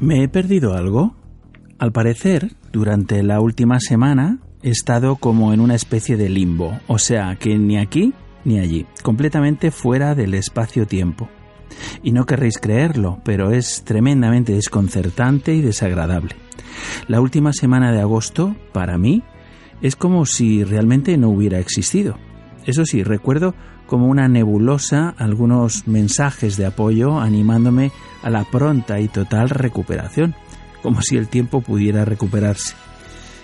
¿Me he perdido algo? Al parecer, durante la última semana he estado como en una especie de limbo, o sea que ni aquí ni allí, completamente fuera del espacio-tiempo. Y no querréis creerlo, pero es tremendamente desconcertante y desagradable. La última semana de agosto, para mí, es como si realmente no hubiera existido. Eso sí, recuerdo como una nebulosa algunos mensajes de apoyo animándome a la pronta y total recuperación, como si el tiempo pudiera recuperarse.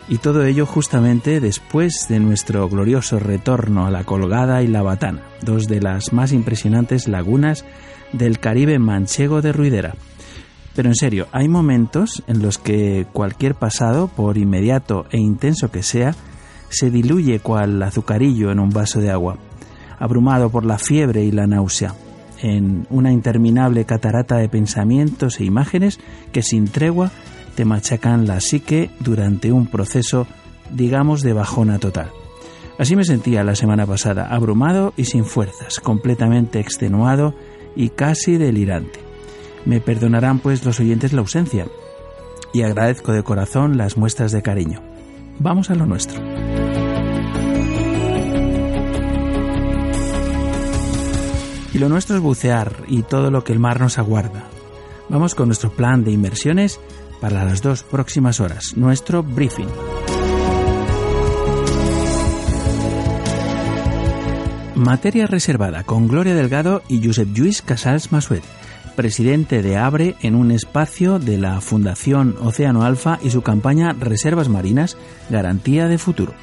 Y todo ello justamente después de nuestro glorioso retorno a la Colgada y la Batana, dos de las más impresionantes lagunas del Caribe manchego de Ruidera. Pero en serio, hay momentos en los que cualquier pasado, por inmediato e intenso que sea, se diluye cual azucarillo en un vaso de agua, abrumado por la fiebre y la náusea en una interminable catarata de pensamientos e imágenes que sin tregua te machacan la psique durante un proceso, digamos, de bajona total. Así me sentía la semana pasada, abrumado y sin fuerzas, completamente extenuado y casi delirante. Me perdonarán pues los oyentes la ausencia y agradezco de corazón las muestras de cariño. Vamos a lo nuestro. Y lo nuestro es bucear y todo lo que el mar nos aguarda. Vamos con nuestro plan de inversiones para las dos próximas horas, nuestro briefing. Materia reservada con Gloria Delgado y Josep Lluís Casals Masuet, presidente de ABRE en un espacio de la Fundación Océano Alfa y su campaña Reservas Marinas, Garantía de Futuro.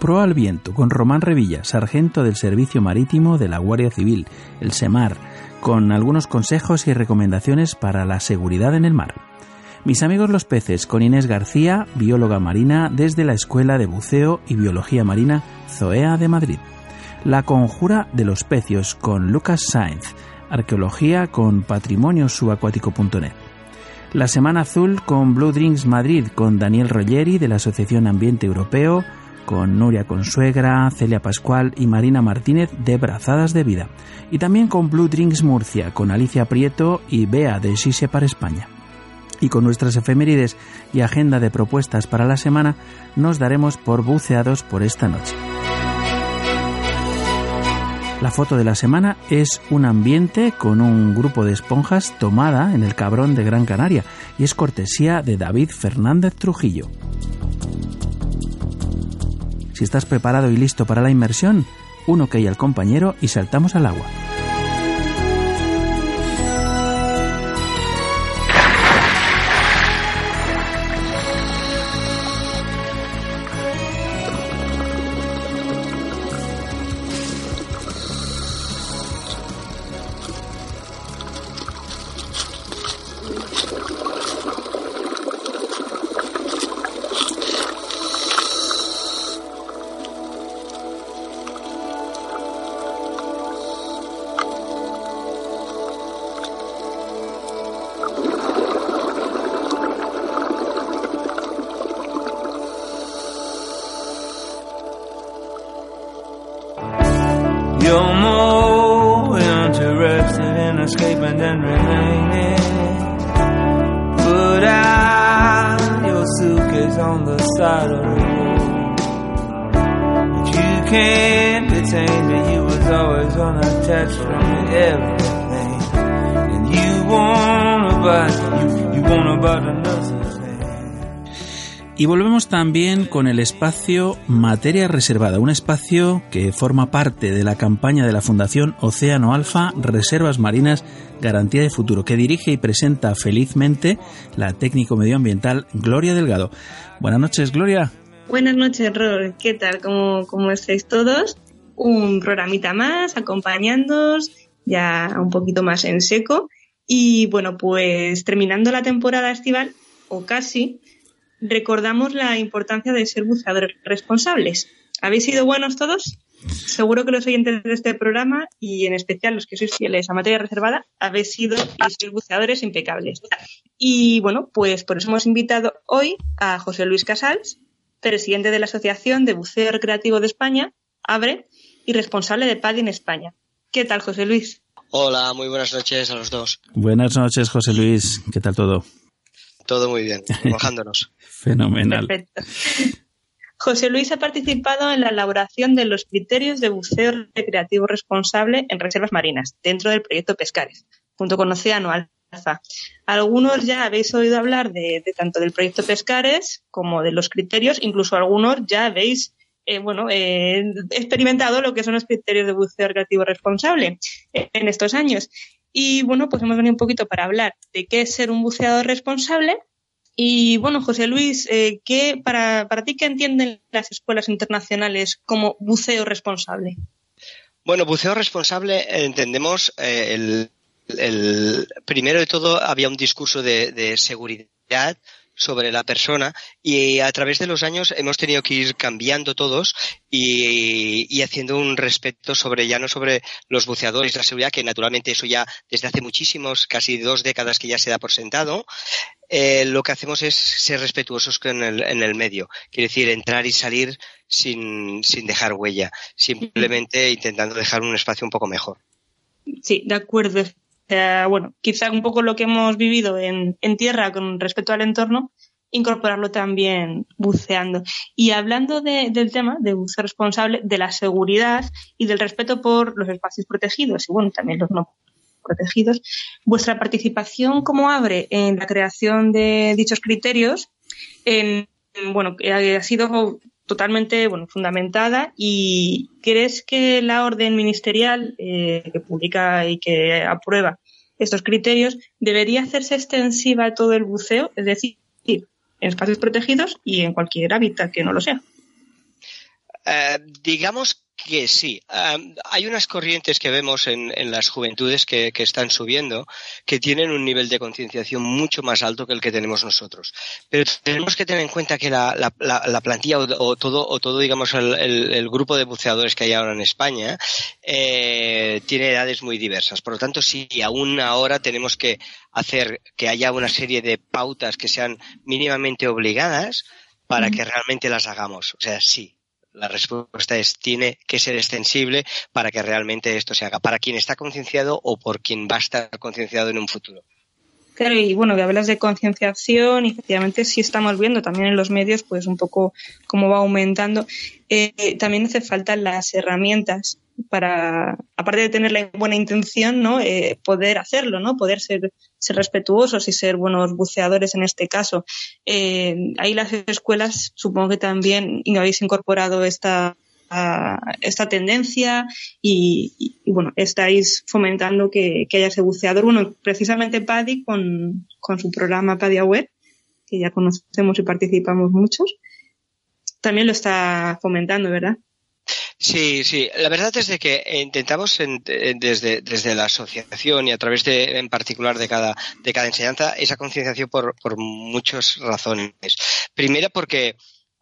Pro al viento con Román Revilla, sargento del Servicio Marítimo de la Guardia Civil, el SEMAR, con algunos consejos y recomendaciones para la seguridad en el mar. Mis amigos los peces con Inés García, bióloga marina desde la Escuela de Buceo y Biología Marina Zoea de Madrid. La conjura de los pecios con Lucas Sainz, arqueología con patrimoniosubacuático.net. La Semana Azul con Blue Drinks Madrid con Daniel Roggeri de la Asociación Ambiente Europeo, con Nuria Consuegra, Celia Pascual y Marina Martínez de Brazadas de Vida. Y también con Blue Drinks Murcia, con Alicia Prieto y Bea de Sise para España. Y con nuestras efemérides y agenda de propuestas para la semana, nos daremos por buceados por esta noche. La foto de la semana es un ambiente con un grupo de esponjas tomada en el cabrón de Gran Canaria y es cortesía de David Fernández Trujillo. Si estás preparado y listo para la inmersión, uno que hay al compañero y saltamos al agua. Con el espacio Materia Reservada, un espacio que forma parte de la campaña de la Fundación Océano Alfa Reservas Marinas Garantía de Futuro, que dirige y presenta felizmente la técnico medioambiental Gloria Delgado. Buenas noches, Gloria. Buenas noches, Rol. ¿Qué tal? ¿Cómo, ¿Cómo estáis todos? Un programita más, acompañándoos, ya un poquito más en seco. Y bueno, pues terminando la temporada estival, o casi, recordamos la importancia de ser buceadores responsables. ¿Habéis sido buenos todos? Seguro que los oyentes de este programa y en especial los que sois fieles a materia reservada habéis sido y sois buceadores impecables. Y bueno, pues por eso hemos invitado hoy a José Luis Casals, presidente de la Asociación de Buceo Recreativo de España, ABRE, y responsable de PADI en España. ¿Qué tal, José Luis? Hola, muy buenas noches a los dos. Buenas noches, José Luis. ¿Qué tal todo? Todo muy bien, trabajándonos. Fenomenal. Perfecto. José Luis ha participado en la elaboración de los criterios de buceo recreativo responsable en reservas marinas dentro del proyecto Pescares, junto con Océano Alfa. Algunos ya habéis oído hablar de, de tanto del proyecto Pescares como de los criterios, incluso algunos ya habéis eh, bueno, eh, experimentado lo que son los criterios de buceo recreativo responsable en estos años. Y bueno, pues hemos venido un poquito para hablar de qué es ser un buceador responsable y bueno, José Luis, eh, ¿qué, para, para ti, ¿qué entienden las escuelas internacionales como buceo responsable? Bueno, buceo responsable entendemos eh, el, primero de todo había un discurso de seguridad sobre la persona y a través de los años hemos tenido que ir cambiando todos y, y, haciendo un respeto sobre ya no sobre los buceadores, la seguridad, que naturalmente eso ya desde hace muchísimos, casi dos décadas que ya se da por sentado. Eh, lo que hacemos es ser respetuosos con el, en el medio, quiere decir entrar y salir sin, sin dejar huella, simplemente intentando dejar un espacio un poco mejor. Sí, de acuerdo sea, bueno, quizá un poco lo que hemos vivido en, tierra con respecto al entorno, incorporarlo también buceando. Y hablando de, del tema de buceo responsable, de la seguridad y del respeto por los espacios protegidos y bueno, también los no protegidos, vuestra participación como abre en la creación de dichos criterios, en, bueno, ha sido totalmente bueno, fundamentada y crees que la orden ministerial eh, que publica y que aprueba estos criterios debería hacerse extensiva a todo el buceo, es decir, en espacios protegidos y en cualquier hábitat que no lo sea. Uh, digamos que sí. Um, hay unas corrientes que vemos en, en las juventudes que, que, están subiendo que tienen un nivel de concienciación mucho más alto que el que tenemos nosotros. Pero tenemos que tener en cuenta que la, la, la plantilla o, o, todo, o todo, digamos, el, el, el, grupo de buceadores que hay ahora en España eh, tiene edades muy diversas. Por lo tanto, sí, aún ahora tenemos que hacer que haya una serie de pautas que sean mínimamente obligadas para mm. que realmente las hagamos. O sea, sí, la respuesta es tiene que ser extensible para que realmente esto se haga, para quien está concienciado o por quien va a estar concienciado en un futuro. Claro, y bueno, que hablas de concienciación, y efectivamente sí estamos viendo también en los medios, pues un poco cómo va aumentando. Eh, también hace falta las herramientas para, aparte de tener la buena intención, ¿no? Eh, poder hacerlo, ¿no? Poder ser, ser respetuosos y ser buenos buceadores en este caso. Eh, ahí las escuelas supongo que también habéis incorporado esta, esta tendencia y, bueno, estáis fomentando que, que, haya ese buceador. Bueno, precisamente PADI con, con su programa PADI Aware, que ya conocemos y participamos muchos, también lo está fomentando, ¿verdad? Sí, sí. La verdad es de que intentamos en, desde, desde la asociación y a través de, en particular de cada, de cada enseñanza, esa concienciación por, por muchas razones. Primera porque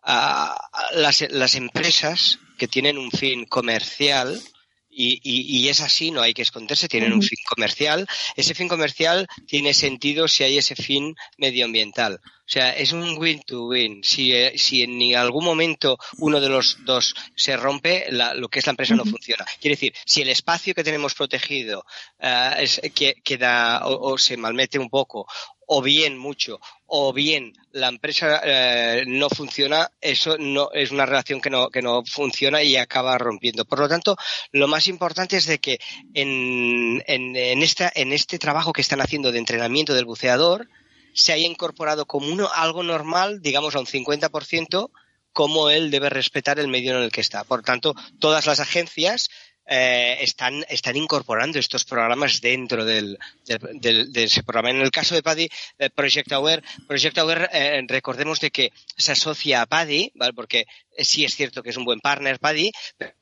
uh, las, las empresas que tienen un fin comercial, y, y, y, es así, no hay que esconderse, tienen un fin comercial. Ese fin comercial tiene sentido si hay ese fin medioambiental. O sea, es un win to win. Si, eh, si en algún momento uno de los dos se rompe, la- lo que es la empresa no funciona. Quiere decir, si el espacio que tenemos protegido eh, es- que, queda o, o se malmete un poco, o bien mucho, o bien la empresa eh, no funciona, eso no es una relación que no, que no funciona y acaba rompiendo. Por lo tanto, lo más importante es de que en, en, en, esta, en este trabajo que están haciendo de entrenamiento del buceador, se haya incorporado como uno, algo normal, digamos a un 50%, cómo él debe respetar el medio en el que está. Por tanto, todas las agencias eh, están, están incorporando estos programas dentro del, del- del- de ese programa. En el caso de PADI, eh, Project Aware, Project Aware eh, recordemos de que se asocia a PADI, ¿vale? porque eh, sí es cierto que es un buen partner PADI,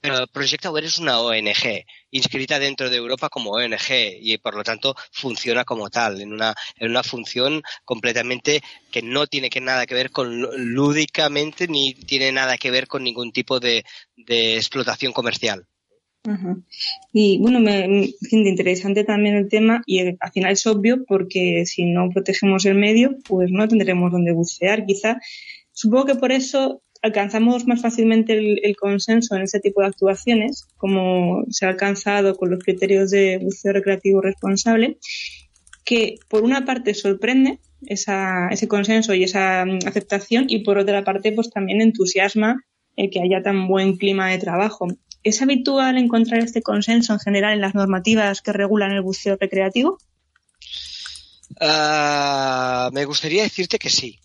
pero Project Aware es una ONG inscrita dentro de Europa como ONG y por lo tanto funciona como tal, en una, en una función completamente que no tiene que nada que ver con lúdicamente ni tiene nada que ver con ningún tipo de, de explotación comercial. Ajá. Y bueno, me, siente interesante también el tema y al final es obvio porque si no protegemos el medio, pues no tendremos donde bucear. Quizá, supongo que por eso alcanzamos más fácilmente el, el consenso en ese tipo de actuaciones, como se ha alcanzado con los criterios de buceo recreativo responsable, que por una parte sorprende esa, ese consenso y esa mm, aceptación y por otra parte pues también entusiasma el que haya tan buen clima de trabajo. ¿Es habitual encontrar este consenso en general en las normativas que regulan el buceo recreativo? Ah, me gustaría decirte que sí,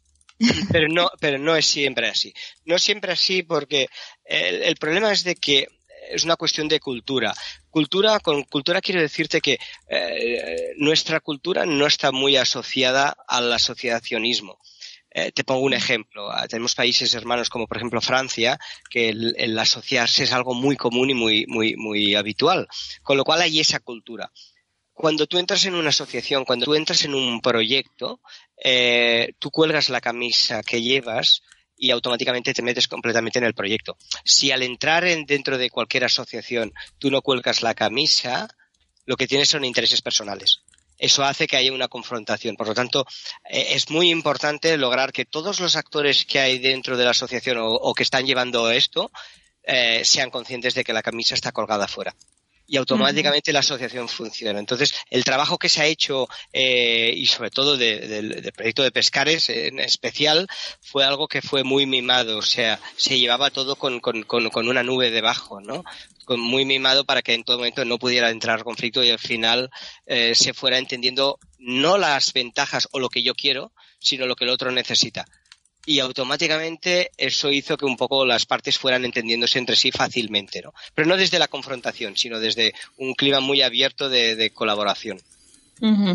pero no, pero no es siempre así. No es siempre así porque el, el problema es de que es una cuestión de cultura. Cultura, con cultura quiero decirte que eh, nuestra cultura no está muy asociada al asociacionismo. Eh, te pongo un ejemplo. Ah, tenemos países hermanos como por ejemplo Francia, que el, el asociarse es algo muy común y muy, muy, muy habitual. Con lo cual hay esa cultura cuando tú entras en una asociación, cuando tú entras en un proyecto, eh, tú cuelgas la camisa que llevas y automáticamente te metes completamente en el proyecto. Si al entrar en, dentro de cualquier asociación tú no cuelgas la camisa, lo que tienes son intereses personales. Eso hace que haya una confrontación. Por lo tanto, eh, es muy importante lograr que todos los actores que hay dentro de la asociación o, que están llevando esto eh, sean conscientes de que la camisa está colgada afuera y automáticamente la asociación funciona. Entonces, el trabajo que se ha hecho eh, y sobre todo de- del proyecto de Pescares en especial fue algo que fue muy mimado, o sea, se llevaba todo con, con, con, una nube debajo, ¿no? Muy mimado para que en todo momento no pudiera entrar conflicto y al final eh, se fuera entendiendo no las ventajas o lo que yo quiero, sino lo que el otro necesita y automáticamente eso hizo que un poco las partes fueran entendiéndose entre sí fácilmente, ¿no? Pero no desde la confrontación, sino desde un clima muy abierto de, de colaboración.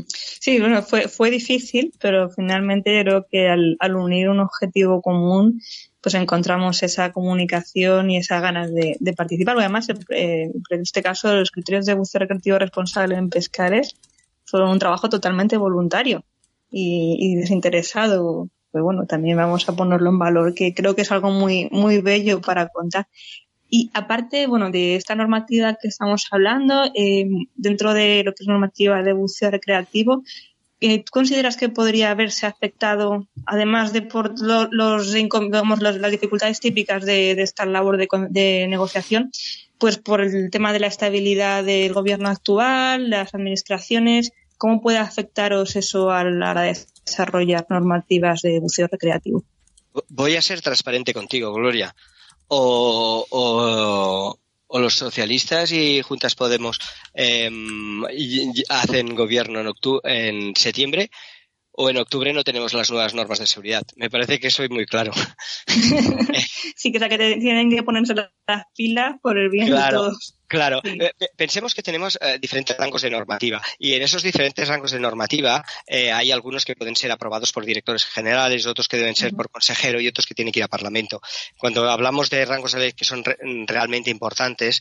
Sí, bueno, fue, fue difícil, pero finalmente creo que al, unir un objetivo común, pues encontramos esa comunicación y esas ganas de, participar. Además, eh, en este caso, los criterios de buceo recreativo responsable en pescares fueron un trabajo totalmente voluntario y desinteresado. Pues bueno, también vamos a ponerlo en valor, que creo que es algo muy, muy bello para contar. Y aparte, bueno, de esta normativa que estamos hablando, eh, dentro de lo que es normativa de buceo recreativo, eh, ¿tú consideras que podría haberse afectado, además de por lo- los, digamos, las dificultades típicas de, esta labor de, de negociación, pues por el tema de la estabilidad del gobierno actual, las administraciones, ¿cómo puede afectaros eso a la hora de desarrollar normativas de buceo recreativo? Voy a ser transparente contigo, Gloria. O, los socialistas y Juntas Podemos em, hacen gobierno en, en septiembre o en octubre no tenemos las nuevas normas de seguridad. Me parece que soy muy claro. Sí, que, o sea, que tienen que ponerse las pilas por el bien Claro. de todos. Claro, Sí. eh, pe- pensemos que tenemos eh, diferentes rangos de normativa y en esos diferentes rangos de normativa eh, hay algunos que pueden ser aprobados por directores generales, otros que deben ser por consejero y otros que tienen que ir a Parlamento. Cuando hablamos de rangos de ley que son re- realmente importantes,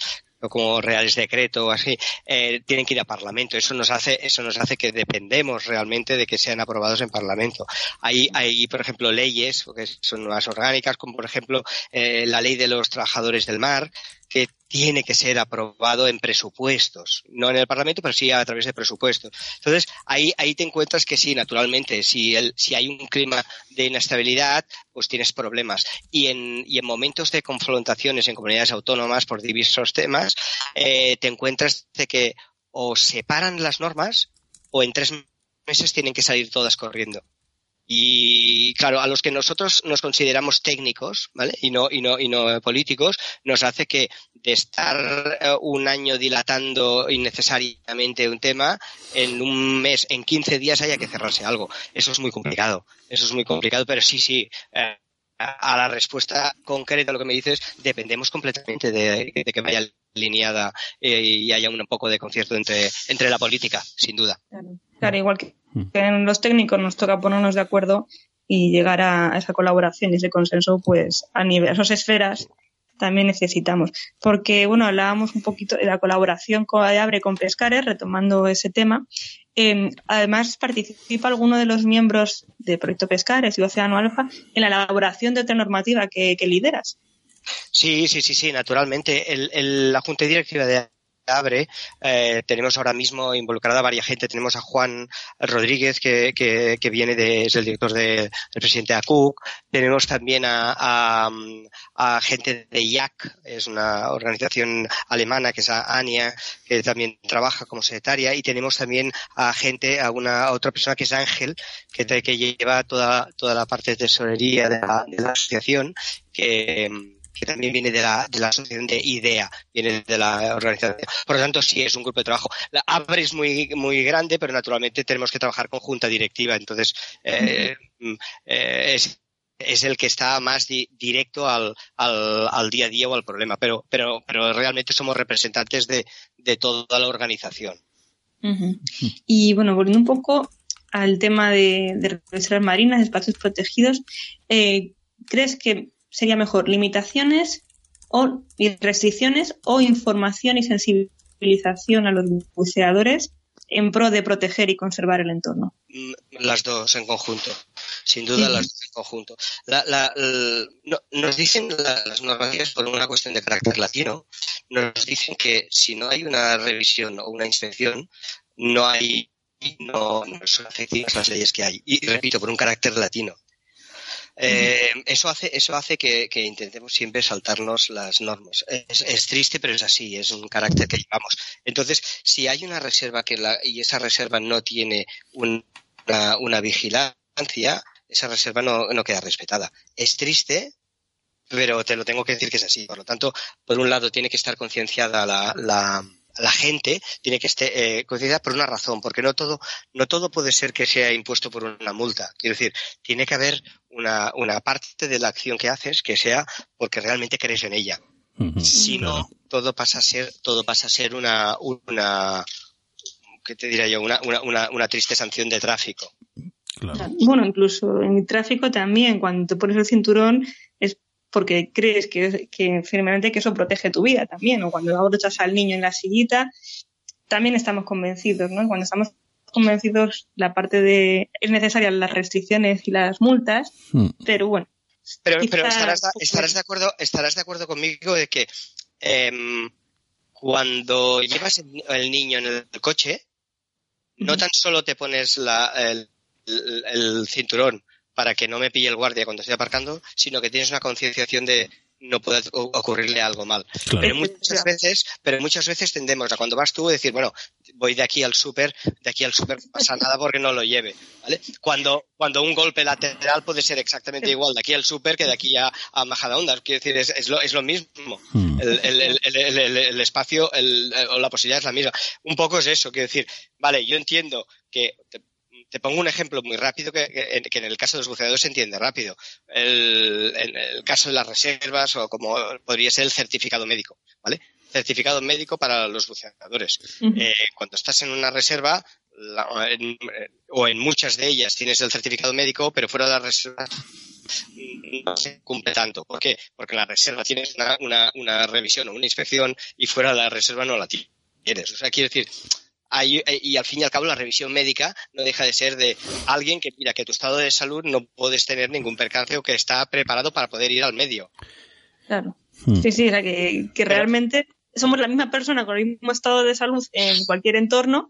como reales decreto o así, eh, tienen que ir a Parlamento. Eso nos hace, eso nos hace que dependemos realmente de que sean aprobados en Parlamento. Hay, hay por ejemplo, leyes que son más orgánicas, como por ejemplo eh, la ley de los trabajadores del mar, que tiene que ser aprobado en presupuestos, no en el Parlamento, pero sí a través de presupuestos. Entonces, ahí, ahí te encuentras que sí, naturalmente, si, el, si hay un clima de inestabilidad, pues tienes problemas. Y en, y en momentos de confrontaciones en comunidades autónomas por diversos temas, eh, te encuentras de que o separan las normas o en tres meses tienen que salir todas corriendo. Y claro, a los que nosotros nos consideramos técnicos, ¿vale? Y no, y no, y no políticos, nos hace que de estar eh, un año dilatando innecesariamente un tema, en un mes, en 15 días haya que cerrarse algo. Eso es muy complicado. Eso es muy complicado, pero sí, sí. Eh, a la respuesta concreta a lo que me dices, dependemos completamente de, que vaya alineada eh, y haya un poco de concierto entre, entre la política, sin duda. Claro, igual que Mm. que en los técnicos nos toca ponernos de acuerdo y llegar a esa colaboración y ese consenso, pues a nivel, esas esferas también necesitamos. Porque, bueno, hablábamos un poquito de la colaboración con Abre con Pescares, retomando ese tema. Em, además, participa alguno de los miembros del Proyecto Pescares y Océano Alfa en la elaboración de otra normativa que, lideras. Sí, sí, sí, sí, naturalmente. la Junta Directiva de abre. Eh, tenemos ahora mismo involucrada a varias gente. Tenemos a Juan Rodríguez, que, que, viene de, es el director del presidente ACUC. Tenemos también a, a, gente de IAC, es una organización alemana que es ANIA, que también trabaja como secretaria. Y tenemos también a gente, a una otra persona que es Ángel, que, que lleva toda, toda la parte de tesorería de la, de la asociación, que que también viene de la, de la asociación de IDEA, viene de la organización. Por lo tanto, sí es un grupo de trabajo. La ABRE es muy, muy grande, pero naturalmente tenemos que trabajar con junta directiva. Entonces, eh, eh, es, es el que está más directo al, al, al, día a día o al problema, pero, pero, pero realmente somos representantes de, de toda la organización. Y bueno, volviendo un poco al tema de, de reservas marinas, espacios protegidos, eh, ¿crees que sería mejor limitaciones o restricciones o información y sensibilización a los buceadores en pro de proteger y conservar el entorno. Mm, las dos en conjunto, sin duda las dos en conjunto. nos dicen las normativas por una cuestión de carácter latino, nos dicen que si no hay una revisión o una inspección, no hay no, no son efectivas las leyes que hay. Y repito, por un carácter latino. Eh, eso hace, eso hace que, intentemos siempre saltarnos las normas. Es, triste, pero es así, es un carácter que llevamos. Entonces, si hay una reserva que la, y esa reserva no tiene una, vigilancia, esa reserva no, no queda respetada. Es triste, pero te lo tengo que decir que es así. Por lo tanto, por un lado, tiene que estar concienciada la, la la gente tiene que estar eh, por una razón, porque no todo, no todo puede ser que sea impuesto por una multa. Quiero decir, tiene que haber una, una parte de la acción que haces que sea porque realmente crees en ella. Si no, todo pasa a ser, todo pasa a ser una, una, ¿qué te diría yo? Una, una, una, triste sanción de tráfico. Bueno, incluso en el tráfico también, cuando te pones el cinturón, porque crees que, que firmemente que eso protege tu vida también, o cuando abrochas al niño en la sillita, también estamos convencidos, ¿no? Cuando estamos convencidos, la parte de es necesaria las restricciones y las multas, hmm. pero bueno. Pero, pero estarás, estarás, de acuerdo, estarás de acuerdo conmigo de que em, cuando llevas el, niño en el coche, no tan solo te pones la, el cinturón para que no me pille el guardia cuando estoy aparcando, sino que tienes una concienciación de no puede ocurrirle algo mal. Pero muchas veces, pero muchas veces tendemos a cuando vas tú a decir, bueno, voy de aquí al súper, de aquí al súper no pasa nada porque no lo lleve, ¿vale? Cuando, cuando un golpe lateral puede ser exactamente igual de aquí al súper que de aquí a, a Majadahonda. Quiero decir, es, es, lo, es lo mismo. Hmm. El, el, el, el, espacio o la posibilidad es la misma. Un poco es eso, quiero decir, vale, yo entiendo que te pongo un ejemplo muy rápido que, en el caso de los buceadores se entiende rápido. El, en el caso de las reservas o como podría ser el certificado médico, ¿vale? Certificado médico para los buceadores. Eh, cuando estás en una reserva, o en muchas de ellas tienes el certificado médico, pero fuera de la reserva no se cumple tanto. ¿Por qué? Porque en la reserva tienes una, una, una revisión o una inspección y fuera de la reserva no la tienes. O sea, quiero decir, eh, y al fin y al cabo la revisión médica no deja de ser de alguien que mira que tu estado de salud no puedes tener ningún percance o que está preparado para poder ir al medio. Claro. Hmm. Sí, sí, que, realmente somos la misma persona con el mismo estado de salud en cualquier entorno,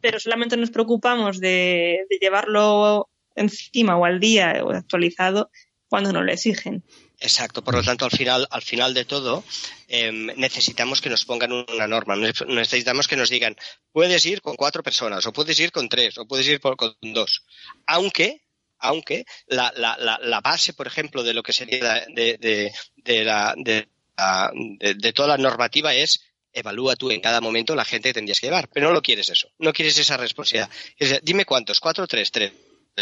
pero solamente nos preocupamos de, de llevarlo encima o al día o actualizado cuando nos lo exigen. Exacto, por lo tanto, al final, al final de todo, em, necesitamos que nos pongan una norma, necesitamos que nos digan, puedes ir con cuatro personas, o puedes ir con tres, o puedes ir con dos. Aunque, aunque la, la, la, base, por ejemplo, de lo que sería de, de, de, la, de, de toda la normativa es evalúa tú en cada momento la gente que tendrías que llevar, pero no lo quieres eso, no quieres esa responsabilidad. dime cuántos, cuatro, tres, tres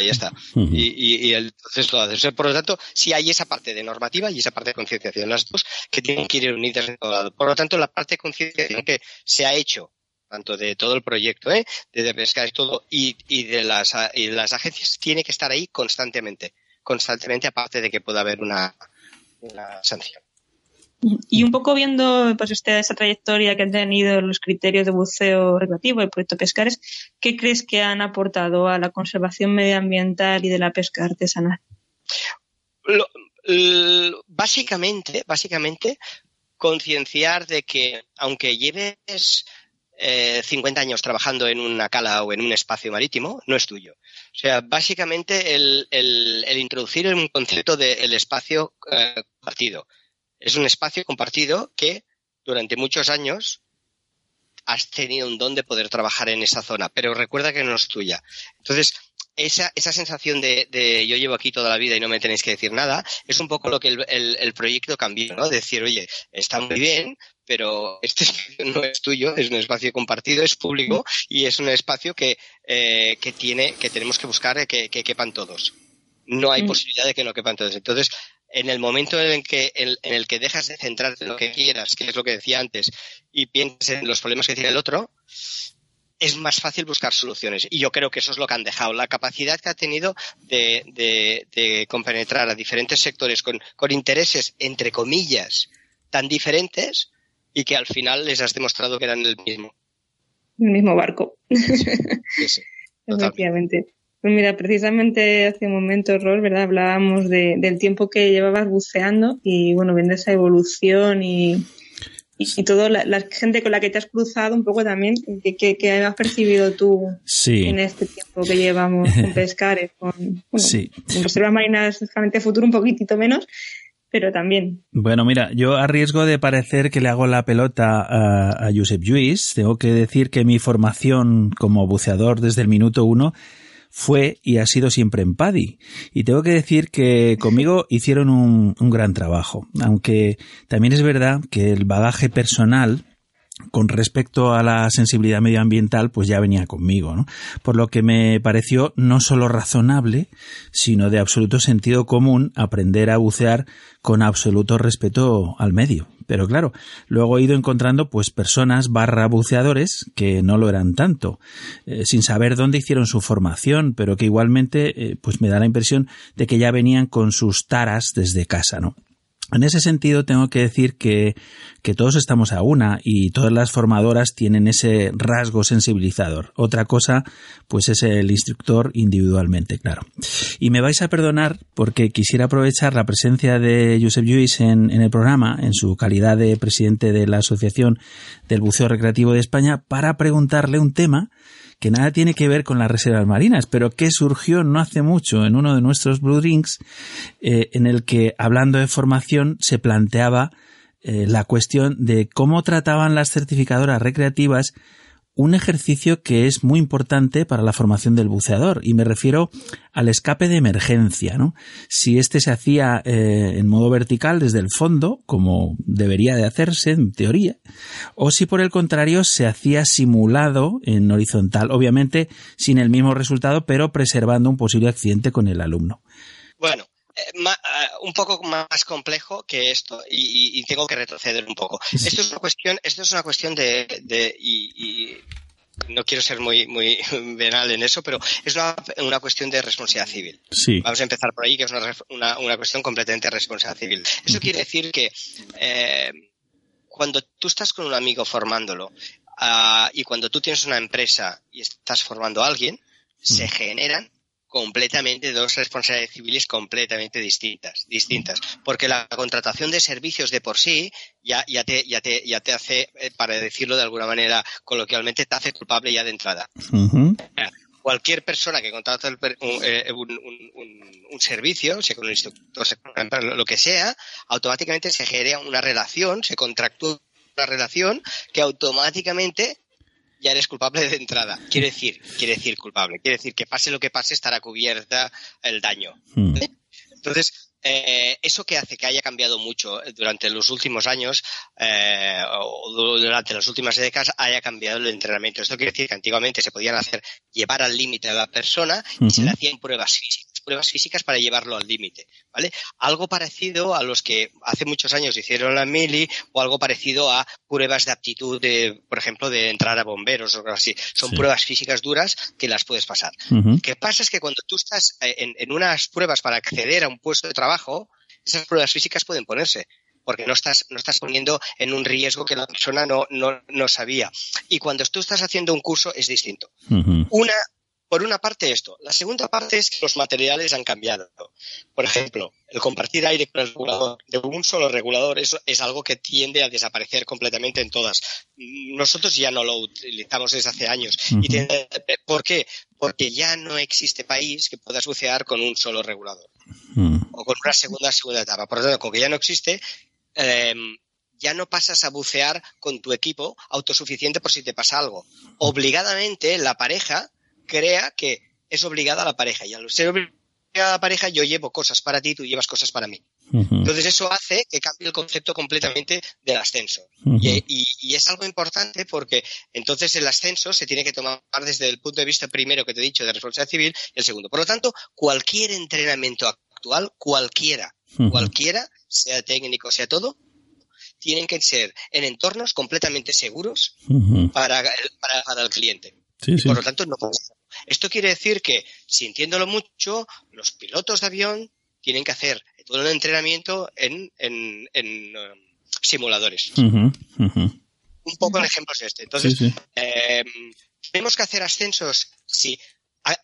ya está. y, y, entonces lo haces. Por lo tanto, sí hay esa parte de normativa y esa parte de concienciación, las dos que tienen que ir unidas en todo lado. Por lo tanto, la parte de concienciación que se ha hecho, tanto de todo el proyecto, ¿eh? de pescar y todo, y, y, de las, y las agencias, tiene que estar ahí constantemente. Constantemente, aparte de que pueda haber una, una sanción. Y un poco viendo pues este, esa trayectoria que han tenido los criterios de buceo recreativo y el proyecto Pescares, ¿qué crees que han aportado a la conservación medioambiental y de la pesca artesanal? básicamente, básicamente, concienciar de que aunque lleves eh, 50 años trabajando en una cala o en un espacio marítimo, no es tuyo. O sea, básicamente el, el, introducir un concepto del espacio eh, compartido es un espacio compartido que durante muchos años has tenido un don de poder trabajar en esa zona, pero recuerda que no es tuya. Entonces, esa, esa sensación de, de, yo llevo aquí toda la vida y no me tenéis que decir nada, es un poco lo que el, el, proyecto cambió, ¿no? Decir, oye, está muy bien, pero este espacio no es tuyo, es un espacio compartido, es público y es un espacio que, eh, que tiene, que tenemos que buscar que, que quepan todos. No hay mm. posibilidad de que no quepan todos. Entonces, en el momento en el que, en, el que dejas de centrarte en lo que quieras, que es lo que decía antes, y piensas en los problemas que tiene el otro, es más fácil buscar soluciones. Y yo creo que eso es lo que han dejado. La capacidad que ha tenido de, de, compenetrar a diferentes sectores con, intereses, entre comillas, tan diferentes y que al final les has demostrado que eran el mismo. El mismo barco. Sí, Efectivamente. Pues mira, precisamente hace un momento, Rol, ¿verdad? Hablábamos de, del tiempo que llevabas buceando y, bueno, viendo esa evolución y, y, toda la, gente con la que te has cruzado un poco también, que, que, has percibido tú en este tiempo que llevamos con pescares, con, bueno, con reservas marinas, realmente futuro un poquitito menos, pero también. Bueno, mira, yo a riesgo de parecer que le hago la pelota a, a Josep Lluís, tengo que decir que mi formación como buceador desde el minuto uno fue y ha sido siempre en Paddy. Y tengo que decir que conmigo hicieron un, un gran trabajo, aunque también es verdad que el bagaje personal con respecto a la sensibilidad medioambiental, pues ya venía conmigo, ¿no? Por lo que me pareció no solo razonable, sino de absoluto sentido común aprender a bucear con absoluto respeto al medio. Pero claro, luego he ido encontrando pues personas barra buceadores que no lo eran tanto, eh, sin saber dónde hicieron su formación, pero que igualmente eh, pues me da la impresión de que ya venían con sus taras desde casa, ¿no? En ese sentido, tengo que decir que, que, todos estamos a una y todas las formadoras tienen ese rasgo sensibilizador. Otra cosa, pues es el instructor individualmente, claro. Y me vais a perdonar porque quisiera aprovechar la presencia de Josep Lluís en, en el programa, en su calidad de presidente de la Asociación del Buceo Recreativo de España, para preguntarle un tema que nada tiene que ver con las reservas marinas, pero que surgió no hace mucho en uno de nuestros Blue Drinks, eh, en el que, hablando de formación, se planteaba eh, la cuestión de cómo trataban las certificadoras recreativas un ejercicio que es muy importante para la formación del buceador y me refiero al escape de emergencia, ¿no? Si este se hacía eh, en modo vertical desde el fondo, como debería de hacerse en teoría, o si por el contrario se hacía simulado en horizontal, obviamente sin el mismo resultado, pero preservando un posible accidente con el alumno. Bueno, eh, eh, un poco más complejo que esto y, tengo que retroceder un poco. Esto es una cuestión, esto es una cuestión de, de y, no quiero ser muy, muy venal en eso, pero es una, una cuestión de responsabilidad civil. Sí. Vamos a empezar por ahí, que es una, una, una cuestión completamente de responsabilidad civil. Eso quiere decir que eh, cuando tú estás con un amigo formándolo uh, y cuando tú tienes una empresa y estás formando a alguien, se generan completamente dos responsabilidades civiles completamente distintas, distintas, porque la contratación de servicios de por sí ya, ya, te, ya, te, ya te hace, eh, para decirlo de alguna manera coloquialmente, te hace culpable ya de entrada. Cualquier persona que contrata eh, un, servicio, sea con un instructor, lo que sea, automáticamente se genera una relación, se contractúa una relación que automáticamente ya eres culpable de entrada. Quiere decir, quiere decir culpable. Quiere decir que pase lo que pase estará cubierta el daño. Hmm. Entonces, eh, eso que hace que haya cambiado mucho durante los últimos años eh, o durante las últimas décadas haya cambiado el entrenamiento. Esto quiere decir que antiguamente se podían hacer llevar al límite a la persona y se le hacían pruebas físicas pruebas físicas para llevarlo al límite, ¿vale? Algo parecido a los que hace muchos años hicieron la mili o algo parecido a pruebas de aptitud, de, por ejemplo, de entrar a bomberos o algo así. Son pruebas físicas duras que las puedes pasar. Lo que pasa es que cuando tú estás eh, en, en unas pruebas para acceder a un puesto de trabajo, esas pruebas físicas pueden ponerse porque no estás, no estás poniendo en un riesgo que la persona no, no, no sabía. Y cuando tú estás haciendo un curso es distinto. Una, por una parte esto. La segunda parte es que los materiales han cambiado. Por ejemplo, el compartir aire con el regulador de un solo regulador es, es algo que tiende a desaparecer completamente en todas. Nosotros ya no lo utilizamos desde hace años. ¿Por qué? Porque ya no existe país que puedas bucear con un solo regulador. O con una segunda, segunda etapa. Por lo tanto, con que ya no existe, em, ya no pasas a bucear con tu equipo autosuficiente por si te pasa algo. Obligadamente, la pareja crea que es obligada a la pareja. Y al ser obligada a la pareja, yo llevo cosas para ti, tú llevas cosas para mí. Entonces eso hace que cambie el concepto completamente del ascenso. y, es algo importante porque entonces el ascenso se tiene que tomar desde el punto de vista primero que te he dicho de responsabilidad civil y el segundo. Por lo tanto, cualquier entrenamiento actual, cualquiera, cualquiera, sea técnico, sea todo, tienen que ser en entornos completamente seguros para, para el cliente. Por lo tanto, no Esto quiere decir que, sintiéndolo mucho, los pilotos de avión tienen que hacer todo el entrenamiento en, um, simuladores. Un poco el ejemplo es este. Entonces, em, tenemos que hacer ascensos. Sí.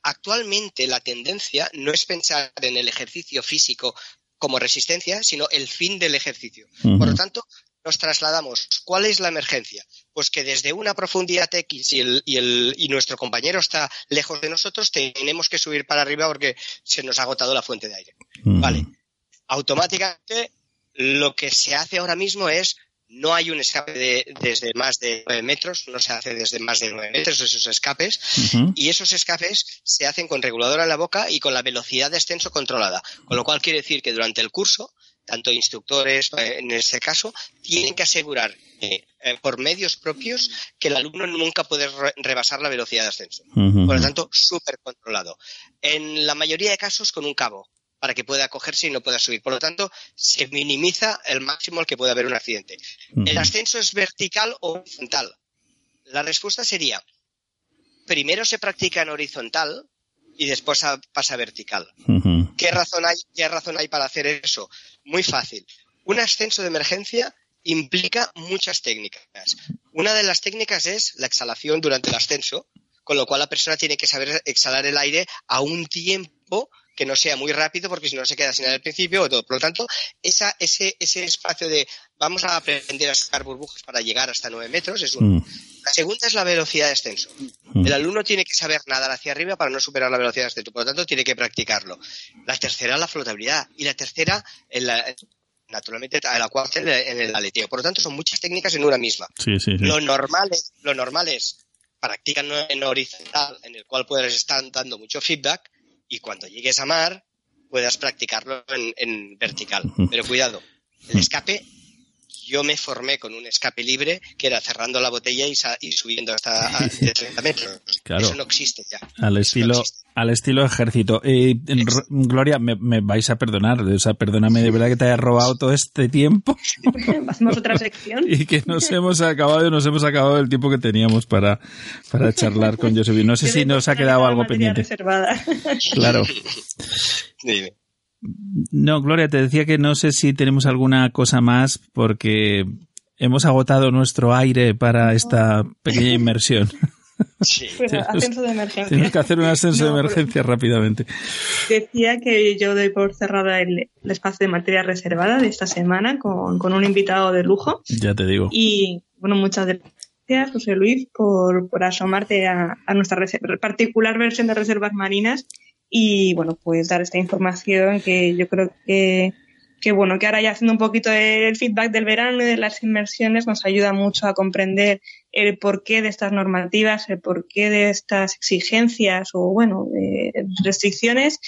actualmente la tendencia no es pensar en el ejercicio físico como resistencia, sino el fin del ejercicio. Por lo tanto, nos trasladamos. ¿Cuál es la emergencia? Pues que desde una profundidad X y, el, y, el, y nuestro compañero está lejos de nosotros, tenemos que subir para arriba porque se nos ha agotado la fuente de aire. Mm. Vale. Automáticamente lo que se hace ahora mismo es no hay un escape de, desde más de 9 metros, no se hace desde más de 9 metros esos escapes, y esos escapes se hacen con reguladora en la boca y con la velocidad de ascenso controlada. Con lo cual quiere decir que durante el curso tanto instructores, eh, en este caso, tienen que asegurar eh, por medios propios que el alumno nunca puede rebasar la velocidad de ascenso. Por lo tanto, súper controlado. En la mayoría de casos, con un cabo para que pueda acogerse y no pueda subir. Por lo tanto, se minimiza el máximo al que puede haber un accidente. ¿El ascenso es vertical o horizontal? La respuesta sería, primero se practica en horizontal y después pasa vertical. ¿Qué razón hay, qué razón hay para hacer eso? Muy fácil. Un ascenso de emergencia implica muchas técnicas. Una de las técnicas es la exhalación durante el ascenso, con lo cual la persona tiene que saber exhalar el aire a un tiempo que no sea muy rápido porque si no se queda sin aire al principio o todo. Por lo tanto, esa, ese, ese espacio de vamos a aprender a sacar burbujas para llegar hasta 9 metros es uno. Mm. La segunda es la velocidad de ascenso. Mm. El alumno tiene que saber nadar hacia arriba para no superar la velocidad de ascenso. Por lo tanto, tiene que practicarlo. La tercera, la flotabilidad. Y la tercera, naturalmente, la cuarta, en el aleteo. Por lo tanto, son muchas técnicas en una misma. Lo, normal es, lo normal es en horizontal, en el cual puedes estar dando mucho feedback, y cuando llegues a mar puedas practicarlo en, vertical. Pero cuidado, el escape yo me formé con un escape libre que era cerrando la botella y, subiendo hasta 30 metros. Eso no existe ya. Al estilo, al estilo ejército. Eh, Gloria, me, vais a perdonar, o sea, perdóname de verdad que te haya robado todo este tiempo. Hacemos otra sección. y que nos hemos acabado, nos hemos acabado el tiempo que teníamos para, para charlar con Josephine. No sé si nos ha quedado algo pendiente. Reservada. Claro. No, Gloria, te decía que no sé si tenemos alguna cosa más porque hemos agotado nuestro aire para esta pequeña inmersión. Sí. Pues ascenso de emergencia. Tienes que hacer un ascenso de No, emergencia rápidamente. Decía que yo doy por cerrada el, el espacio de materia reservada de esta semana con, con un invitado de lujo. Ya te digo. Y bueno, muchas gracias, José Luis, por, por asomarte a, a nuestra particular versión de reservas marinas y bueno, pues dar esta información que yo creo que, que bueno, que ahora ya haciendo un poquito el feedback del verano y de las inmersiones nos ayuda mucho a comprender el porqué de estas normativas, el porqué de estas exigencias o bueno, eh, restricciones,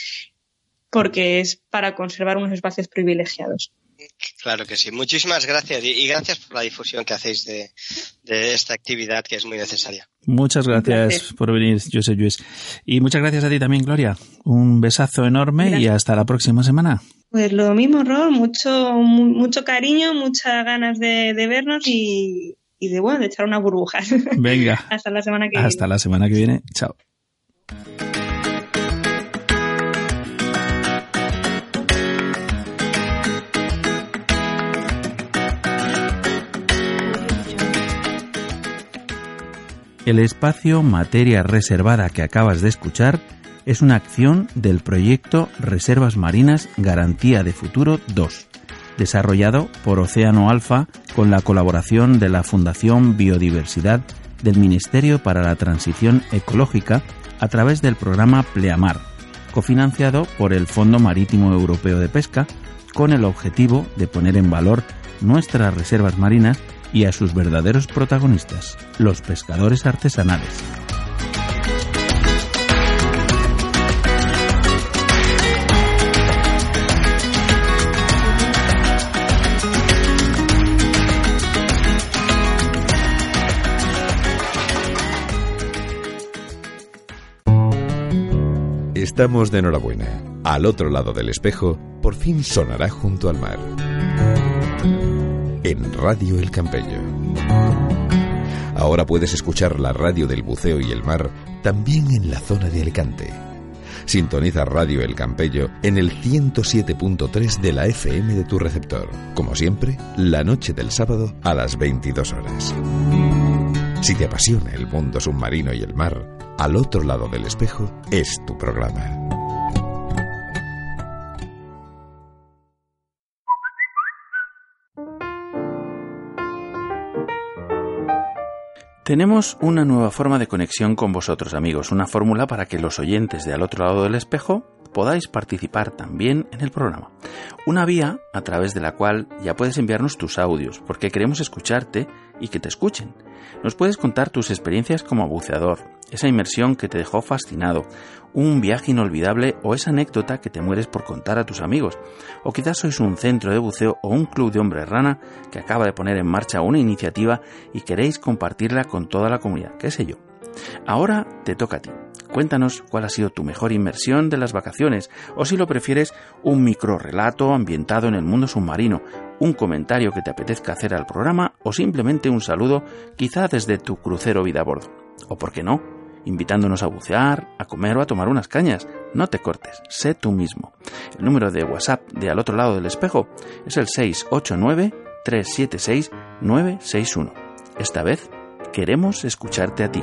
porque es para conservar unos espacios privilegiados. Claro que sí. Muchísimas gracias y, gracias por la difusión que hacéis de, de esta actividad que es muy necesaria. Muchas gracias por venir, José Luis. Y muchas gracias a ti también, Gloria. Un besazo enorme y hasta la próxima semana. Pues lo mismo, Rol, mucho, mu- mucho cariño, muchas ganas de, de vernos y, y de bueno, de echar una burbuja. Venga, Hasta la semana que hasta la semana que viene. Chao. El espacio Materia Reservada que acabas de escuchar es una acción del proyecto Reservas Marinas Garantía de Futuro 2, desarrollado por Océano Alfa con la colaboración de la Fundación Biodiversidad del Ministerio para la Transición Ecológica a través del programa Pleamar, cofinanciado por el Fondo Marítimo Europeo de Pesca, con el objetivo de poner en valor nuestras reservas marinas y a sus verdaderos protagonistas, los pescadores artesanales. Estamos de enhorabuena. Al otro lado del espejo, por fin sonará junto al mar. En Radio El Campello. Ahora puedes escuchar la radio del buceo y el mar también en la zona de Alicante. Sintoniza Radio El Campello en el 107.3 de la FM de tu receptor. Como siempre, la noche del sábado a las 22 horas. Si te apasiona el mundo submarino y el mar, al otro lado del espejo es tu programa. Tenemos una nueva forma de conexión con vosotros amigos, una fórmula para que los oyentes de al otro lado del espejo podáis participar también en el programa. Una vía a través de la cual ya puedes enviarnos tus audios, porque queremos escucharte y que te escuchen. Nos puedes contar tus experiencias como buceador, esa inmersión que te dejó fascinado, un viaje inolvidable o esa anécdota que te mueres por contar a tus amigos. O quizás sois un centro de buceo o un club de hombres rana que acaba de poner en marcha una iniciativa y queréis compartirla con toda la comunidad, qué sé yo. Ahora te toca a ti. Cuéntanos cuál ha sido tu mejor inmersión de las vacaciones, o si lo prefieres, un microrelato ambientado en el mundo submarino, un comentario que te apetezca hacer al programa, o simplemente un saludo, quizá desde tu crucero vida a bordo. O por qué no, invitándonos a bucear, a comer o a tomar unas cañas. No te cortes, sé tú mismo. El número de WhatsApp de al otro lado del espejo es el 689-376-961. Esta vez queremos escucharte a ti.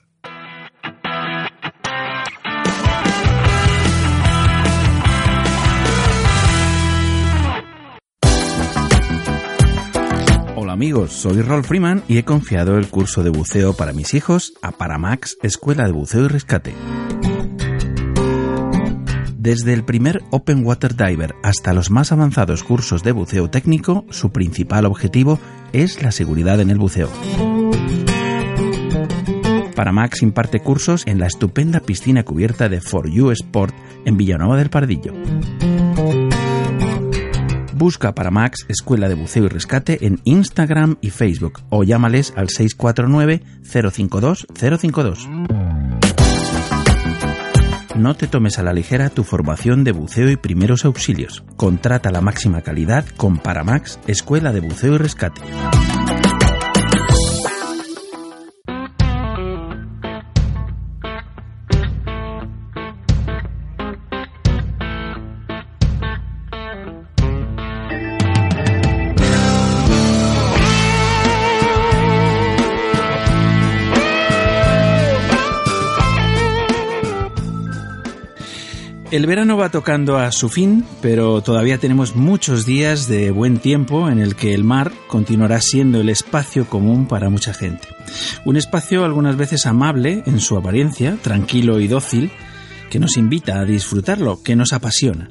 Amigos, soy Rolf Freeman y he confiado el curso de buceo para mis hijos a Paramax Escuela de Buceo y Rescate. Desde el primer Open Water Diver hasta los más avanzados cursos de buceo técnico, su principal objetivo es la seguridad en el buceo. Paramax imparte cursos en la estupenda piscina cubierta de For You Sport en Villanueva del Pardillo. Busca Paramax Escuela de Buceo y Rescate en Instagram y Facebook o llámales al 649 052 052. No te tomes a la ligera tu formación de buceo y primeros auxilios. Contrata la máxima calidad con Paramax Escuela de Buceo y Rescate. El verano va tocando a su fin, pero todavía tenemos muchos días de buen tiempo en el que el mar continuará siendo el espacio común para mucha gente. Un espacio algunas veces amable en su apariencia, tranquilo y dócil, que nos invita a disfrutarlo, que nos apasiona,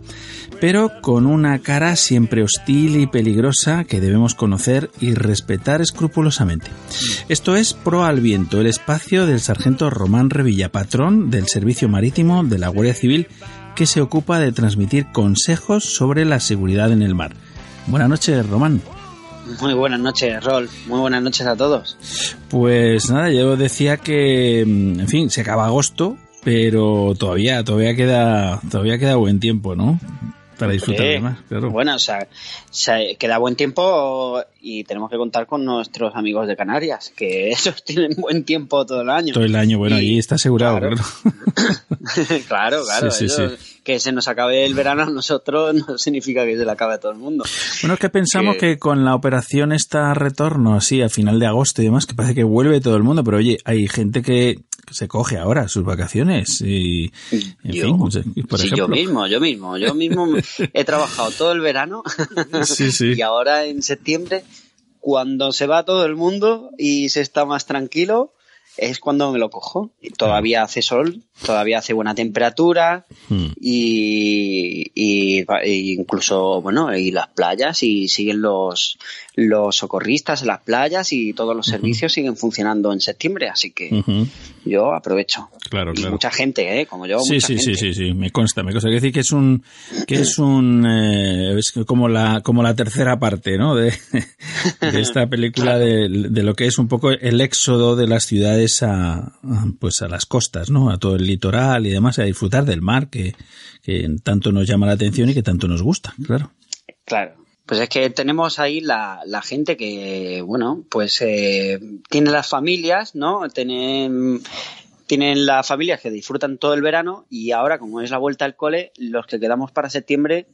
pero con una cara siempre hostil y peligrosa que debemos conocer y respetar escrupulosamente. Esto es Pro al Viento, el espacio del sargento Román Revilla, patrón del Servicio Marítimo de la Guardia Civil que se ocupa de transmitir consejos sobre la seguridad en el mar. Buenas noches, Román. Muy buenas noches, Rol. Muy buenas noches a todos. Pues nada, yo decía que, en fin, se acaba agosto, pero todavía, todavía queda, todavía queda buen tiempo, ¿no? Para disfrutar de más, claro. Bueno, o sea, se- queda buen tiempo y tenemos que contar con nuestros amigos de Canarias, que esos tienen buen tiempo todo el año. Todo el año, bueno, Y- ahí está asegurado, claro. claro. claro, claro. Sí, sí, ellos- Que se nos acabe el verano a nosotros no significa que se le acabe a todo el mundo. Bueno, es que pensamos Que- que con la operación esta retorno, así, a final de agosto y demás, que parece que vuelve todo el mundo, pero oye, hay gente que se coge ahora sus vacaciones y, en Yo- fin, por sí, ejemplo. yo mismo, yo mismo, yo mismo he trabajado todo el verano Sí, sí. y ahora en septiembre, cuando se va todo el mundo y se está más tranquilo, es cuando me lo cojo. Todavía hace sol, todavía hace buena temperatura Mm. y, y- e incluso, bueno, y las playas y siguen los, los socorristas en las playas y todos los servicios siguen funcionando en septiembre, así que yo aprovecho. Claro, Y claro. mucha gente, ¿eh? Como yo, Sí, mucha sí, sí, gente. sí, sí, me consta, me consta. Quiero decir que es un, que es un, eh, es como la, como la tercera parte, ¿no? De, de esta película de, de lo que es un poco el éxodo de las ciudades a, a, pues a las costas, ¿no? A todo el litoral y demás, a disfrutar del mar que, que tanto nos llama la atención y que tanto nos gusta, claro. Claro. Pues es que tenemos ahí la, la gente que, bueno, pues eh, tiene las familias, ¿no? Tienen, tienen las familias que disfrutan todo el verano y ahora, como es la vuelta al cole, los que quedamos para septiembre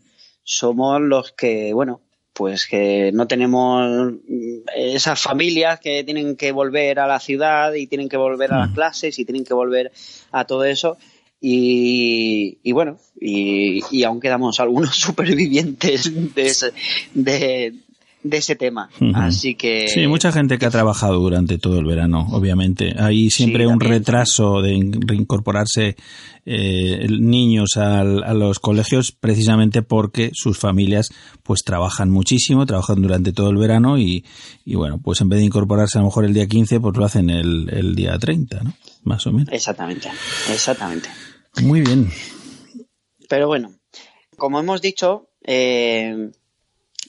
somos los que, bueno, pues que no tenemos mm, esas familias que tienen que volver a la ciudad y tienen que volver a las clases y tienen que volver a todo eso. Y, y bueno, y, y aún quedamos algunos supervivientes de ese, de, de ese tema. Así que. Sí, mucha gente que ha trabajado durante todo el verano, obviamente. Hay siempre Sí, un retraso de in- reincorporarse eh, niños al- a los colegios precisamente porque sus familias pues trabajan muchísimo, trabajan durante todo el verano y, y bueno, pues en vez de incorporarse a lo mejor el día 15, pues lo hacen el, el día 30, ¿no? Más o menos. Exactamente, exactamente. Muy bien. Pero bueno, como hemos dicho, eh,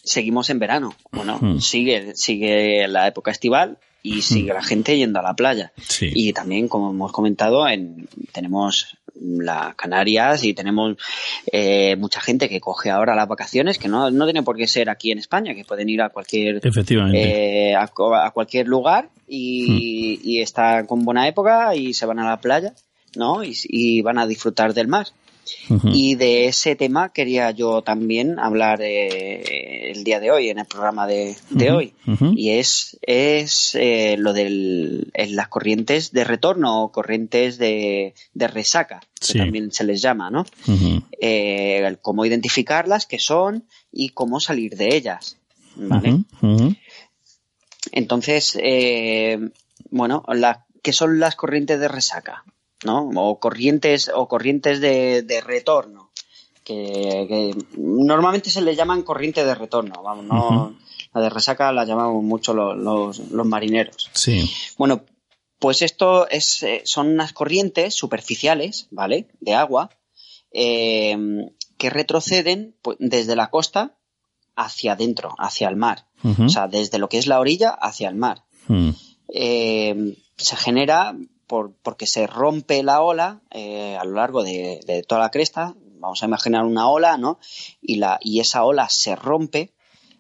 seguimos en verano. Bueno, Hmm. sigue, sigue la época estival y sigue la gente yendo a la playa. Sí. Y también, como hemos comentado, en, tenemos las Canarias y tenemos eh, mucha gente que coge ahora las vacaciones, que no, no tiene por qué ser aquí en España, que pueden ir a cualquier eh, a, cualquier lugar y, y está con buena época y se van a la playa, ¿no? Y, y van a disfrutar del mar. Y de ese tema quería yo también hablar eh, el día de hoy, en el programa de, de hoy. Y es, es eh, lo de las corrientes de retorno o corrientes de, de resaca, que también se les llama, ¿no? Eh, cómo identificarlas, qué son y cómo salir de ellas. ¿Vale? Entonces, eh, bueno, la- ¿qué son las corrientes de resaca? ¿No? O corrientes, o corrientes de, de retorno. que, que normalmente se le llaman corriente de retorno, vamos, no, la de resaca la llamamos mucho los, los, los marineros. Sí. Bueno, pues esto es, eh, son unas corrientes superficiales, ¿vale? De agua, eh, que retroceden pues, desde la costa hacia adentro, hacia el mar. O sea, desde lo que es la orilla hacia el mar. Mm. Eh, se genera por, porque se rompe la ola eh, a lo largo de, toda la cresta. Vamos a imaginar una ola, ¿no? Y, la, y esa ola se rompe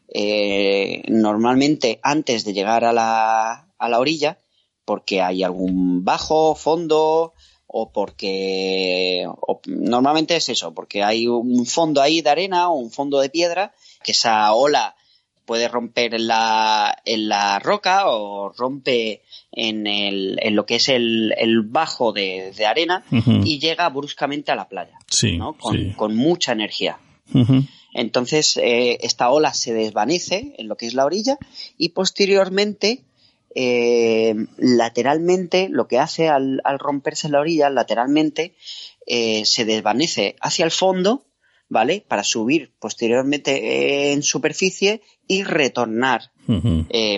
eh, normalmente antes de llegar a la, a la orilla porque hay algún bajo, fondo o porque normalmente es eso, porque hay un fondo ahí de arena o un fondo de piedra que esa ola puede romper en la, en la roca o rompe en, el, en lo que es el, el bajo de, de arena y llega bruscamente a la playa, Sí, ¿no? Con, sí. con mucha energía. Entonces, eh, esta ola se desvanece en lo que es la orilla y posteriormente, eh, lateralmente, lo que hace al, al romperse la orilla, lateralmente, eh, se desvanece hacia el fondo, ¿vale? Para subir posteriormente en superficie y retornar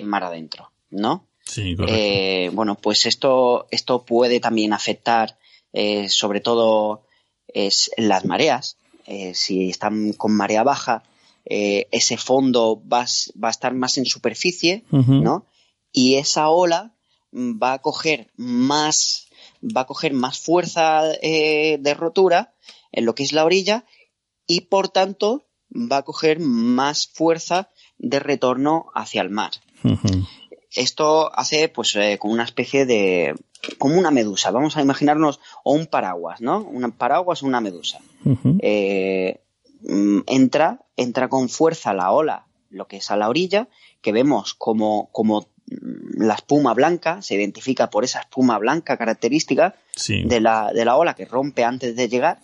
mar adentro, ¿no? Sí. Eh, bueno, pues esto, esto puede también afectar, eh, sobre todo, es las mareas. Eh, si están con marea baja, ese fondo va, va a estar más en superficie. ¿no? Y esa ola mm, va a coger más, va a coger más fuerza de rotura en lo que es la orilla y por tanto va a coger más fuerza de retorno hacia el mar. Esto hace pues eh, como una especie de como una medusa vamos a imaginarnos o un paraguas no un paraguas o una medusa. Eh, mm, entra entra con fuerza la ola lo que es a la orilla que vemos como como mm, la espuma blanca se identifica por esa espuma blanca característica Sí. de la, de la ola que rompe antes de llegar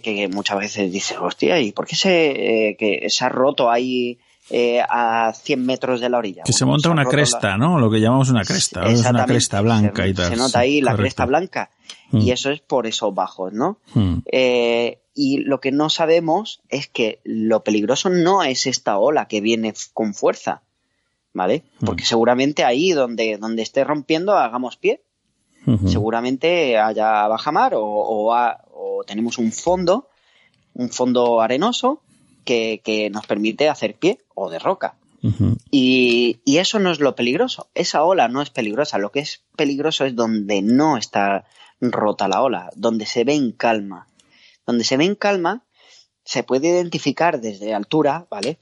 que muchas veces dices, hostia, ¿y por qué se, eh, que se ha roto ahí eh, a 100 metros de la orilla? Que se monta ha una cresta, la- ¿no? Lo que llamamos una cresta. Es una cresta blanca se, y tal. Se nota sí, ahí la correcto. cresta blanca Mm. y eso es por esos bajos, ¿no? Mm. Eh, y lo que no sabemos es que lo peligroso no es esta ola que viene con fuerza, ¿vale? Mm. Porque seguramente ahí donde, donde esté rompiendo hagamos pie, seguramente haya bajamar o, o, o tenemos un fondo, un fondo arenoso que, que nos permite hacer pie o de roca. Y, y eso no es lo peligroso. Esa ola no es peligrosa. Lo que es peligroso es donde no está rota la ola, donde se ve en calma. Donde se ve en calma se puede identificar desde altura, ¿vale?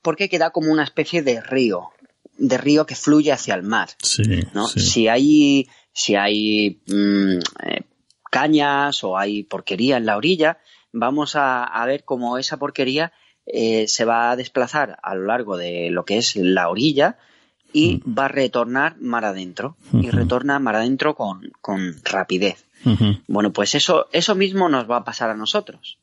Porque queda como una especie de río, de río que fluye hacia el mar. Sí, ¿no? sí. Si hay, si hay mm, eh, cañas o hay porquería en la orilla, vamos a, a ver cómo esa porquería eh, se va a desplazar a lo largo de lo que es la orilla y va a retornar mar adentro. Y retorna mar adentro con, con rapidez. Bueno, pues eso, eso mismo nos va a pasar a nosotros.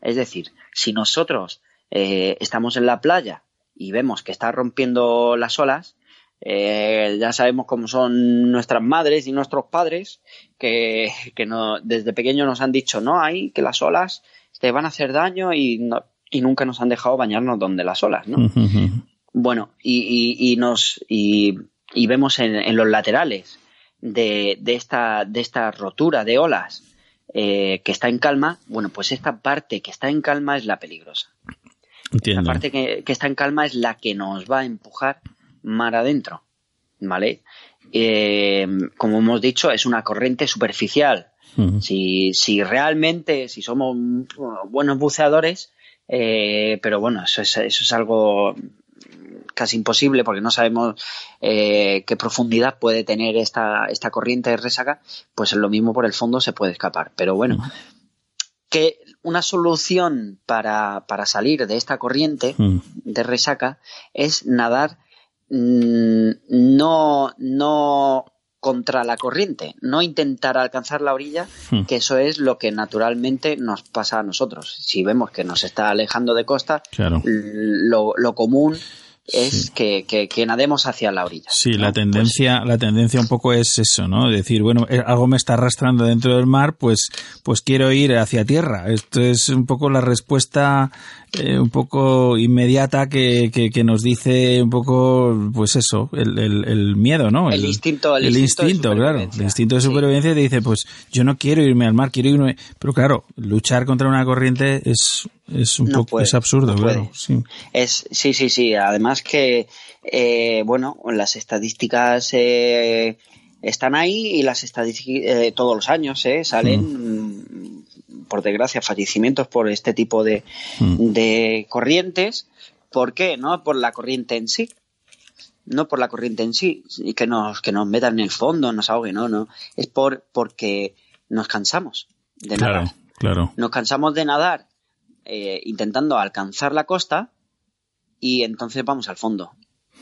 Es decir, si nosotros eh, estamos en la playa y vemos que está rompiendo las olas, eh, ya sabemos cómo son nuestras madres y nuestros padres, que, que no, desde pequeños nos han dicho, no, hay que las olas te van a hacer daño y, no- y nunca nos han dejado bañarnos donde las olas, ¿no? Bueno, y, y- y nos y, y vemos en, en los laterales de, de esta de esta rotura de olas eh, que está en calma, bueno, pues esta parte que está en calma es la peligrosa. Entiendo. La parte que, que está en calma es la que nos va a empujar mar adentro, ¿vale? Eh, como hemos dicho, es una corriente superficial. Si, si realmente, si somos buenos buceadores, eh, pero bueno, eso es, eso es algo casi imposible porque no sabemos eh, qué profundidad puede tener esta, esta corriente de resaca, pues lo mismo por el fondo se puede escapar. Pero bueno, que una solución para, para salir de esta corriente de resaca es nadar no, no contra la corriente, no intentar alcanzar la orilla, Hmm. que eso es lo que naturalmente nos pasa a nosotros. Si vemos que nos está alejando de costa, Claro. lo, lo común es que, que, que nademos hacia la orilla. Sí, ¿no? la tendencia, Pues la tendencia un poco es eso, ¿no? Decir, bueno, eh, algo me está arrastrando dentro del mar, pues, pues quiero ir hacia tierra. Esto es un poco la respuesta eh, un poco inmediata que, que, que nos dice un poco, pues eso, el, el, el miedo, ¿no? El instinto- el instinto claro. El instinto de Sí. supervivencia te dice, pues yo no quiero irme al mar, quiero irme. Pero claro, luchar contra una corriente es, es un No poco, puede, es absurdo, no claro. Sí. Es, sí, sí, sí. Además que, eh, bueno, las estadísticas eh, están ahí y las estadísticas todos los años eh, salen, mm, por desgracia, fallecimientos por este tipo de, Mm. de corrientes. ¿Por qué? No por la corriente en sí. No por la corriente en sí, y que nos, que nos metan en el fondo, nos ahogue, no, no. Es por, porque nos cansamos de Claro, nadar. claro. Nos cansamos de nadar eh, intentando alcanzar la costa y entonces vamos al fondo.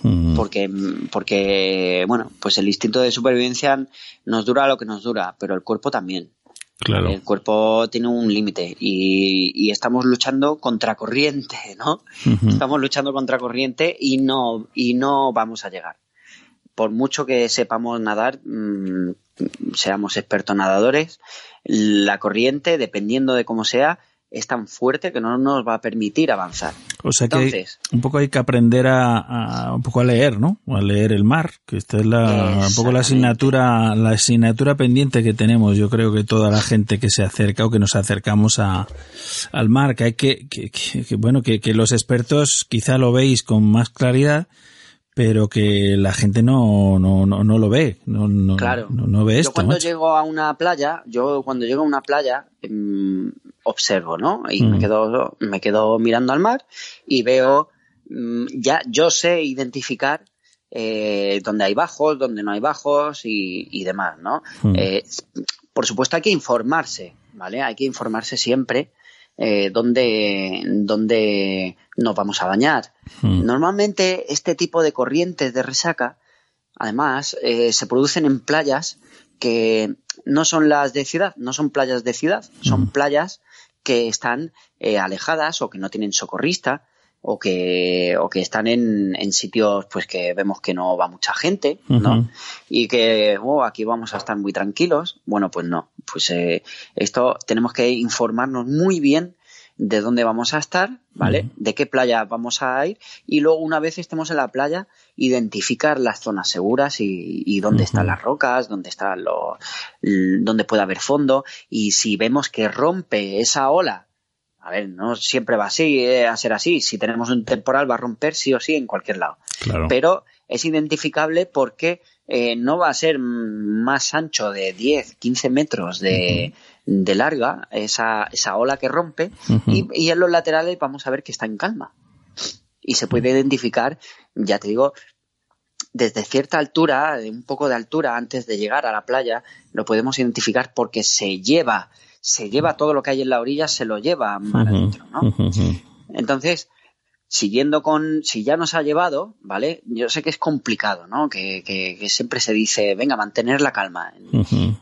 Mm. Porque, porque, bueno, pues el instinto de supervivencia nos dura lo que nos dura, pero el cuerpo también. Claro. El cuerpo tiene un límite y, y estamos luchando contra corriente, ¿no? Estamos luchando contra corriente y no, y no vamos a llegar. Por mucho que sepamos nadar, mm, seamos expertos nadadores, la corriente, dependiendo de cómo sea, es tan fuerte que no nos va a permitir avanzar. O sea que hay- un poco hay que aprender a, a- un poco a leer, ¿no? A leer el mar, que esta es la, un poco la asignatura, la asignatura pendiente que tenemos. Yo creo que toda la gente que se acerca o que nos acercamos a, al mar, que hay que, que, que- que, bueno, que, que los expertos quizá lo veis con más claridad, pero que la gente no, no, no, no lo ve, no, no, Claro. no, no ve Yo esto. cuando macho. llego a una playa, yo cuando llego a una playa mm, observo, ¿no? Y Mm. me quedo me quedo mirando al mar y veo mm, ya yo sé identificar eh, dónde hay bajos, dónde no hay bajos y, y demás, ¿no? Mm. Eh, por supuesto hay que informarse, ¿vale? Hay que informarse siempre eh, dónde, dónde nos vamos a bañar. Mm. Normalmente este tipo de corrientes de resaca, además, eh, se producen en playas que no son las de ciudad, no son playas de ciudad, son Ujú. playas que están eh, alejadas o que no tienen socorrista o que, o que están en, en sitios pues que vemos que no va mucha gente, ¿no? Y que oh, aquí vamos a estar muy tranquilos. Bueno, pues no. Pues eh, esto tenemos que informarnos muy bien de dónde vamos a estar, ¿vale? De qué playa vamos a ir y luego una vez estemos en la playa identificar las zonas seguras y, y dónde están las rocas, dónde está lo, l- dónde puede haber fondo y si vemos que rompe esa ola a ver, no siempre va así, eh, a ser así. Si tenemos un temporal va a romper sí o sí en cualquier lado Claro. pero es identificable porque eh, no va a ser más ancho de 10, 15 metros de, de larga esa, esa ola que rompe y, y en los laterales vamos a ver que está en calma. Y se puede identificar, ya te digo, desde cierta altura, de un poco de altura antes de llegar a la playa, lo podemos identificar porque se lleva, se lleva todo lo que hay en la orilla, se lo lleva mar Ujú. adentro, ¿no? Entonces, siguiendo con, si ya nos ha llevado, ¿vale? Yo sé que es complicado, ¿no? Que, que- que siempre se dice, venga, mantener la calma.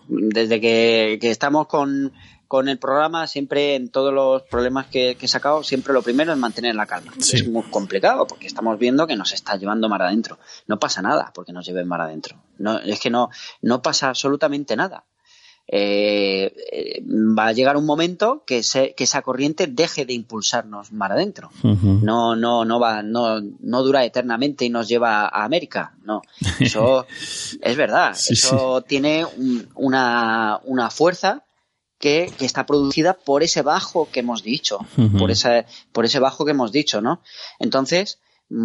Desde que, que estamos con, con el programa, siempre en todos los problemas que, que he sacado, siempre lo primero es mantener la calma. Sí. Es muy complicado porque estamos viendo que nos está llevando mar adentro. No pasa nada porque nos lleven mar adentro. No, es que no, no pasa absolutamente nada. Eh, eh, va a llegar un momento que, se- que esa corriente deje de impulsarnos mar adentro. No no no va no no dura eternamente y nos lleva a América no. Eso es verdad. Sí, eso tiene un- una una fuerza que, que está producida por ese bajo que hemos dicho por ese por ese bajo que hemos dicho no entonces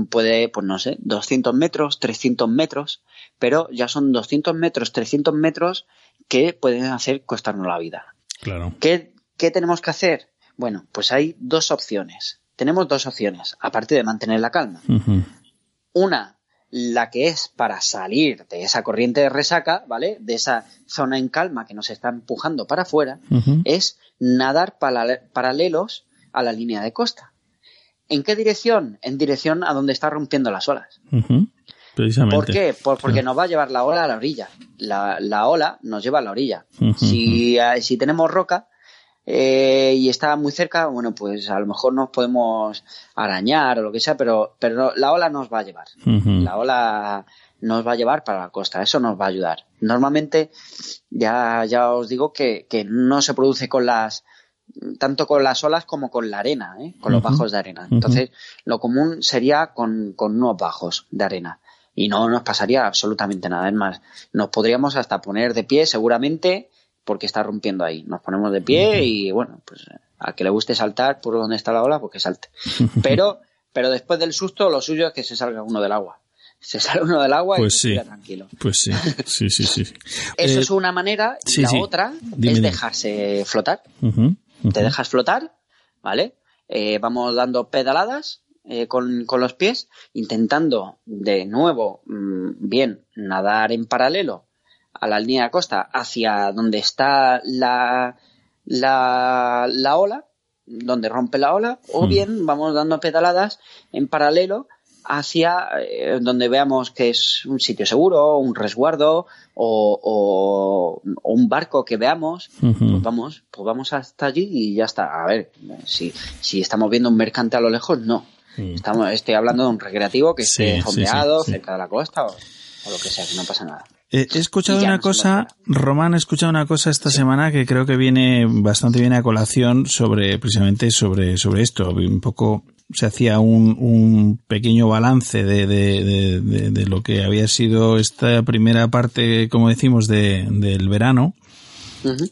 puede pues no sé 200 metros 300 metros pero ya son 200 metros 300 metros que pueden hacer costarnos la vida Claro. ¿Qué, qué tenemos que hacer? Bueno, pues hay dos opciones. Tenemos dos opciones, aparte de mantener la calma. Una, la que es para salir de esa corriente de resaca, ¿vale? De esa zona en calma que nos está empujando para afuera, es nadar paralelos a la línea de costa. ¿En qué dirección? En dirección a donde está rompiendo las olas. Precisamente. ¿Por qué? Por- porque nos va a llevar la ola a la orilla. La, la ola nos lleva a la orilla. Ujú, Si, eh, si tenemos roca, eh, y está muy cerca, bueno, pues a lo mejor nos podemos arañar o lo que sea, pero, pero la ola nos va a llevar. La ola nos va a llevar para la costa, eso nos va a ayudar. Normalmente, ya, ya os digo que, que no se produce con las, tanto con las olas como con la arena, ¿eh? con los bajos de arena. Entonces, lo común sería con, con unos bajos de arena. Y no nos pasaría absolutamente nada. Es más, nos podríamos hasta poner de pie seguramente porque está rompiendo ahí. Nos ponemos de pie y bueno, pues a que le guste saltar por donde está la ola, pues que salte. Pero, pero después del susto, lo suyo es que se salga uno del agua. Se sale uno del agua Pues y se tranquilo. Pues sí, sí, sí, sí. Eso Eh, es una manera. Y sí, la sí. otra Dime, es dejarse flotar. Te dejas flotar, ¿vale? Eh, vamos dando pedaladas eh, con, con los pies, intentando de nuevo, mm, bien, nadar en paralelo a la línea de costa hacia donde está la, la, la ola, donde rompe la ola, o Mm. bien vamos dando pedaladas en paralelo hacia eh, donde veamos que es un sitio seguro, un resguardo o, o- o un barco que veamos, pues vamos, pues vamos hasta allí y ya está. A ver, si, si estamos viendo un mercante a lo lejos, no. Mm. Estamos, estoy hablando de un recreativo que Sí, esté fondeado sí, sí. cerca de la costa o, o lo que sea, que no pasa nada. Eh, he escuchado una cosa, Román, he escuchado una cosa esta semana que creo que viene bastante bien a colación sobre, precisamente sobre, sobre esto. Un poco se hacía un, un pequeño balance de, de, de, de- de lo que había sido esta primera parte, como decimos, de, del verano.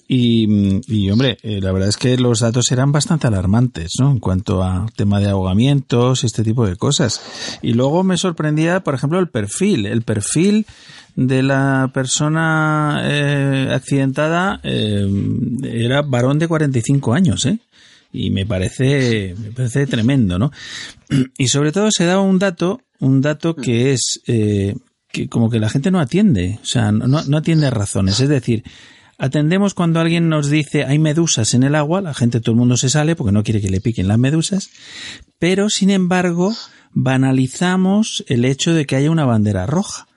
Y, y, hombre, eh, la verdad es que los datos eran bastante alarmantes, ¿no? En cuanto a tema de ahogamientos y este tipo de cosas. Y luego me sorprendía, por ejemplo, el perfil. El perfil de la persona eh, accidentada eh, era varón de 45 años, ¿eh? Y me parece, me parece tremendo, ¿no? Y sobre todo se da un dato, un dato que es eh, que como que la gente no atiende, o sea, no, no atiende razones. Es decir, atendemos cuando alguien nos dice hay medusas en el agua, la gente, todo el mundo se sale porque no quiere que le piquen las medusas, pero sin embargo banalizamos el hecho de que haya una bandera roja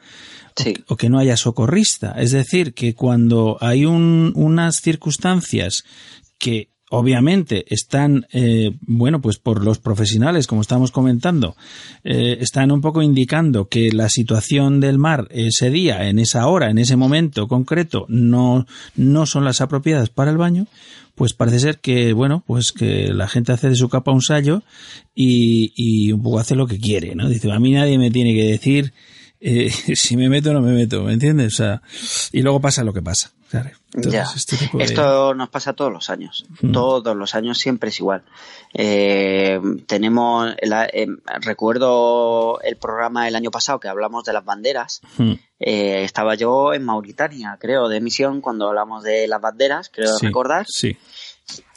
Sí. o que no haya socorrista. Es decir, que cuando hay un- unas circunstancias que obviamente están, eh, bueno, pues por los profesionales, como estamos comentando, eh, están un poco indicando que la situación del mar ese día, en esa hora, en ese momento concreto, no, no son las apropiadas para el baño, pues parece ser que, bueno, pues que la gente hace de su capa un sallo y, y un poco hace lo que quiere, ¿no? Dice, a mí nadie me tiene que decir eh, si me meto o no me meto, ¿me entiendes? O sea, y luego pasa lo que pasa. Claro. Ya. este de- Esto nos pasa todos los años. Mm. Todos los años siempre es igual. Eh, tenemos, la- eh, recuerdo el programa el año pasado que hablamos de las banderas. Mm, Eh, estaba yo en Mauritania, creo, de misión cuando hablamos de las banderas, creo sí, recordar. Sí.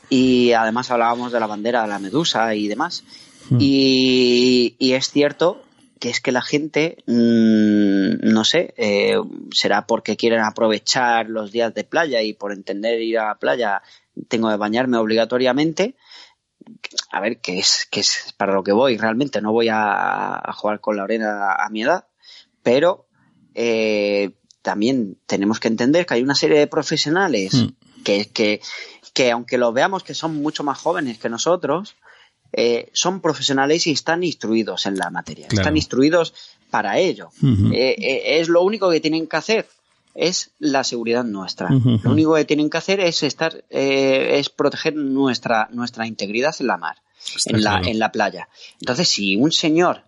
Y además hablábamos de la bandera, la medusa y demás. Mm. Y, y es cierto que es que la gente, mm, no sé, eh, será porque quieren aprovechar los días de playa y por entender ir a la playa tengo que bañarme obligatoriamente. A ver, que es, que es para lo que voy realmente, no voy a, a jugar con la arena a mi edad, pero eh, también tenemos que entender que hay una serie de profesionales Mm. que, que, que aunque los veamos que son mucho más jóvenes que nosotros, eh, son profesionales y están instruidos en la materia, Claro. están instruidos para ello. Eh, eh, es lo único que tienen que hacer es la seguridad nuestra. Lo único que tienen que hacer es estar, eh, es proteger nuestra nuestra integridad en la mar, Está en la en la playa. Entonces, si un señor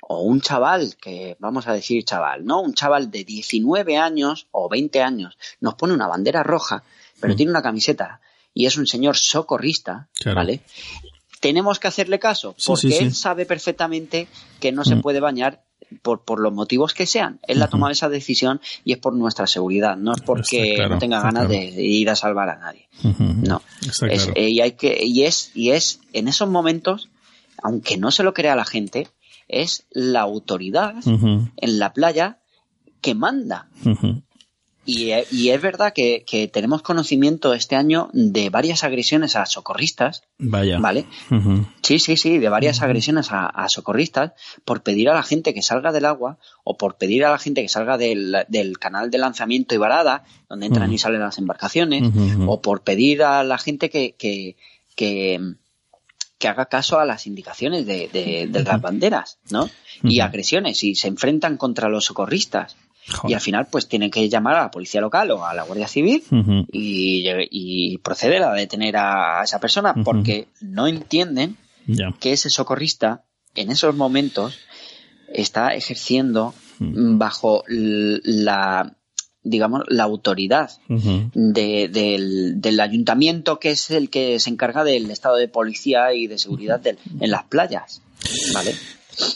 o un chaval, que vamos a decir chaval, ¿no? Un chaval de 19 años o 20 años nos pone una bandera roja, pero Mm. tiene una camiseta y es un señor socorrista, Claro. ¿vale? Tenemos que hacerle caso, porque sí, sí. él sabe perfectamente que no se Mm. puede bañar por, por los motivos que sean. Él ha tomado esa decisión y es por nuestra seguridad, no es porque claro, no tenga ganas claro. de, ir a salvar a nadie. No. Es- claro. y hay que y es y es en esos momentos, aunque no se lo crea la gente, es la autoridad en la playa que manda. Ujú. Y, eh, y es verdad que, que tenemos conocimiento este año de varias agresiones a socorristas, Vaya. ¿vale? Sí, sí, sí, de varias agresiones a, a socorristas por pedir a la gente que salga del agua o por pedir a la gente que salga del, del canal de lanzamiento y varada, donde entran y salen las embarcaciones, o por pedir a la gente que, que, que, que haga caso a las indicaciones de, de- de las banderas, ¿no? Y agresiones, y se enfrentan contra los socorristas. Joder. Y al final, pues tienen que llamar a la policía local o a la Guardia Civil y, y proceder a detener a esa persona porque no entienden que ese socorrista en esos momentos está ejerciendo bajo la digamos la autoridad de- del, del ayuntamiento que es el que se encarga del estado de policía y de seguridad del- en las playas vale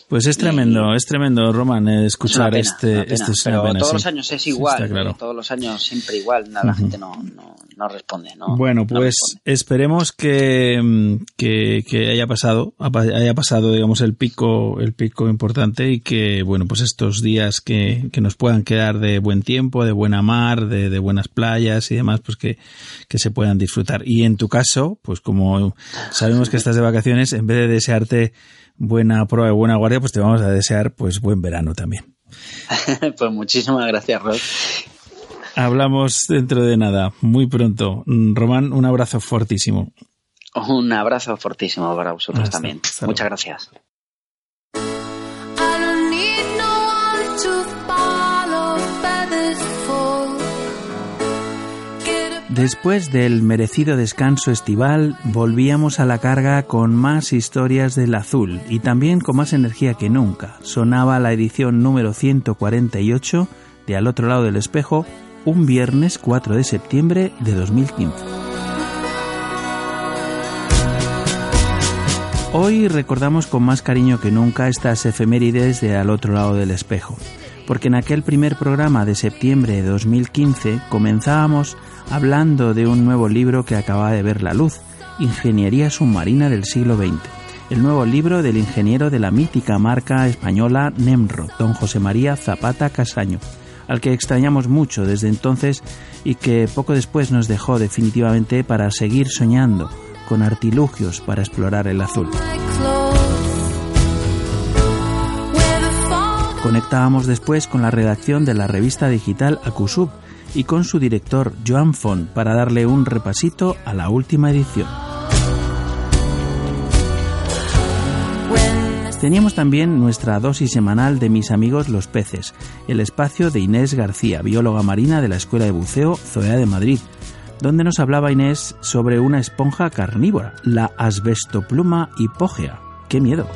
Pues es tremendo, es tremendo, Roman, eh, es escuchar pena, este, una pena. es una pero pena, todos sí. los años es igual claro. todos los años siempre igual nada, la gente no, no, no responde no Bueno, no pues esperemos que, mm, que, que haya pasado, haya pasado, digamos, el pico, el pico importante y que, bueno, pues estos días que, que nos puedan quedar de buen tiempo, de buena mar, de, de buenas playas y demás, pues que, que se puedan disfrutar. Y en tu caso, pues como sabemos que estás de vacaciones, en vez de desearte buena prueba y buena guardia, pues te vamos a desear, pues buen verano también. pues muchísimas gracias Rod Hablamos dentro de nada, muy pronto. Román, un abrazo fortísimo. un abrazo fortísimo para vosotros Hasta- también hasta muchas gracias Después del merecido descanso estival, volvíamos a la carga con más historias del azul y también con más energía que nunca. Sonaba la edición número 148 de Al otro lado del espejo, un viernes 4 de septiembre de 2015. Hoy recordamos con más cariño que nunca estas efemérides de Al otro lado del espejo, porque en aquel primer programa de septiembre de 2015 comenzábamos hablando de un nuevo libro que acababa de ver la luz, Ingeniería submarina del siglo XX, el nuevo libro del ingeniero de la mítica marca española Nemrod, don José María Zapata Casaño, al que extrañamos mucho desde entonces y que poco después nos dejó definitivamente para seguir soñando con artilugios para explorar el azul. Conectábamos después con la redacción de la revista digital Acusub y con su director Joan Font para darle un repasito a la última edición. Teníamos también nuestra dosis semanal de mis amigos los peces, el espacio de Inés García, bióloga marina de la Escuela de Buceo Zoea de Madrid, donde nos hablaba Inés sobre una esponja carnívora, la asbestopluma hipógea. ¡Qué miedo!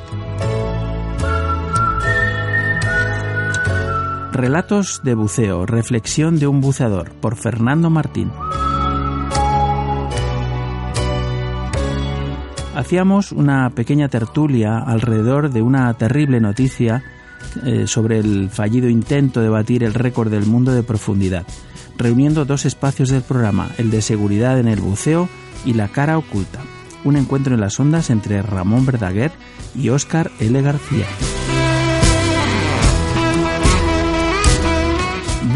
Relatos de buceo, reflexión de un buceador, por Fernando Martín. Hacíamos una pequeña tertulia alrededor de una terrible noticia eh, sobre el fallido intento de batir el récord del mundo de profundidad, reuniendo dos espacios del programa, el de seguridad en el buceo y la cara oculta, un encuentro en las ondas entre Ramón Verdaguer y Óscar L. García.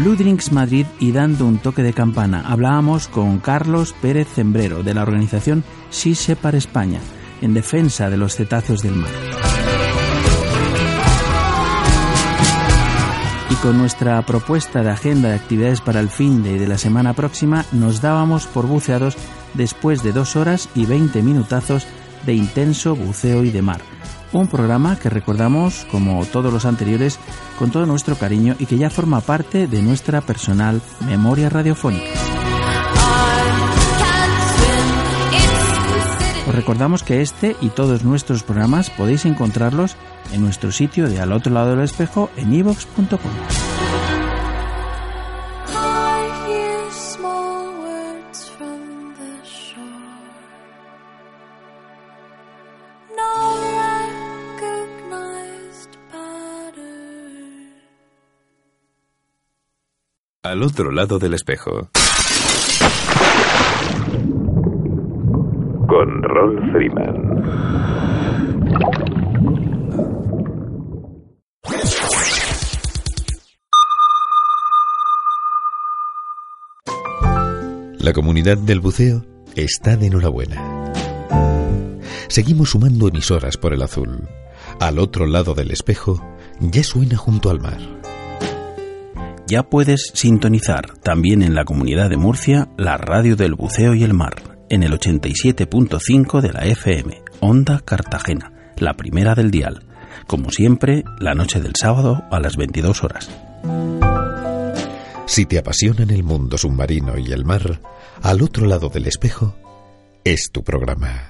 Blue Drinks Madrid y dando un toque de campana, hablábamos con Carlos Pérez Zembrero de la organización Sea Separ España, en defensa de los cetáceos del mar. Y con nuestra propuesta de agenda de actividades para el fin de, de la semana próxima, nos dábamos por buceados después de dos horas y 20 minutazos de intenso buceo y de mar. Un programa que recordamos, como todos los anteriores, con todo nuestro cariño y que ya forma parte de nuestra personal memoria radiofónica. Os recordamos que este y todos nuestros programas podéis encontrarlos en nuestro sitio de al otro lado del espejo en ivox.com. Al otro lado del espejo. Con Ron Freeman. La comunidad del buceo está de enhorabuena. Seguimos sumando emisoras por el azul. Al otro lado del espejo ya suena junto al mar. Ya puedes sintonizar también en la comunidad de Murcia la radio del buceo y el mar en el 87.5 de la FM, Onda Cartagena, la primera del dial. Como siempre, la noche del sábado a las 22 horas. Si te apasionan el mundo submarino y el mar, al otro lado del espejo es tu programa.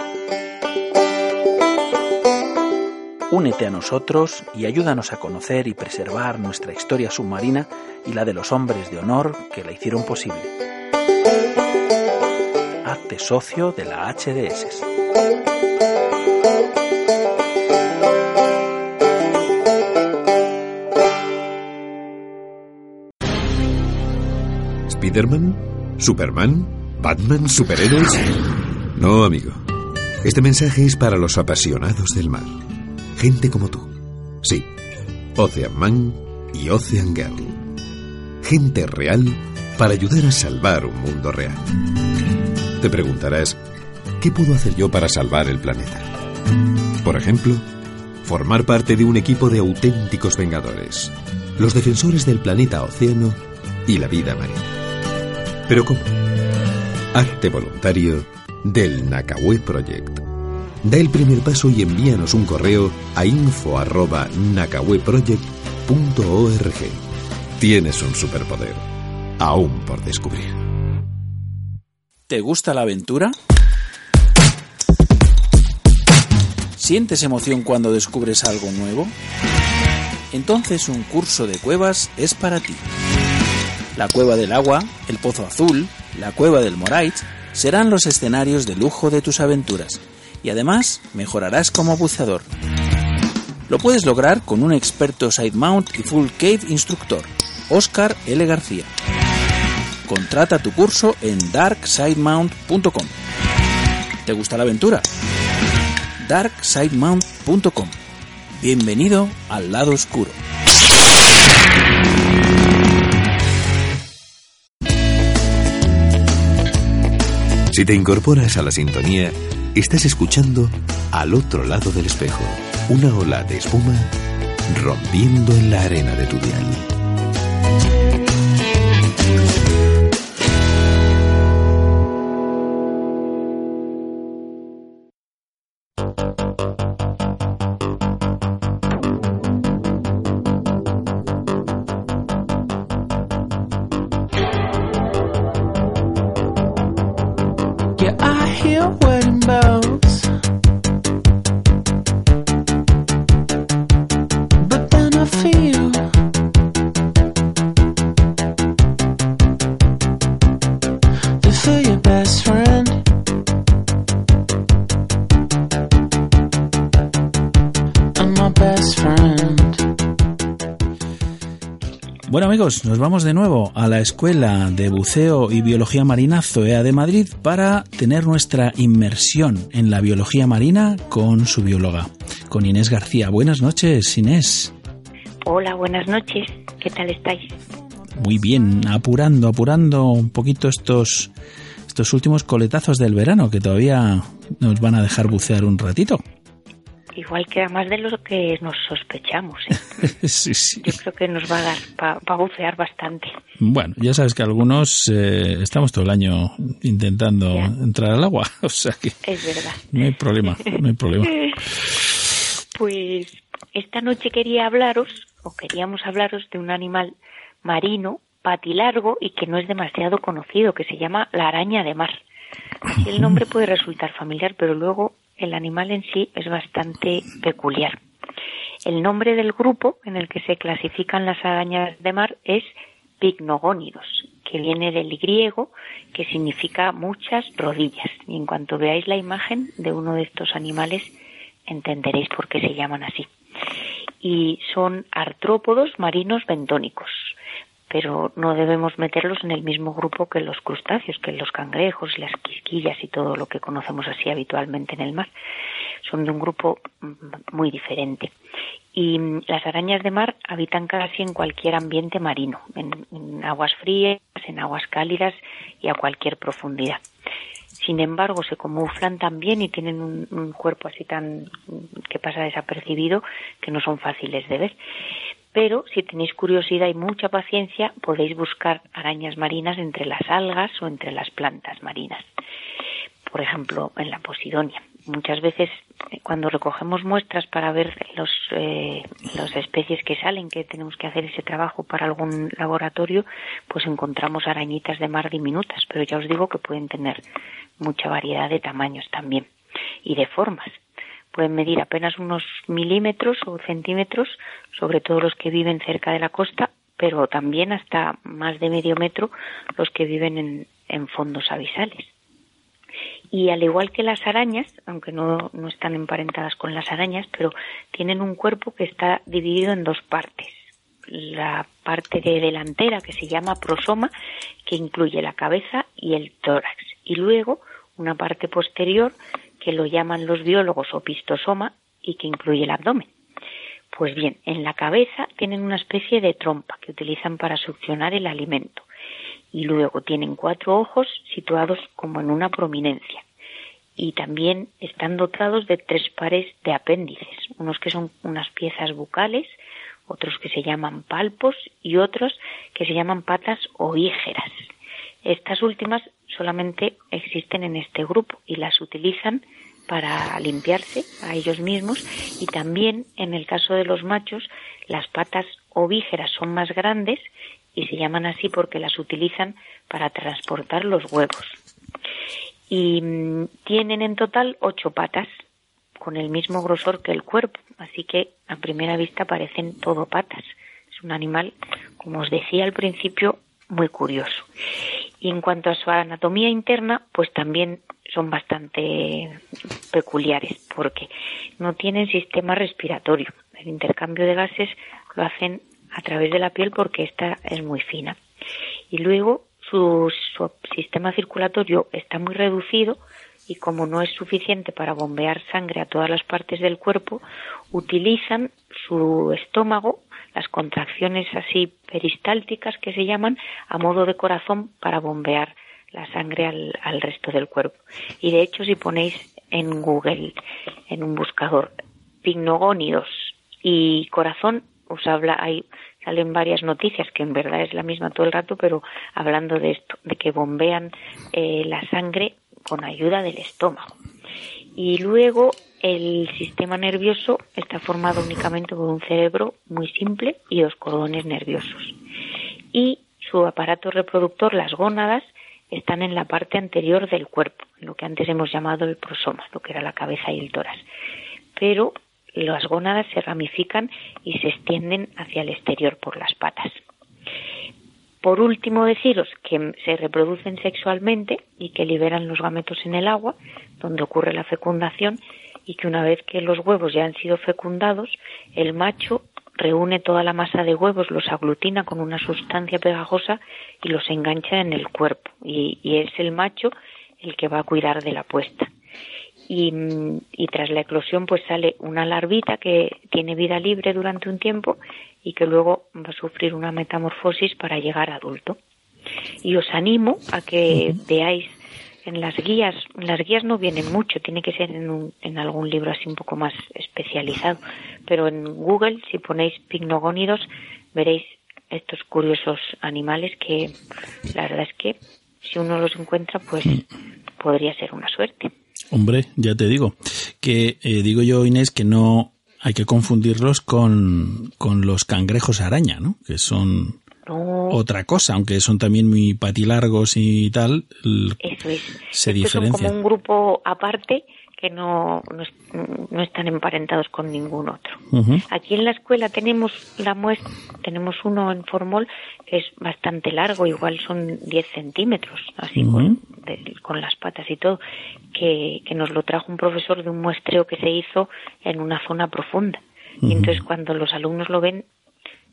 Únete a nosotros y ayúdanos a conocer y preservar nuestra historia submarina y la de los hombres de honor que la hicieron posible. Hazte socio de la HDS. ¿Spiderman? ¿Superman? ¿Batman? ¿Superhéroes? No, amigo. Este mensaje es para los apasionados del mar. Gente como tú. Sí. Ocean Man y Ocean Girl. Gente real para ayudar a salvar un mundo real. Te preguntarás, ¿qué puedo hacer yo para salvar el planeta? Por ejemplo, formar parte de un equipo de auténticos vengadores, los defensores del planeta océano y la vida marina. Pero ¿cómo? Hazte voluntario del Nakawé Project. Da el primer paso y envíanos un correo a info@nakaweproject.org. Tienes un superpoder, aún por descubrir. ¿Te gusta la aventura? ¿Sientes emoción cuando descubres algo nuevo? Entonces un curso de cuevas es para ti. La cueva del agua, el pozo azul, la cueva del Morait serán los escenarios de lujo de tus aventuras y además mejorarás como buceador. Lo puedes lograr con un experto side mount y full cave instructor, Oscar L. García. Contrata tu curso en darksidemount.com. ¿Te gusta la aventura? darksidemount.com. Bienvenido al lado oscuro. Si te incorporas a la sintonía, estás escuchando Al otro lado del espejo, una ola de espuma rompiendo en la arena de tu dial. Amigos, nos vamos de nuevo a la Escuela de Buceo y Biología Marina ZOEA de Madrid para tener nuestra inmersión en la biología marina con su bióloga, con Inés García. Buenas noches, Inés. Hola, buenas noches. ¿Qué tal estáis? Muy bien, apurando, apurando un poquito estos, estos últimos coletazos del verano que todavía nos van a dejar bucear un ratito. Igual queda más de lo que nos sospechamos. ¿eh? sí, sí. Yo creo que nos va a dar para bucear bastante. Bueno, ya sabes que algunos eh, estamos todo el año intentando Ya. entrar al agua, o sea que Es verdad. no hay problema, no hay problema. Pues esta noche quería hablaros, o queríamos hablaros de un animal marino, patilargo y que no es demasiado conocido, que se llama la araña de mar. El nombre puede resultar familiar, pero luego el animal en sí es bastante peculiar. El nombre del grupo en el que se clasifican las arañas de mar es Pycnogónidos, que viene del griego, que significa muchas rodillas. Y en cuanto veáis la imagen de uno de estos animales, entenderéis por qué se llaman así. Y son artrópodos marinos bentónicos, pero no debemos meterlos en el mismo grupo que los crustáceos, que los cangrejos, las quisquillas y todo lo que conocemos así habitualmente en el mar. Son de un grupo mm, muy diferente. Y mm, las arañas de mar habitan casi en cualquier ambiente marino, en, aguas frías, en aguas cálidas y a cualquier profundidad. Sin embargo, se camuflan también y tienen un cuerpo así tan que pasa desapercibido que no son fáciles de ver. Pero si tenéis curiosidad y mucha paciencia, podéis buscar arañas marinas entre las algas o entre las plantas marinas. Por ejemplo, en la Posidonia. Muchas veces eh, cuando recogemos muestras para ver los, eh, las especies que salen, que tenemos que hacer ese trabajo para algún laboratorio, pues encontramos arañitas de mar diminutas, pero ya os digo que pueden tener mucha variedad de tamaños también y de formas. Pueden medir apenas unos milímetros o centímetros, sobre todo los que viven cerca de la costa, pero también hasta más de medio metro los que viven en, fondos abisales. Y al igual que las arañas, aunque no, no están emparentadas con las arañas, pero tienen un cuerpo que está dividido en dos partes. La parte de delantera que se llama prosoma, que incluye la cabeza y el tórax. Y luego una parte posterior que lo llaman los biólogos opistosoma y que incluye el abdomen. Pues bien, en la cabeza tienen una especie de trompa que utilizan para succionar el alimento y luego tienen cuatro ojos situados como en una prominencia y también están dotados de tres pares de apéndices, unos que son unas piezas bucales, otros que se llaman palpos y otros que se llaman patas ovígeras. Estas últimas solamente existen en este grupo y las utilizan para limpiarse a ellos mismos y también en el caso de los machos las patas ovígeras son más grandes y se llaman así porque las utilizan para transportar los huevos. Y mm, tienen en total ocho patas con el mismo grosor que el cuerpo, así que a primera vista parecen todo patas. Es un animal, como os decía al principio, muy curioso. Y en cuanto a su anatomía interna, pues también son bastante peculiares porque no tienen sistema respiratorio. El intercambio de gases lo hacen a través de la piel porque esta es muy fina. Y luego su, su sistema circulatorio está muy reducido y como no es suficiente para bombear sangre a todas las partes del cuerpo, utilizan su estómago, las contracciones así peristálticas que se llaman, a modo de corazón para bombear la sangre al, al resto del cuerpo. Y de hecho, si ponéis en Google, en un buscador, pignogónidos y corazón, os habla, ahí salen varias noticias que en verdad es la misma todo el rato, pero hablando de esto, de que bombean eh, la sangre con ayuda del estómago. Y luego el sistema nervioso está formado únicamente por un cerebro muy simple y dos cordones nerviosos. Y su aparato reproductor, las gónadas, están en la parte anterior del cuerpo, lo que antes hemos llamado el prosoma, lo que era la cabeza y el tórax. Pero las gónadas se ramifican y se extienden hacia el exterior por las patas. Por último, deciros que se reproducen sexualmente y que liberan los gametos en el agua, donde ocurre la fecundación, y que una vez que los huevos ya han sido fecundados, el macho reúne toda la masa de huevos, los aglutina con una sustancia pegajosa y los engancha en el cuerpo. Y, y es el macho el que va a cuidar de la puesta. Y, y, tras la eclosión pues sale una larvita que tiene vida libre durante un tiempo y que luego va a sufrir una metamorfosis para llegar a adulto. Y os animo a que veáis en las guías, en las guías no vienen mucho, tiene que ser en, un, en algún libro así un poco más especializado. Pero en Google, si ponéis picnogónidos, veréis estos curiosos animales que la verdad es que si uno los encuentra, pues podría ser una suerte. Hombre, ya te digo, que eh, digo yo, Inés, que no hay que confundirlos con, con los cangrejos araña, ¿no? Que son No, otra cosa, aunque son también muy patilargos y tal, eso es. se Estos son diferencian. como un grupo aparte que no, no, no están emparentados con ningún otro. Aquí en la escuela tenemos la muestra, tenemos uno en formol que es bastante largo, igual son 10 centímetros, así con, de- con las patas y todo, que, que nos lo trajo un profesor de un muestreo que se hizo en una zona profunda. Y entonces cuando los alumnos lo ven,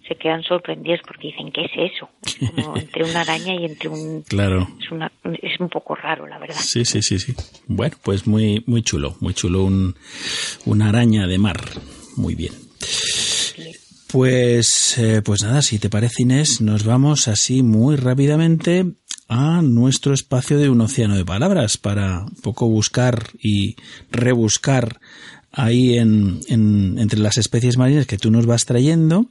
se quedan sorprendidos porque dicen, ¿qué es eso? Es como entre una araña y entre un... Claro. Es, una, es un poco raro, la verdad. Sí, sí, sí, sí. Bueno, pues muy, muy chulo, muy chulo un, una araña de mar. Muy bien. Pues, eh, pues nada, si te parece Inés, nos vamos así muy rápidamente a nuestro espacio de un océano de palabras para un poco buscar y rebuscar ahí en, en- entre las especies marinas que tú nos vas trayendo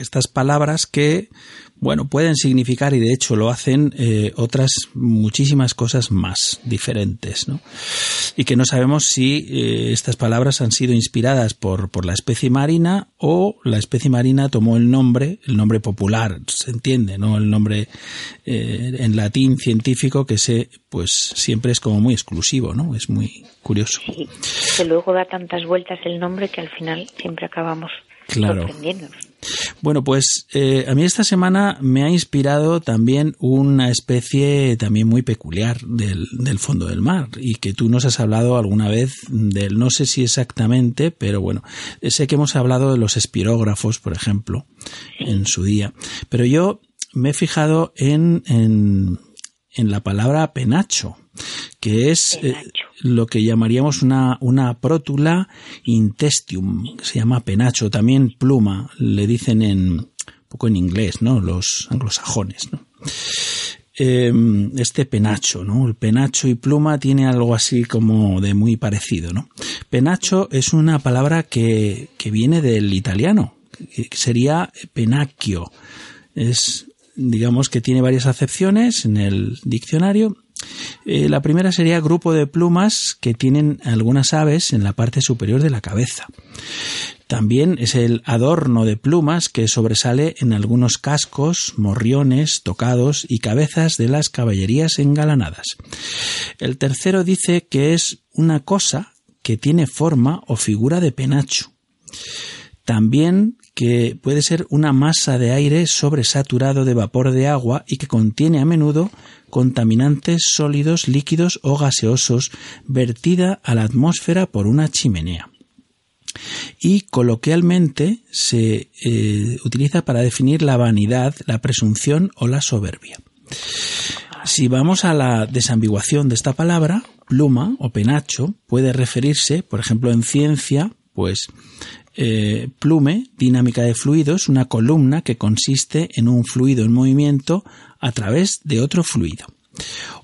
estas palabras que, bueno, pueden significar y de hecho lo hacen eh, otras muchísimas cosas más diferentes, ¿no? Y que no sabemos si eh, estas palabras han sido inspiradas por, por la especie marina o la especie marina tomó el nombre, el nombre popular, se entiende, ¿no? El nombre eh, en latín científico que se, pues siempre es como muy exclusivo, ¿no? Es muy curioso. Sí, que luego da tantas vueltas el nombre que al final siempre acabamos Claro. sorprendiéndonos. Bueno, pues eh, a mí esta semana me ha inspirado también una especie también muy peculiar del, del fondo del mar y que tú nos has hablado alguna vez del, no sé si exactamente, pero bueno, sé que hemos hablado de los espirógrafos, por ejemplo, en su día, pero yo me he fijado en, en, en la palabra penacho, que es eh, lo que llamaríamos una, una prótula intestium, que se llama penacho, también pluma, le dicen en un poco en inglés, ¿no? Los anglosajones, ¿no? Eh, este penacho, ¿no? El penacho y pluma tiene algo así como de muy parecido, ¿no? Penacho es una palabra que, que viene del italiano, que sería penacchio. Es, digamos que tiene varias acepciones en el diccionario. Eh, la primera sería grupo de plumas que tienen algunas aves en la parte superior de la cabeza. También es el adorno de plumas que sobresale en algunos cascos, morriones, tocados y cabezas de las caballerías engalanadas. El tercero dice que es una cosa que tiene forma o figura de penacho. También que puede ser una masa de aire sobresaturado de vapor de agua y que contiene a menudo contaminantes sólidos, líquidos o gaseosos vertida a la atmósfera por una chimenea. Y coloquialmente se eh, utiliza para definir la vanidad, la presunción o la soberbia. Si vamos a la desambiguación de esta palabra, pluma o penacho puede referirse, por ejemplo, en ciencia, pues eh, plume, dinámica de fluidos, una columna que consiste en un fluido en movimiento a través de otro fluido.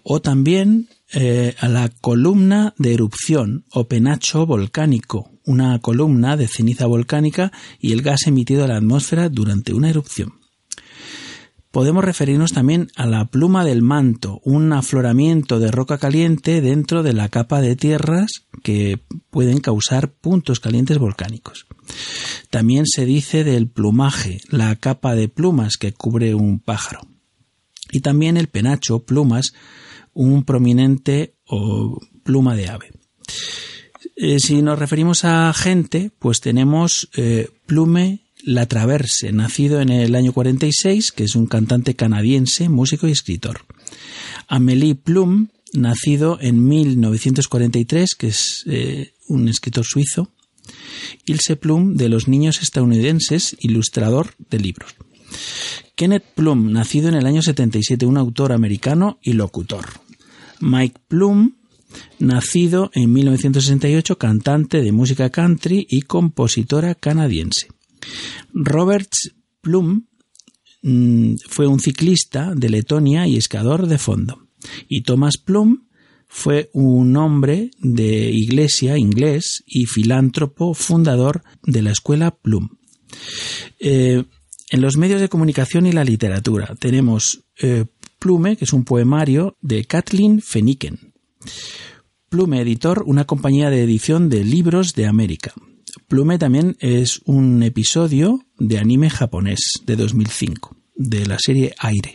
O también eh, a la columna de erupción o penacho volcánico, una columna de ceniza volcánica y el gas emitido a la atmósfera durante una erupción. Podemos referirnos también a la pluma del manto, un afloramiento de roca caliente dentro de la capa de tierras que pueden causar puntos calientes volcánicos. También se dice del plumaje, la capa de plumas que cubre un pájaro. Y también el penacho, plumas, un prominente o pluma de ave. Eh, si nos referimos a gente, pues tenemos eh, Plume La Traverse, nacido en el año 46, que es un cantante canadiense, músico y escritor. Amélie Plum, nacido en 1943, que es eh, un escritor suizo. Ilse Plum, de los niños estadounidenses, ilustrador de libros. Kenneth Plum, nacido en el año 77, un autor americano y locutor. Mike Plum, nacido en 1968, cantante de música country y compositora canadiense. Robert Plum mm, fue un ciclista de Letonia y escador de fondo. Y Thomas Plum, fue un hombre de iglesia inglés y filántropo fundador de la escuela Plum. Eh, en los medios de comunicación y la literatura tenemos eh, Plume, que es un poemario de Kathleen Feniken. Plume Editor, una compañía de edición de libros de América. Plume también es un episodio de anime japonés de 2005, de la serie Aire.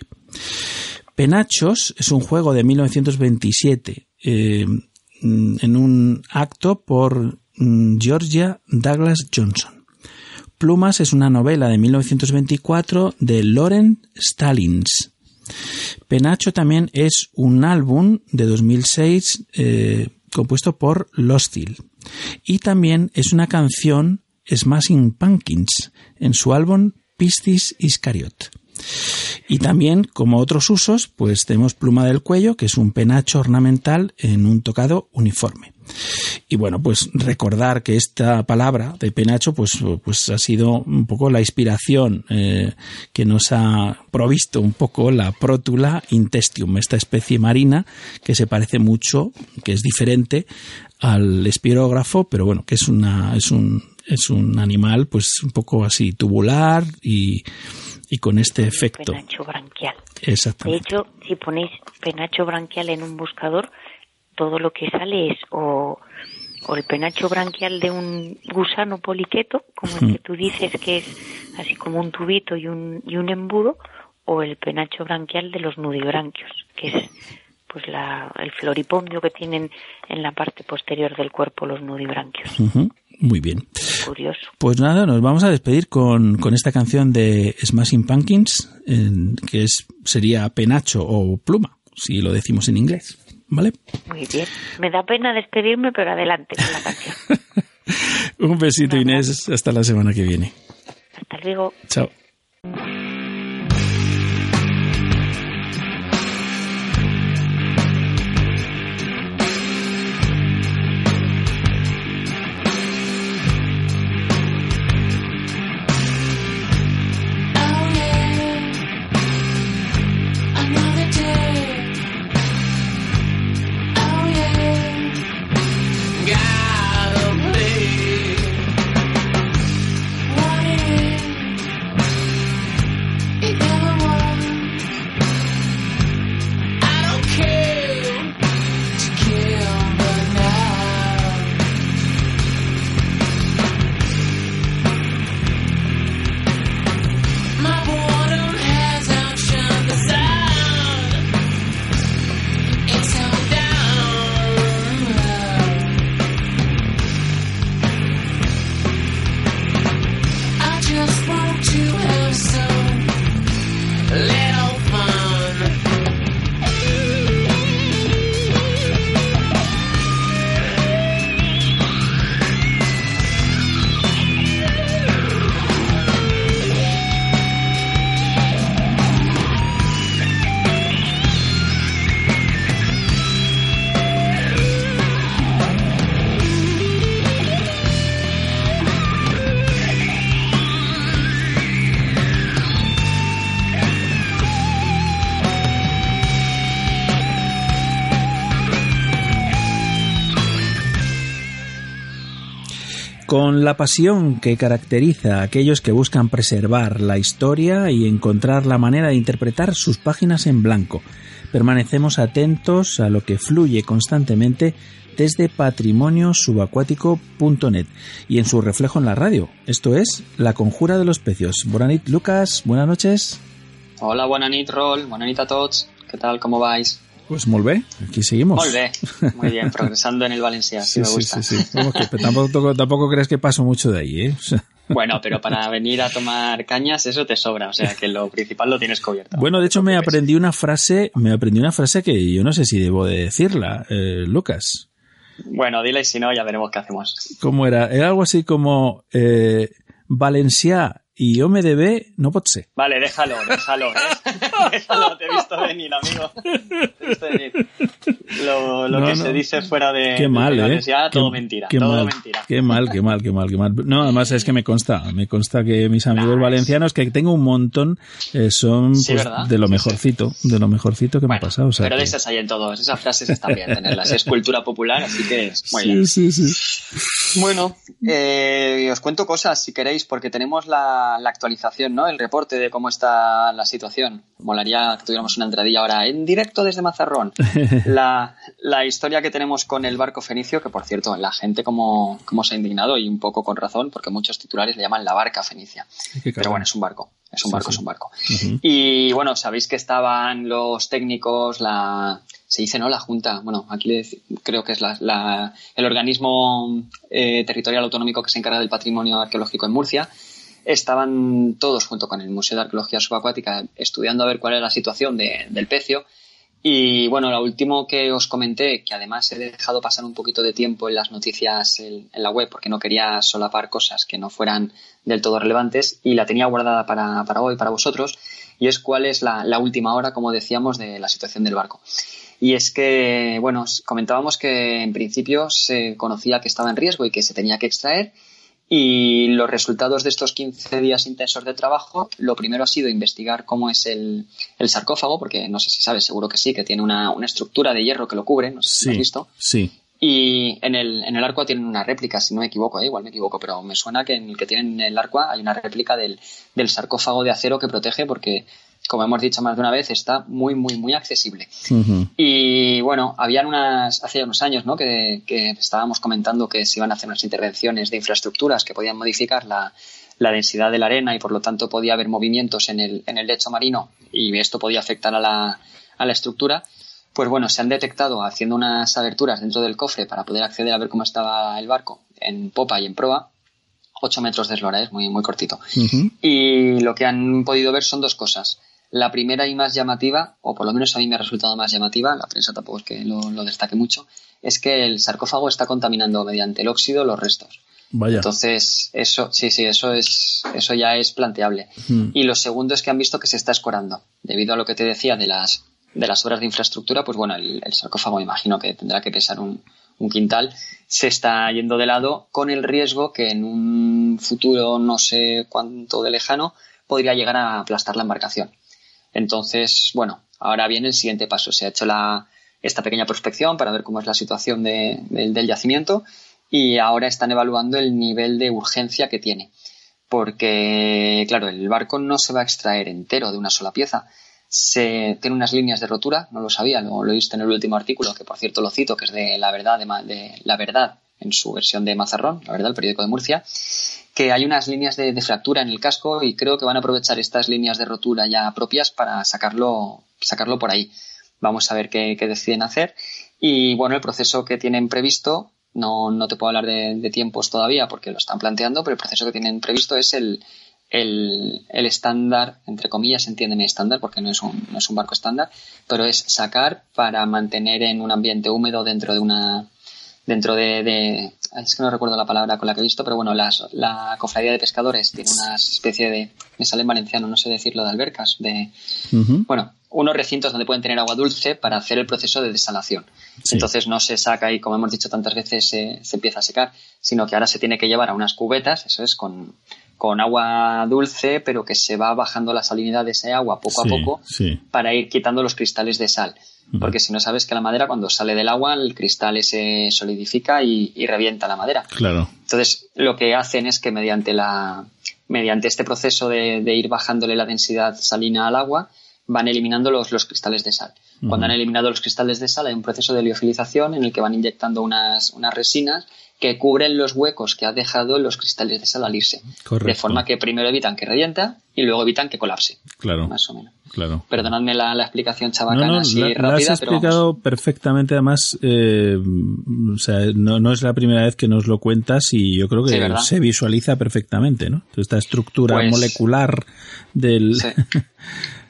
Penachos es un juego de 1927 eh, en un acto por mm, Georgia Douglas Johnson. Plumas es una novela de 1924 de Loren Stallings. Penacho también es un álbum de 2006 eh, compuesto por Lostil. Y también es una canción Smashing Pumpkins en su álbum Pistis Iscariot. Y también, como otros usos, pues tenemos pluma del cuello, que es un penacho ornamental en un tocado uniforme. Y bueno, pues recordar que esta palabra de penacho, pues, pues ha sido un poco la inspiración eh, que nos ha provisto un poco la prótula intestium, esta especie marina que se parece mucho, que es diferente al espirógrafo, pero bueno, que es una, es un, es un animal, pues un poco así tubular y, y con este efecto. Penacho branquial. Exactamente. De hecho, si ponéis penacho branquial en un buscador, todo lo que sale es o, o el penacho branquial de un gusano poliqueto, como el que tú dices que es así como un tubito y un, y un embudo, o el penacho branquial de los nudibranquios, que es pues la, el floripondio que tienen en la parte posterior del cuerpo los nudibranquios. Muy bien. Curioso. Pues nada, nos vamos a despedir con, con esta canción de Smashing Pumpkins, en- que es, sería penacho o pluma, si lo decimos en inglés. ¿Vale? Muy bien. Me da pena despedirme, pero adelante con la canción. Un besito, Inés. Hasta la semana que viene. Hasta luego. Chao. La pasión que caracteriza a aquellos que buscan preservar la historia y encontrar la manera de interpretar sus páginas en blanco, permanecemos atentos a lo que fluye constantemente desde patrimoniosubacuático.net y en su reflejo en la radio. Esto es La Conjura de los Pecios. Bonanit, Lucas, buenas noches. Hola, bona nit, Rol. A tots. ¿Qué tal? ¿Cómo vais? Pues molt bé, aquí seguimos. Molt bé. Muy bien, progresando en el Valencia. Sí, Sí, me sí, gusta. sí, sí. Vamos, que tampoco, tampoco crees que paso mucho de ahí, ¿eh? O sea, Bueno, pero para venir a tomar cañas eso te sobra, o sea que lo principal lo tienes cubierto. Bueno, de hecho me aprendí una frase, me aprendí una frase que yo no sé si debo de decirla, eh, Lucas. Bueno, dile y si no ya veremos qué hacemos. ¿Cómo era? Era algo así como eh, Valencià y OMDB no pot ser. Vale, déjalo, déjalo, ¿eh? déjalo, te he visto venir, amigo. Te he visto venir. Lo, lo No, que no. se dice fuera de, Qué de mal, ¿eh? universidad, Qué- todo mentira, qué todo mal, mentira. Qué mal, qué mal, qué mal, qué mal. No, además es que me consta, me consta que mis amigos valencianos, que tengo un montón, eh, son Sí, pues, de lo Sí, sí. mejorcito, de lo mejorcito que me ha pasado. O sea, Pero de que- esas hay en todos. Esas frases están bien tenerlas. Es cultura popular, así que es muy sí, bien. sí, sí. Bueno, eh, os cuento cosas si queréis, porque tenemos la, la actualización, ¿no? El reporte de cómo está la situación. Molaría que tuviéramos una entradilla ahora en directo desde Mazarrón. La, la historia que tenemos con el barco fenicio, que por cierto, la gente como, como se ha indignado y un poco con razón, porque muchos titulares le llaman la barca fenicia. Pero bueno, es un barco. Es un Sí, barco, sí. es un barco. Ujú. Y bueno, sabéis que estaban los técnicos, la se dice, ¿no? La Junta, bueno, aquí le creo que es la, la- el organismo eh, territorial autonómico que se encarga del patrimonio arqueológico en Murcia. Estaban todos junto con el Museo de Arqueología Subacuática estudiando a ver cuál era la situación de- del pecio. Y bueno, lo último que os comenté, que además he dejado pasar un poquito de tiempo en las noticias en, la web porque no quería solapar cosas que no fueran del todo relevantes y la tenía guardada para, para hoy, para vosotros, y es cuál es la, la última hora, como decíamos, de la situación del barco. Y es que, bueno, comentábamos que en principio se conocía que estaba en riesgo y que se tenía que extraer. Y los resultados de estos 15 días intensos de trabajo, lo primero ha sido investigar cómo es el, el sarcófago, porque no sé si sabes, seguro que sí, que tiene una, una estructura de hierro que lo cubre, no sé si lo has Sí, visto. sí. Y en el, en el arco tienen una réplica, si no me equivoco, ¿eh? igual me equivoco, pero me suena que en el que tienen el arco hay una réplica del, del sarcófago de acero que protege porque, como hemos dicho más de una vez, está muy, muy, muy accesible. Y bueno, habían unas, hace unos años, ¿no? Que, que estábamos comentando que se iban a hacer unas intervenciones de infraestructuras que podían modificar la, la densidad de la arena y por lo tanto podía haber movimientos en el, en el lecho marino y esto podía afectar a la, a la estructura. Pues bueno, se han detectado haciendo unas aberturas dentro del cofre para poder acceder a ver cómo estaba el barco en popa y en proa. 8 metros de eslora, es muy, muy cortito. Y lo que han podido ver son dos cosas. La primera y más llamativa, o por lo menos a mí me ha resultado más llamativa, la prensa tampoco es que lo, lo destaque mucho, es que el sarcófago está contaminando mediante el óxido los restos. Vaya. Entonces, eso, sí, sí, eso es, eso ya es planteable. Mm. Y lo segundo es que han visto que se está escorando. Debido a lo que te decía de las, de las obras de infraestructura, pues bueno, el, el sarcófago me imagino que tendrá que pesar un, un quintal, se está yendo de lado con el riesgo que en un futuro no sé cuánto de lejano podría llegar a aplastar la embarcación. Entonces, bueno, ahora viene el siguiente paso. Se ha hecho la, esta pequeña prospección para ver cómo es la situación de- del- yacimiento y ahora están evaluando el nivel de urgencia que tiene. Porque, claro, el barco no se va a extraer entero de una sola pieza. Se, tiene unas líneas de rotura, no lo sabía, lo, lo he visto en el último artículo, que por cierto lo cito, que es de La Verdad, de, de La Verdad, en su versión de Mazarrón, La Verdad, el periódico de Murcia, que hay unas líneas de, fractura en el casco y creo que van a aprovechar estas líneas de rotura ya propias para sacarlo, sacarlo por ahí. Vamos a ver qué, qué deciden hacer. Y bueno, el proceso que tienen previsto, no, no te puedo hablar de, tiempos todavía porque lo están planteando, pero el proceso que tienen previsto es el, el, el estándar, entre comillas, entiéndeme estándar porque no es, un, no es un barco estándar, pero es sacar para mantener en un ambiente húmedo dentro de una dentro de, es que no recuerdo la palabra con la que he visto, pero bueno, las, la cofradía de pescadores tiene una especie de, me sale en valenciano, no sé decirlo, de albercas, de, bueno, unos recintos donde pueden tener agua dulce para hacer el proceso de desalación. Sí. Entonces no se saca y, como hemos dicho tantas veces, se, se empieza a secar, sino que ahora se tiene que llevar a unas cubetas, eso es, con, con agua dulce, pero que se va bajando la salinidad de ese agua poco Sí, a poco sí. para ir quitando los cristales de sal. Porque si no sabes que la madera cuando sale del agua, el cristal se solidifica y, y revienta la madera. Claro. Entonces, lo que hacen es que mediante la mediante este proceso de, de ir bajándole la densidad salina al agua, van eliminando los, los cristales de sal. Cuando han eliminado los cristales de sal, hay un proceso de liofilización en el que van inyectando unas, unas resinas que cubren los huecos que ha dejado los cristales de sal al irse. Correcto. De forma que primero evitan que revienta y luego evitan que colapse. Claro. Más o menos. Claro. Perdonadme la, la explicación No, chabacana no, así la, la rápida, has pero vamos. explicado perfectamente. Además, eh, o sea, no, no es la primera vez que nos lo cuentas y yo creo que se visualiza perfectamente, ¿no? Esta estructura Pues- molecular del... Sí.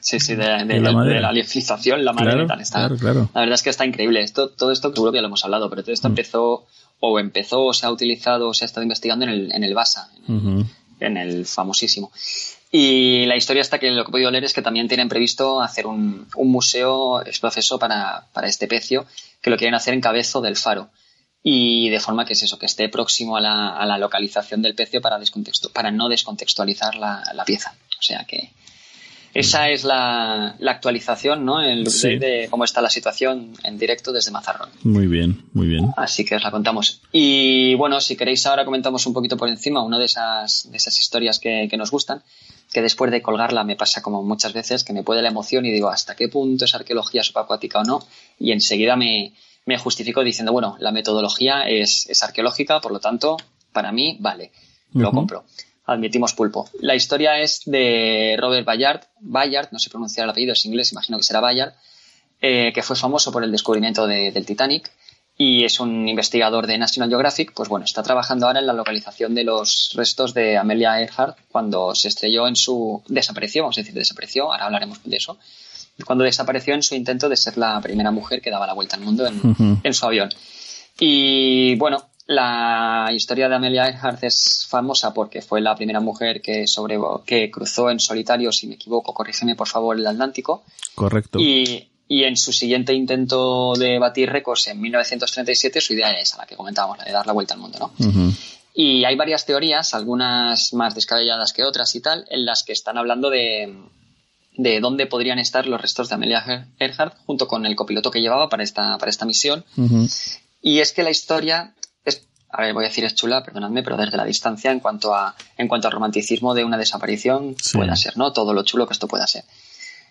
Sí, sí, de, de- De la de- la liofilización, la madera Claro, y tal. Está, claro, claro. La verdad es que está increíble. Esto, todo esto seguro que ya lo hemos hablado, pero todo esto empezó, o empezó, o se ha utilizado, o se ha estado investigando en el, en el BASA, en el famosísimo. Y la historia está que lo que he podido leer es que también tienen previsto hacer un, un museo, es proceso para, para este pecio, que lo quieren hacer en Cabezo del Faro. Y de forma que es eso, que esté próximo a la, a la localización del pecio para, para no descontextualizar la, la pieza. O sea que esa es la, la actualización, ¿no? El Sí. de cómo está la situación en directo desde Mazarrón. Muy bien, muy bien. Así que os la contamos. Y bueno, si queréis ahora comentamos un poquito por encima una de esas, de esas historias que, que nos gustan, que después de colgarla me pasa como muchas veces que me puede la emoción y digo hasta qué punto es arqueología subacuática o no, y enseguida me, me justifico diciendo, bueno, la metodología es, es arqueológica, por lo tanto, para mí, vale, lo compro. Admitimos pulpo. La historia es de Robert Bayard, Bayard, no sé pronunciar el apellido, es inglés, imagino que será Bayard, eh, que fue famoso por el descubrimiento de- del Titanic y es un investigador de National Geographic, pues bueno, está trabajando ahora en la localización de los restos de Amelia Earhart cuando se estrelló en su... desapareció, vamos a decir, desapareció, ahora hablaremos de eso, cuando desapareció en su intento de ser la primera mujer que daba la vuelta al mundo en su avión. Y bueno, la historia de Amelia Earhart es famosa porque fue la primera mujer que, sobre, que cruzó en solitario, si me equivoco, corrígeme por favor, el Atlántico. Correcto. Y, y en su siguiente intento de batir récords en 1937, su idea era esa, la que comentábamos, la de dar la vuelta al mundo, ¿no? Y hay varias teorías, algunas más descabelladas que otras y tal, en las que están hablando de, de dónde podrían estar los restos de Amelia Earhart junto con el copiloto que llevaba para esta, para esta misión. Y es que la historia es, a ver, voy a decir es chula, perdonadme, pero desde la distancia en cuanto a, en cuanto al romanticismo de una desaparición Sí. pueda ser, ¿no? Todo lo chulo que esto pueda ser.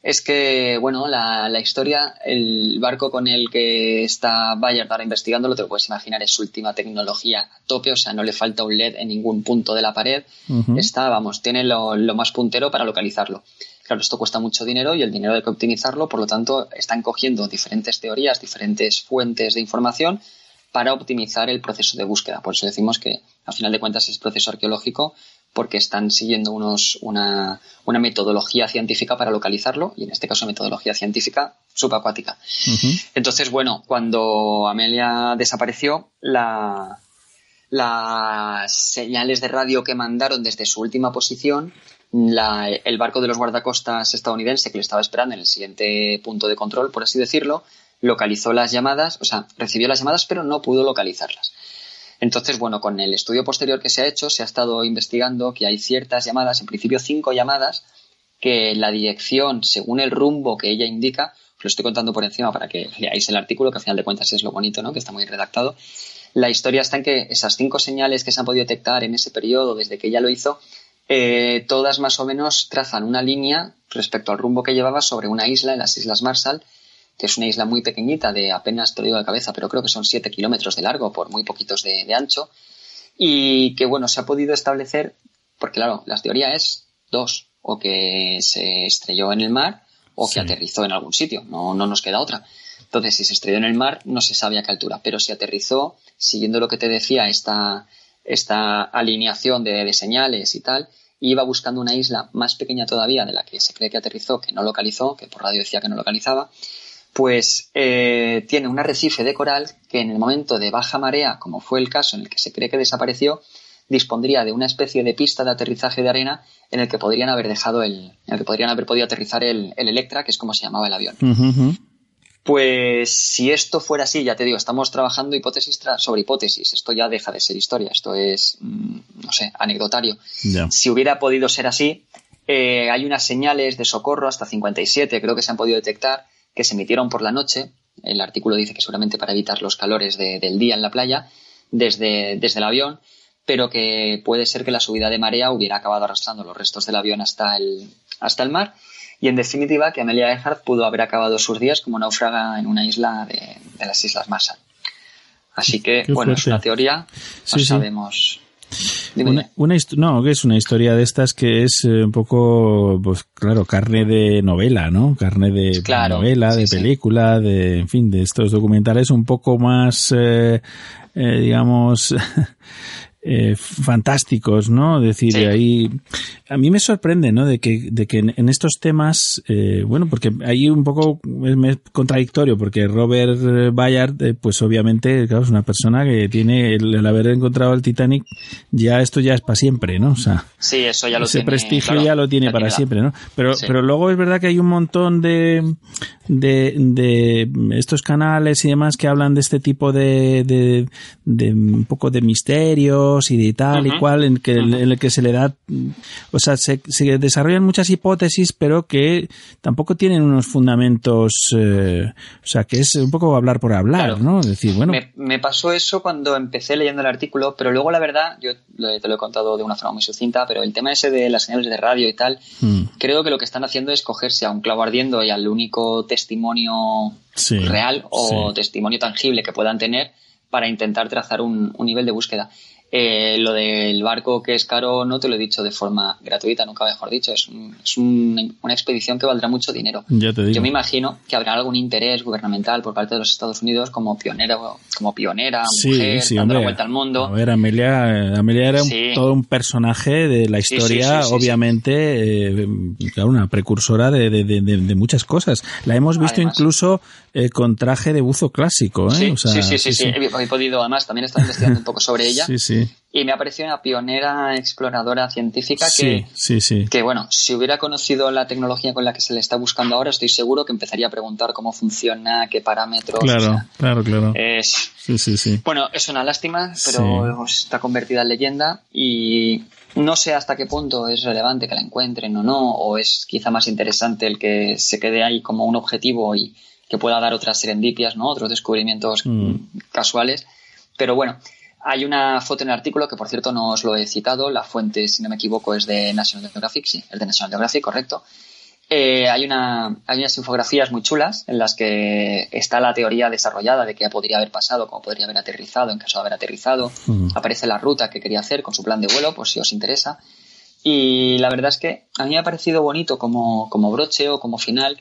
Es que, bueno, la, la historia, el barco con el que está Bayard ahora investigándolo, te lo puedes imaginar, es su última tecnología a tope, o sea, no le falta un LED en ningún punto de la pared. Está, vamos, tiene lo, lo más puntero para localizarlo. Claro, esto cuesta mucho dinero y el dinero hay que optimizarlo, por lo tanto, están cogiendo diferentes teorías, diferentes fuentes de información para optimizar el proceso de búsqueda. Por eso decimos que, al final de cuentas, es proceso arqueológico porque están siguiendo unos, una, una metodología científica para localizarlo y, en este caso, metodología científica subacuática. Entonces, bueno, cuando Amelia desapareció, la, las señales de radio que mandaron desde su última posición, la- el barco de los guardacostas estadounidense que le estaba esperando en el siguiente punto de control, por así decirlo, localizó las llamadas, o sea, recibió las llamadas, pero no pudo localizarlas. Entonces, bueno, con el estudio posterior que se ha hecho, se ha estado investigando que hay ciertas llamadas, en principio cinco llamadas, que la dirección, según el rumbo que ella indica, lo estoy contando por encima para que leáis el artículo, que al final de cuentas es lo bonito, ¿no? Que está muy redactado. La historia está en que esas cinco señales que se han podido detectar en ese periodo, desde que ella lo hizo, eh, todas más o menos trazan una línea respecto al rumbo que llevaba sobre una isla, en las Islas Marshall, que es una isla muy pequeñita, de apenas te lo digo de cabeza, pero creo que son 7 kilómetros de largo por muy poquitos de, de ancho, y que bueno, se ha podido establecer, porque claro, la teoría es dos, o que se estrelló en el mar o que Sí. aterrizó en algún sitio, no, no nos queda otra. Entonces, si se estrelló en el mar, no se sabe a qué altura, pero si aterrizó, siguiendo lo que te decía, esta, esta alineación de, de señales y tal, iba buscando una isla más pequeña todavía de la que se cree que aterrizó, que no localizó, que por radio decía que no localizaba, pues eh, tiene un arrecife de coral que en el momento de baja marea, como fue el caso en el que se cree que desapareció, dispondría de una especie de pista de aterrizaje de arena en el que podrían haber dejado el, en el que podrían haber podido aterrizar el, el Electra, que es como se llamaba el avión. Pues si esto fuera así, ya te digo, estamos trabajando hipótesis tra- sobre hipótesis. Esto ya deja de ser historia, esto es, mm, no sé, anecdotario. Si hubiera podido ser así, eh, hay unas señales de socorro, hasta 57 creo que se han podido detectar, que se emitieron por la noche. El artículo dice que seguramente para evitar los calores de- del día en la playa, desde, desde el avión, pero que puede ser que la subida de marea hubiera acabado arrastrando los restos del avión hasta el, hasta el mar. Y en definitiva, que Amelia Earhart pudo haber acabado sus días como náufraga en una isla de, de las Islas Marshall. Así que, Qué bueno, es una teoría, no sí. sabemos. Una, una no, que es una historia de estas que es eh, un poco, pues claro, carne de novela, ¿no? Carne de Claro, novela, sí, de sí. película, de, en fin, de estos documentales un poco más, eh, eh, digamos, eh, fantásticos, ¿no? Es decir, ahí a mí me sorprende, ¿no? De que, de que en, en estos temas, eh, bueno, porque ahí un poco es, contradictorio, porque Robert Bayard, eh, pues obviamente, claro, es una persona que tiene el, el haber encontrado el Titanic, ya esto ya es para siempre, ¿no? O sea, Sí, eso ya lo ese tiene. prestigio claro, ya lo tiene para siempre, ¿no? Pero, Sí. pero luego es verdad que hay un montón de, de, de estos canales y demás que hablan de este tipo de, de, de un poco de y de tal y cual, en, que, en el que se le da, o sea, se, se desarrollan muchas hipótesis, pero que tampoco tienen unos fundamentos, eh, o sea, que es un poco hablar por hablar, Claro. ¿no? Es decir, bueno, Me, me pasó eso cuando empecé leyendo el artículo, pero luego la verdad, yo te lo he contado de una forma muy sucinta, pero el tema ese de las señales de radio y tal, mm, creo que lo que están haciendo es cogerse a un clavo ardiendo y al único testimonio sí, real o sí. testimonio tangible que puedan tener para intentar trazar un, un nivel de búsqueda. Eh, lo del barco que es caro no te lo he dicho de forma gratuita, nunca mejor dicho. Es, un- es un- una expedición que valdrá mucho dinero. Ya te digo. Yo me imagino que habrá algún interés gubernamental por parte de los Estados Unidos como pionero, como pionera, mujer, sí, dando la vuelta al mundo. A ver, Amelia, Amelia era un- todo un personaje de la historia, obviamente, eh, claro, una precursora de, de- de- muchas cosas. La hemos visto Además. incluso eh, con traje de buzo clásico, ¿eh? Sí, O sea, sí, sí, sí, sí. He, podido, además, también he estado investigando un poco sobre ella Sí, sí, y me ha parecido una pionera exploradora científica sí, que, sí, sí. que, bueno, si hubiera conocido la tecnología con la que se le está buscando ahora, estoy seguro que empezaría a preguntar cómo funciona, qué parámetros. o Claro, sea, claro, claro. es, Sí, sí, sí. bueno, es una lástima, pero está convertida en leyenda y no sé hasta qué punto es relevante que la encuentren o no, o es quizá más interesante el que se quede ahí como un objetivo y que pueda dar otras serendipias, ¿no? Otros descubrimientos Mm. casuales. Pero bueno, hay una foto en el artículo que, por cierto, no os lo he citado. La fuente, si no me equivoco, es de National Geographic. Sí, es de National Geographic, correcto. Eh, hay, una, hay unas infografías muy chulas en las que está la teoría desarrollada de qué podría haber pasado, cómo podría haber aterrizado, en caso de haber aterrizado. Mm. Aparece la ruta que quería hacer con su plan de vuelo, por si os interesa. Y la verdad es que a mí me ha parecido bonito como, como broche o como final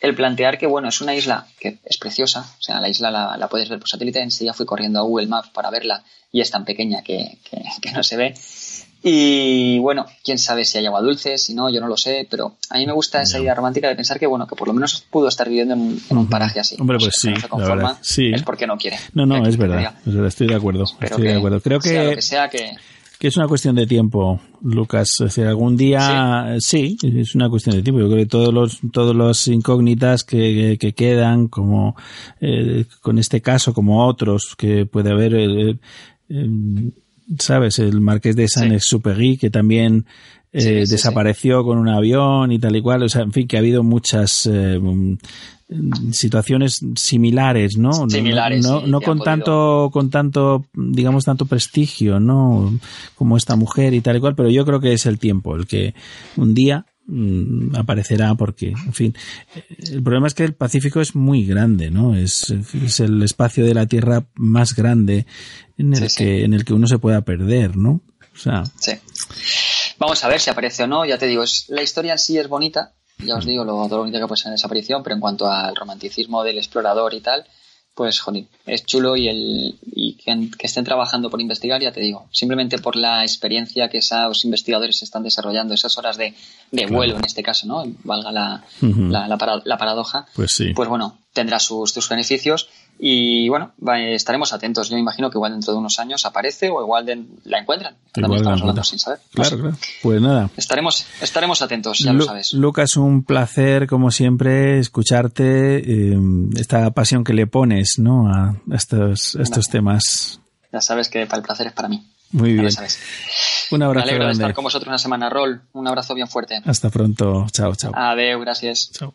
el plantear que, bueno, es una isla que es preciosa, o sea, la isla la, la puedes ver por satélite, enseguida fui corriendo a Google Maps para verla y es tan pequeña que, que- que no se ve. Y bueno, quién sabe si hay agua dulce, si no, yo no lo sé, pero a mí me gusta esa idea romántica de pensar que, bueno, que por lo menos pudo estar viviendo en, un- en un Ujú. paraje así. Hombre, O sea, pues que no sí, la verdad, sí. Es porque no quiere. No, no, es verdad, quería. es verdad, estoy de acuerdo, estoy de acuerdo. Creo sea lo que, que sea que... que es una cuestión de tiempo, Lucas. Es decir, algún día, sí. es una cuestión de tiempo. Yo creo que todos los, todos los incógnitas que, que quedan, como eh, con este caso, como otros que puede haber, eh, eh, sabes, el Marqués de San Sí. Exupéry, que también eh, Sí, desapareció con un avión y tal y cual. O sea, en fin, que ha habido muchas eh, situaciones similares, ¿no? No- Similares, no, sí, no con podido- tanto, con tanto, digamos, tanto prestigio, ¿no? Como esta mujer y tal y cual, pero yo creo que es el tiempo el que un día mm, aparecerá porque, en fin, eh, el problema es que el Pacífico es muy grande, ¿no? Es, es el espacio de la Tierra más grande en el Sí, sí. que, en el que uno se pueda perder, ¿no? O sea, Sí. Vamos a ver si aparece o no. Ya te digo, es, la historia en sí es bonita. Ya os digo lo, todo lo que puede ser en esa aparición, pero en cuanto al romanticismo del explorador y tal, pues, jolín, es chulo y, el, y que, que estén trabajando por investigar, ya te digo, simplemente por la experiencia que esos investigadores están desarrollando, esas horas de, de vuelo en este caso, ¿no? Valga la, la, la para- la paradoja, pues sí. pues bueno, tendrá sus, sus beneficios y bueno, estaremos atentos. Yo me imagino que igual dentro de unos años aparece o igual de- la encuentran. Igual estamos hablando sin saber. No Claro, sé. claro. Pues nada. Estaremos, estaremos atentos, ya Lu- lo sabes. Lucas, un placer, como siempre, escucharte, eh, esta pasión que le pones, ¿no? A estos, a estos temas. Ya sabes que para el placer es para mí. Muy Ya bien. sabes. Un Me abrazo alegro de grande. estar con vosotros una semana, Rol. Un abrazo bien fuerte. Hasta pronto. Chao, chao. Adeu, gracias. Chao.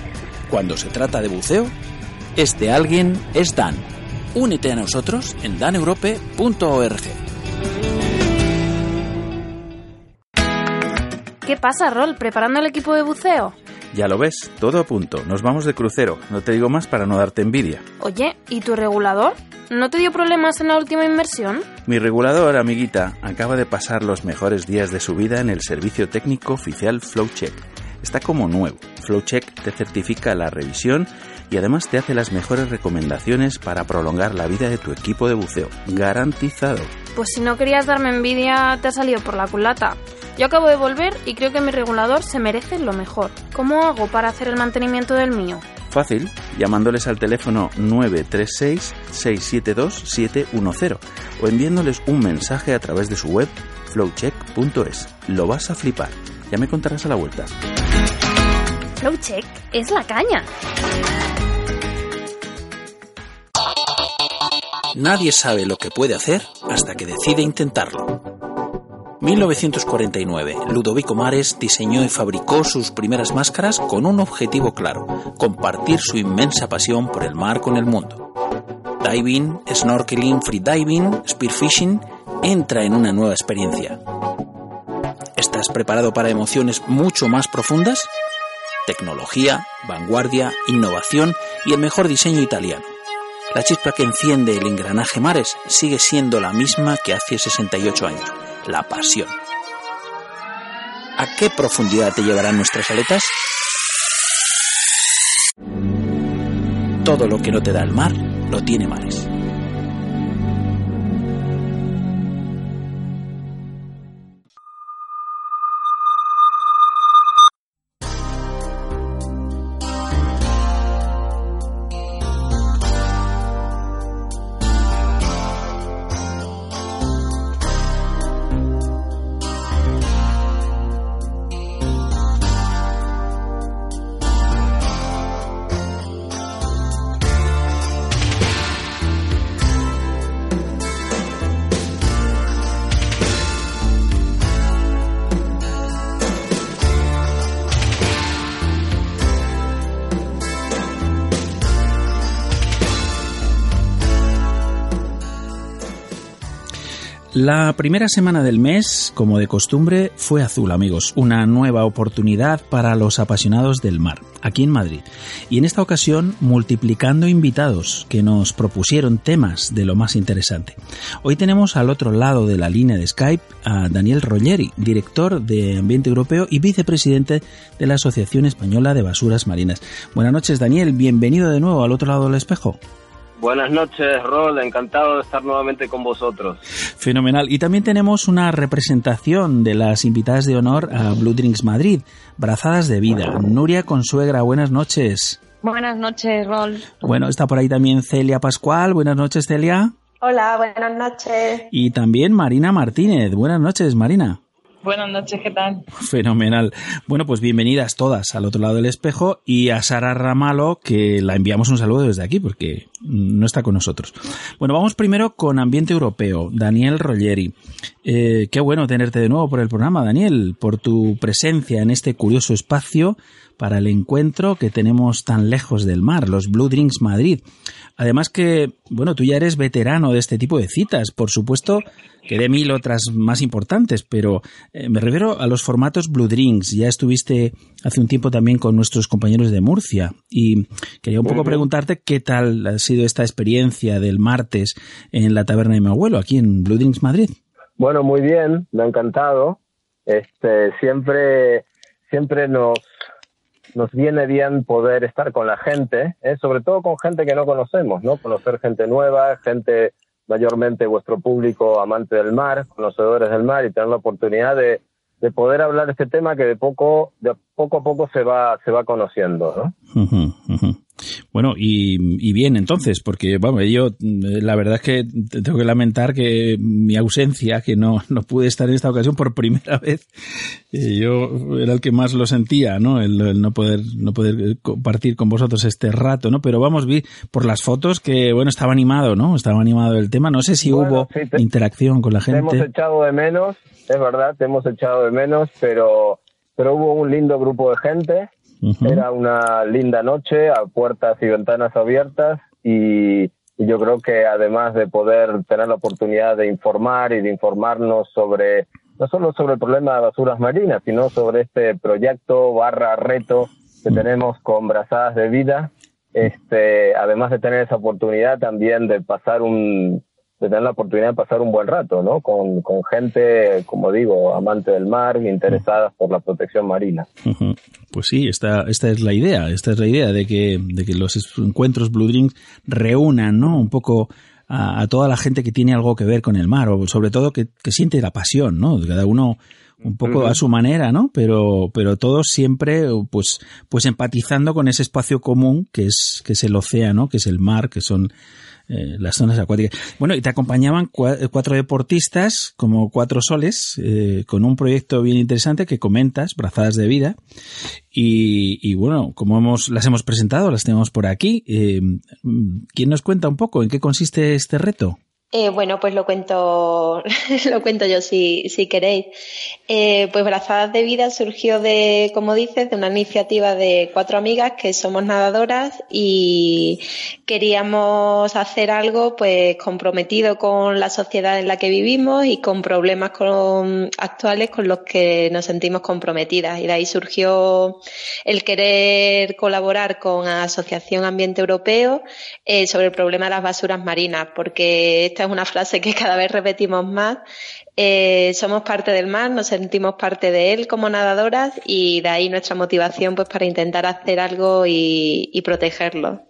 Cuando se trata de buceo, este alguien es Dan. Únete a nosotros en daneurope.org. ¿Qué pasa, Rol? ¿Preparando el equipo de buceo? Ya lo ves, todo a punto. Nos vamos de crucero. No te digo más para no darte envidia. Oye, ¿y tu regulador? ¿No te dio problemas en la última inmersión? Mi regulador, amiguita, acaba de pasar los mejores días de su vida en el servicio técnico oficial FlowCheck. Está como nuevo. FlowCheck te certifica la revisión y además te hace las mejores recomendaciones para prolongar la vida de tu equipo de buceo. Garantizado. Pues si no querías darme envidia, te ha salido por la culata. Yo acabo de volver y creo que mi regulador se merece lo mejor. ¿Cómo hago para hacer el mantenimiento del mío? Fácil, llamándoles al teléfono 936-672-710 o enviándoles un mensaje a través de su web flowcheck.es. Lo vas a flipar. Ya me contarás a la vuelta. Flowcheck es la caña. Nadie sabe lo que puede hacer hasta que decide intentarlo. 1949. Ludovico Mares diseñó y fabricó sus primeras máscaras con un objetivo claro, compartir su inmensa pasión por el mar con el mundo. Diving, snorkeling, freediving, spearfishing, entra en una nueva experiencia. ¿Estás preparado para emociones mucho más profundas? Tecnología, vanguardia, innovación y el mejor diseño italiano. La chispa que enciende el engranaje Mares sigue siendo la misma que hace 68 años, la pasión. ¿A qué profundidad te llevarán nuestras aletas? Todo lo que no te da el mar, lo tiene Mares. La primera semana del mes, como de costumbre, fue azul, amigos. Una nueva oportunidad para los apasionados del mar, aquí en Madrid. Y en esta ocasión, multiplicando invitados que nos propusieron temas de lo más interesante. Hoy tenemos al otro lado de la línea de Skype a Daniel Roglieri, director de Ambiente Europeo y vicepresidente de la Asociación Española de Basuras Marinas. Buenas noches, Daniel. Bienvenido de nuevo al otro lado del espejo. Buenas noches, Rol. Encantado de estar nuevamente con vosotros. Fenomenal. Y también tenemos una representación de las invitadas de honor a Blue Drinks Madrid, Brazadas de Vida. Nuria Consuegra, buenas noches. Buenas noches, Rol. Bueno, está por ahí también Celia Pascual. Buenas noches, Celia. Hola, buenas noches. Y también Marina Martínez. Buenas noches, Marina. Buenas noches, ¿qué tal? Fenomenal. Bueno, pues bienvenidas todas al otro lado del espejo y a Sara Ramalo, que la enviamos un saludo desde aquí porque no está con nosotros. Bueno, vamos primero con Ambiente Europeo. Daniel Roglieri. Eh, qué bueno tenerte de nuevo por el programa, Daniel, por tu presencia en este curioso espacio para el encuentro que tenemos tan lejos del mar, los Blue Drinks Madrid. Además que, bueno, tú ya eres veterano de este tipo de citas, por supuesto que de mil otras más importantes, pero eh, me refiero a los formatos Blue Drinks. Ya estuviste hace un tiempo también con nuestros compañeros de Murcia y quería un poco preguntarte qué tal ha sido esta experiencia del martes en la taberna de mi abuelo, aquí en Blue Drinks Madrid. Bueno, muy bien, me ha encantado. Este, siempre, siempre nos, nos viene bien poder estar con la gente, ¿eh? sobre todo con gente que no conocemos, ¿no? Conocer gente nueva, gente mayormente vuestro público amante del mar, conocedores del mar y tener la oportunidad de, de poder hablar de este tema que de poco, de poco a poco se va, se va conociendo, ¿no? Bueno, y, y bien entonces, porque bueno, yo eh, la verdad es que te- tengo que lamentar que mi ausencia, que no, no pude estar en esta ocasión por primera vez, eh, yo era el que más lo sentía, ¿no? El, el no poder no poder eh, compartir con vosotros este rato, ¿no? Pero vamos, vi por las fotos que, bueno, estaba animado, ¿no? Estaba animado el tema. No sé si Bueno, hubo sí, te- interacción con la Te hemos gente. echado de menos, es verdad, te hemos echado de menos, pero, pero hubo un lindo grupo de gente. Era una linda noche a puertas y ventanas abiertas y, yo creo que además de poder tener la oportunidad de informar y de informarnos sobre no solo sobre el problema de basuras marinas, sino sobre este proyecto barra reto que tenemos con Brazadas de Vida, este, además de tener esa oportunidad también de pasar un, de tener la oportunidad de pasar un buen rato, ¿no? Con, con gente, como digo, amante del mar, interesadas por la protección marina. Pues sí, esta, esta es la idea, esta es la idea de que, de que los encuentros Blue Drinks reúnan, ¿no? Un poco a, a toda la gente que tiene algo que ver con el mar, o sobre todo que, que siente la pasión, ¿no? Cada uno un poco a su manera, ¿no? Pero, pero todos siempre, pues, pues empatizando con ese espacio común que es, que es el océano, que es el mar, que son eh, las zonas acuáticas. Bueno, y te acompañaban cua- cuatro deportistas, como cuatro soles, eh, con un proyecto bien interesante que comentas, Brazadas de Vida. Y, bueno, como hemos, las hemos presentado, las tenemos por aquí. Eh, ¿Quién nos cuenta un poco en qué consiste este reto? Eh, bueno, pues lo cuento, lo cuento yo si, si queréis. Eh, pues Brazadas de Vida surgió de, como dices, de una iniciativa de cuatro amigas que somos nadadoras y queríamos hacer algo pues comprometido con la sociedad en la que vivimos y con problemas actuales con los que nos sentimos comprometidas. Y de ahí surgió el querer colaborar con Asociación Ambiente Europeo eh, sobre el problema de las basuras marinas, porque esta es una frase que cada vez repetimos más. Eh, somos parte del mar, nos sentimos parte de él como nadadoras y de ahí nuestra motivación pues para intentar hacer algo y, y protegerlo.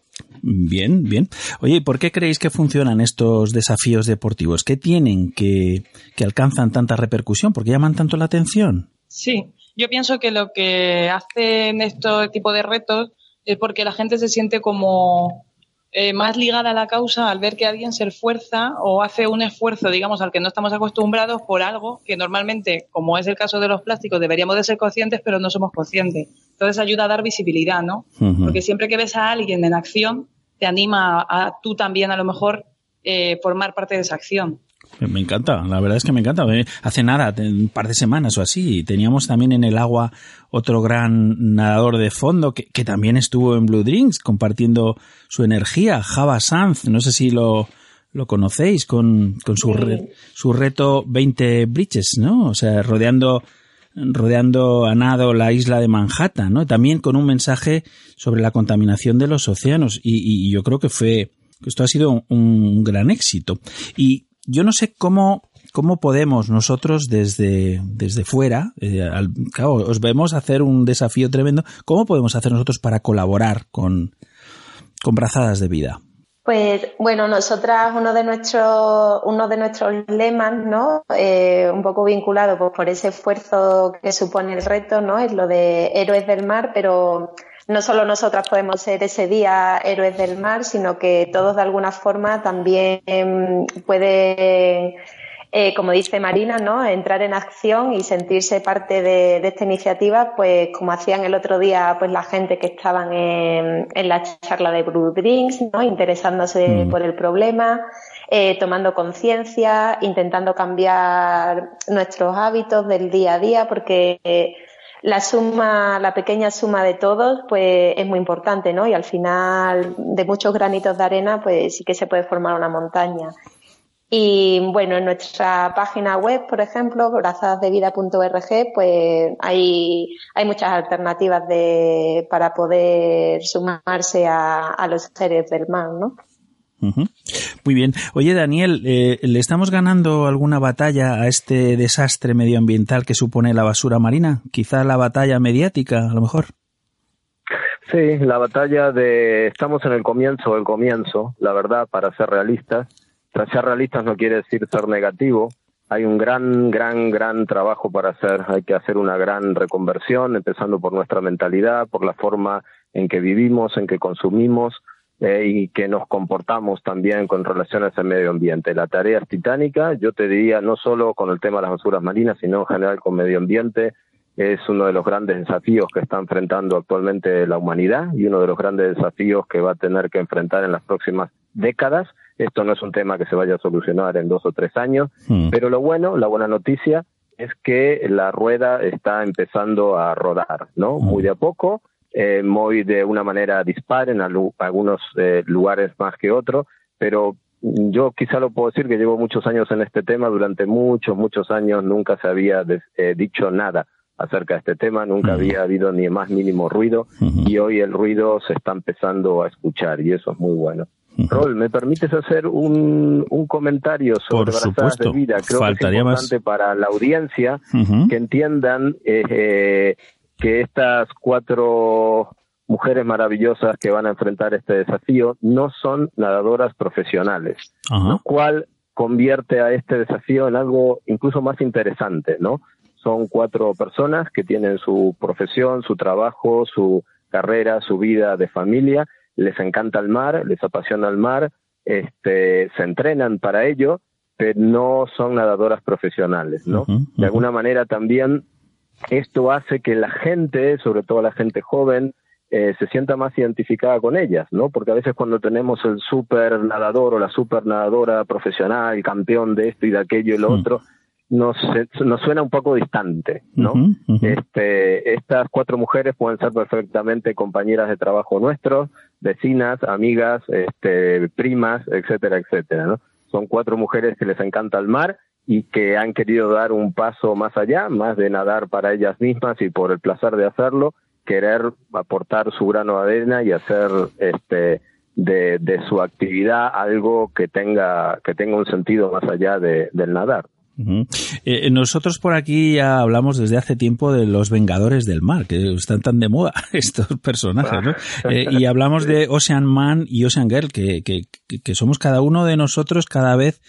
Bien, bien. Oye, ¿y por qué creéis que funcionan estos desafíos deportivos? ¿Qué tienen que, que alcanzan tanta repercusión? ¿Por qué llaman tanto la atención? Sí, yo pienso que lo que hacen este tipo de retos es porque la gente se siente como eh, más ligada a la causa al ver que alguien se esfuerza o hace un esfuerzo, digamos, al que no estamos acostumbrados por algo que normalmente, como es el caso de los plásticos, deberíamos de ser conscientes, pero no somos conscientes. Entonces ayuda a dar visibilidad, ¿no? Porque siempre que ves a alguien en acción, te anima a, a tú también a lo mejor eh, formar parte de esa acción. Me encanta, la verdad es que me encanta. Eh, Hace nada, un par de semanas o así, teníamos también en el agua otro gran nadador de fondo que, que también estuvo en Blue Drinks compartiendo su energía, Java Sanz, no sé si lo, lo conocéis, con, con su, re- su reto 20 bridges, ¿no? O sea, rodeando, rodeando a nado la isla de Manhattan, ¿no? También con un mensaje sobre la contaminación de los océanos y, y yo creo que fue, esto ha sido un, un gran éxito. Y yo no sé cómo, cómo podemos nosotros desde, desde fuera, eh, al- claro, os vemos hacer un desafío tremendo, ¿cómo podemos hacer nosotros para colaborar con, con Brazadas de Vida? Pues bueno, nosotras uno de nuestros uno de nuestros lemas, ¿no? Eh, un poco vinculado pues, por ese esfuerzo que supone el reto, ¿no? Es lo de héroes del mar, pero no solo nosotras podemos ser ese día héroes del mar, sino que todos de alguna forma también pueden eh, como dice Marina, ¿no? entrar en acción y sentirse parte de, de, esta iniciativa, pues como hacían el otro día pues la gente que estaban en, en la charla de Blue Drinks, ¿no? interesándose mm. por el problema, eh, tomando conciencia, intentando cambiar nuestros hábitos del día a día, porque eh, la suma, la pequeña suma de todos, pues es muy importante, ¿no? Y al final, de muchos granitos de arena, pues sí que se puede formar una montaña. Y bueno, en nuestra página web, por ejemplo, brazadasdevida.org, pues hay, hay muchas alternativas de, para poder sumarse a, a los seres del mar, ¿no? Muy bien. Oye, Daniel, eh, ¿le estamos ganando alguna batalla a este desastre medioambiental que supone la basura marina? Quizá la batalla mediática, a lo mejor. Sí, la batalla de... Estamos en el comienzo del comienzo, la verdad, para ser realistas. Ser realistas no quiere decir ser negativo. Hay un gran, gran, gran trabajo para hacer. Hay que hacer una gran reconversión, empezando por nuestra mentalidad, por la forma en que vivimos, en que consumimos eh, y que nos comportamos también con relaciones al medio ambiente. La tarea es titánica. Yo te diría, no solo con el tema de las basuras marinas, sino en general con medio ambiente. Es uno de los grandes desafíos que está enfrentando actualmente la humanidad y uno de los grandes desafíos que va a tener que enfrentar en las próximas décadas. Esto no es un tema que se vaya a solucionar en dos o tres años, mm. pero lo bueno, la buena noticia es que la rueda está empezando a rodar, ¿no? Mm. Muy de a poco, eh, muy de una manera dispar en algunos eh, lugares más que otros, pero yo quizá lo puedo decir que llevo muchos años en este tema, durante muchos, muchos años nunca se había eh, dicho nada acerca de este tema, nunca había habido ni más mínimo ruido y hoy el ruido se está empezando a escuchar y eso es muy bueno. Rol, ¿me permites hacer un, un comentario sobre Brazadas de. Vida? Creo Faltaría que es más. importante para la audiencia que entiendan eh, eh, que estas cuatro mujeres maravillosas que van a enfrentar este desafío no son nadadoras profesionales, lo cual convierte a este desafío en algo incluso más interesante, ¿no? Son cuatro personas que tienen su profesión, su trabajo, su carrera, su vida de familia, les encanta el mar, les apasiona el mar, este, se entrenan para ello, pero no son nadadoras profesionales, ¿no? De alguna manera también esto hace que la gente, sobre todo la gente joven, eh, se sienta más identificada con ellas, ¿no? Porque a veces cuando tenemos el super nadador o la super nadadora profesional, campeón de esto y de aquello y lo otro, nos, nos suena un poco distante, ¿no? Este, estas cuatro mujeres pueden ser perfectamente compañeras de trabajo nuestros, vecinas, amigas, este, primas, etcétera, etcétera, ¿no? Son cuatro mujeres que les encanta el mar y que han querido dar un paso más allá, más de nadar para ellas mismas y por el placer de hacerlo, querer aportar su grano de arena y hacer este de, de su actividad algo que tenga que tenga un sentido más allá de, del nadar. Ujú. Eh, nosotros por aquí ya hablamos desde hace tiempo de los Vengadores del Mar, que están tan de moda estos personajes, ¿no? Eh, y hablamos de Ocean Man y Ocean Girl, que, que, que somos cada uno de nosotros cada vez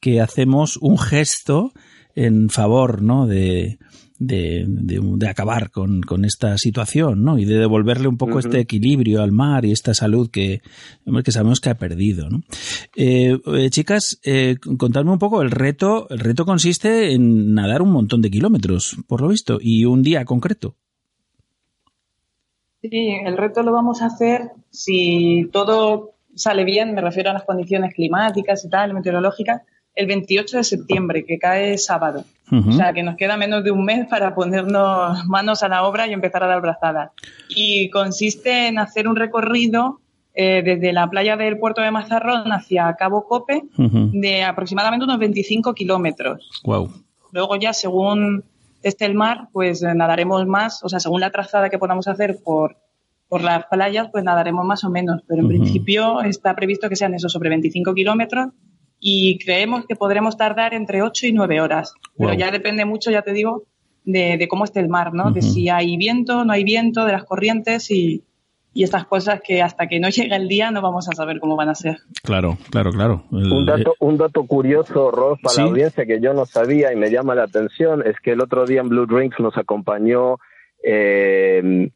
que hacemos un gesto en favor, ¿no? De, de, de, de acabar con, con, esta situación, ¿no? Y de devolverle un poco uh -huh. este equilibrio al mar y esta salud que, que sabemos que ha perdido, ¿no? Eh, eh, chicas, eh, contadme un poco, el reto, el reto consiste en nadar un montón de kilómetros, por lo visto, y un día concreto. Sí, el reto lo vamos a hacer si todo sale bien, me refiero a las condiciones climáticas y tal, meteorológicas, el 28 de septiembre, que cae sábado. Uh -huh. O sea, que nos queda menos de un mes para ponernos manos a la obra y empezar a dar brazadas. Y consiste en hacer un recorrido eh, desde la playa del puerto de Mazarrón hacia Cabo Cope uh -huh. de aproximadamente unos 25 kilómetros. Wow. Luego ya, según esté el mar, pues nadaremos más, o sea, según la trazada que podamos hacer por, por las playas, pues nadaremos más o menos. Pero en uh -huh. principio está previsto que sean eso, sobre 25 kilómetros y creemos que podremos tardar entre 8 y 9 horas. Wow. Pero ya depende mucho, ya te digo, de, de cómo esté el mar, ¿no? Uh -huh. De si hay viento, no hay viento, de las corrientes y, y, estas cosas que hasta que no llegue el día no vamos a saber cómo van a ser. Claro, claro, claro. El, un, dato, un dato curioso, Ross, para ¿sí? la audiencia que yo no sabía y me llama la atención es que el otro día en Blue Drinks nos acompañó eh,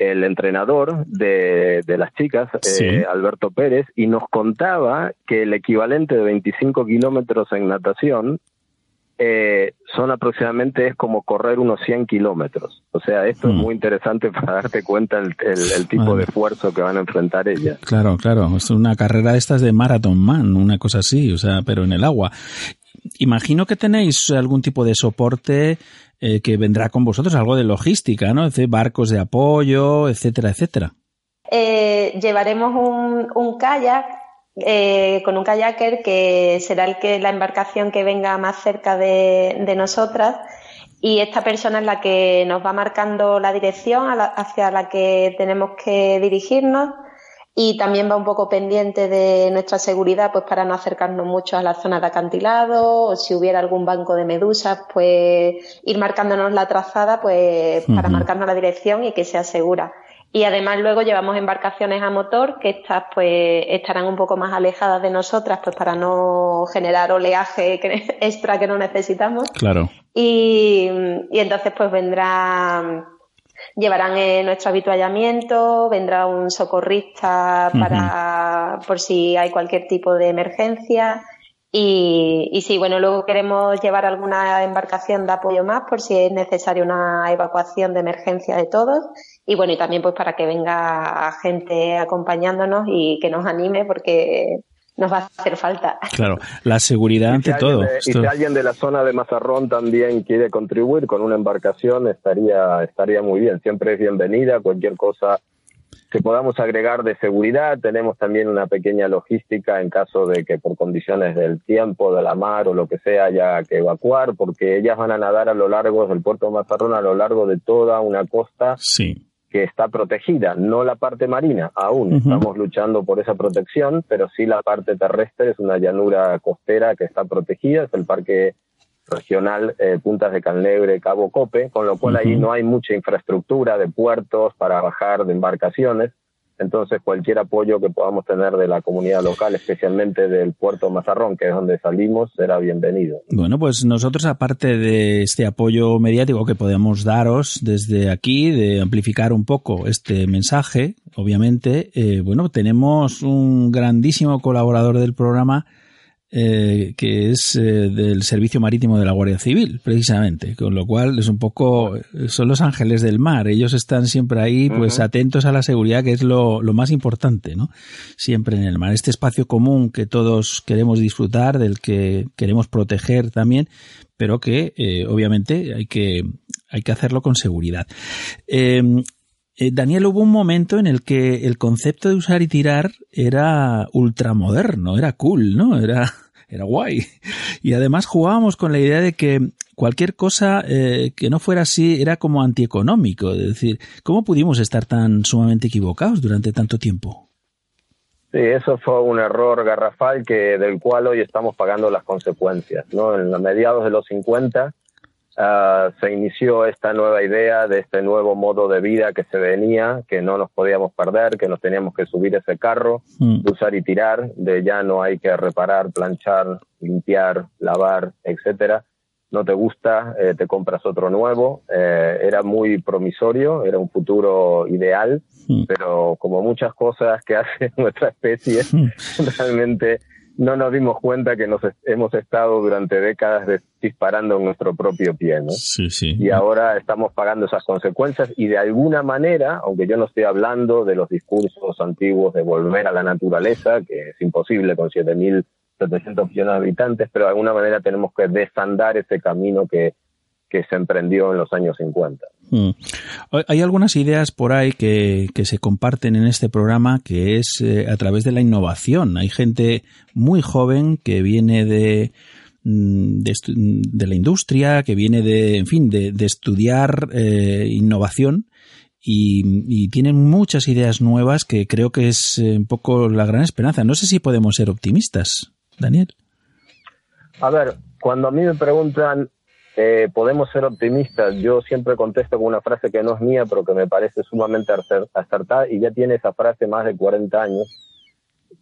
el entrenador de, de las chicas, sí. eh, Alberto Pérez, y nos contaba que el equivalente de 25 kilómetros en natación eh, son aproximadamente, es como correr unos 100 kilómetros. O sea, esto mm. es muy interesante para darte cuenta el, el, el tipo vale. de esfuerzo que van a enfrentar ellas. Claro, claro, es una carrera de estas de Marathon Man, una cosa así, o sea, pero en el agua. Imagino que tenéis algún tipo de soporte eh, que vendrá con vosotros, algo de logística, ¿no? Barcos de apoyo, etcétera, etcétera. Eh, llevaremos un, un kayak eh, con un kayaker que será el que la embarcación que venga más cerca de, nosotras y esta persona es la que nos va marcando la dirección la, hacia la que tenemos que dirigirnos y también va un poco pendiente de nuestra seguridad pues para no acercarnos mucho a la zona de acantilado o si hubiera algún banco de medusas pues ir marcándonos la trazada pues para uh -huh. marcarnos la dirección y que sea segura. Y además luego llevamos embarcaciones a motor que estas pues estarán un poco más alejadas de nosotras pues para no generar oleaje extra que no necesitamos. Claro. Y, y entonces pues vendrá llevarán eh, nuestro habituallamiento, vendrá un socorrista para uh -huh. por si hay cualquier tipo de emergencia y, y sí, bueno, luego queremos llevar alguna embarcación de apoyo más por si es necesaria una evacuación de emergencia de todos y bueno, y también pues para que venga gente acompañándonos y que nos anime porque nos va a hacer falta. Claro, la seguridad ante si todo. De, y si alguien de la zona de Mazarrón también quiere contribuir con una embarcación, estaría, estaría muy bien. Siempre es bienvenida, cualquier cosa que podamos agregar de seguridad. Tenemos también una pequeña logística en caso de que por condiciones del tiempo, de la mar o lo que sea haya que evacuar, porque ellas van a nadar a lo largo del puerto de Mazarrón, a lo largo de toda una costa Sí. Que está protegida, no la parte marina, aún. Estamos luchando por esa protección, pero sí la parte terrestre es una llanura costera que está protegida, es el parque regional eh, Puntas de Canlebre, Cabo Cope, con lo cual ahí Ujú. no hay mucha infraestructura de puertos para bajar de embarcaciones, entonces cualquier apoyo que podamos tener de la comunidad local, especialmente del puerto Mazarrón, que es donde salimos, será bienvenido. Bueno, pues nosotros, aparte de este apoyo mediático que podemos daros desde aquí, de amplificar un poco este mensaje, obviamente, eh, bueno, tenemos un grandísimo colaborador del programa eh, que es eh, del Servicio Marítimo de la Guardia Civil, precisamente, con lo cual es un poco, son los ángeles del mar, ellos están siempre ahí, pues atentos a la seguridad, que es lo, lo más importante, ¿no? Siempre en el mar. Este espacio común que todos queremos disfrutar, del que queremos proteger también, pero que eh, obviamente hay que, hay que hacerlo con seguridad. Eh, Daniel, hubo un momento en el que el concepto de usar y tirar era ultramoderno, era cool, ¿no? Era, era guay. Y además jugábamos con la idea de que cualquier cosa eh, que no fuera así era como antieconómico. Es decir, ¿cómo pudimos estar tan sumamente equivocados durante tanto tiempo? Sí, eso fue un error garrafal que del cual hoy estamos pagando las consecuencias. ¿no? En los mediados de los 50 ah, se inició esta nueva idea de este nuevo modo de vida que se venía, que no nos podíamos perder, que nos teníamos que subir ese carro, Mm. de usar y tirar, de ya no hay que reparar, planchar, limpiar, lavar, etcétera. No te gusta, eh, te compras otro nuevo. Eh, era muy promisorio, era un futuro ideal, pero como muchas cosas que hace nuestra especie, realmente no nos dimos cuenta que nos hemos estado durante décadas de- disparando en nuestro propio pie, ¿no? Sí, sí. Y ahora estamos pagando esas consecuencias y de alguna manera, aunque yo no estoy hablando de los discursos antiguos de volver a la naturaleza, que es imposible con 7.700 millones de habitantes, pero de alguna manera tenemos que desandar ese camino que, que se emprendió en los años 50. Mm. Hay algunas ideas por ahí que, que se comparten en este programa que es eh, a través de la innovación. Hay gente muy joven que viene de, mm, de, la industria, que viene de, en fin, de, de estudiar eh, innovación y, y tienen muchas ideas nuevas que creo que es eh, un poco la gran esperanza. No sé si podemos ser optimistas, Daniel. A ver, cuando a mí me preguntan, eh, ¿podemos ser optimistas? Yo siempre contesto con una frase que no es mía, pero que me parece sumamente acer- acertada, y ya tiene esa frase más de 40 años,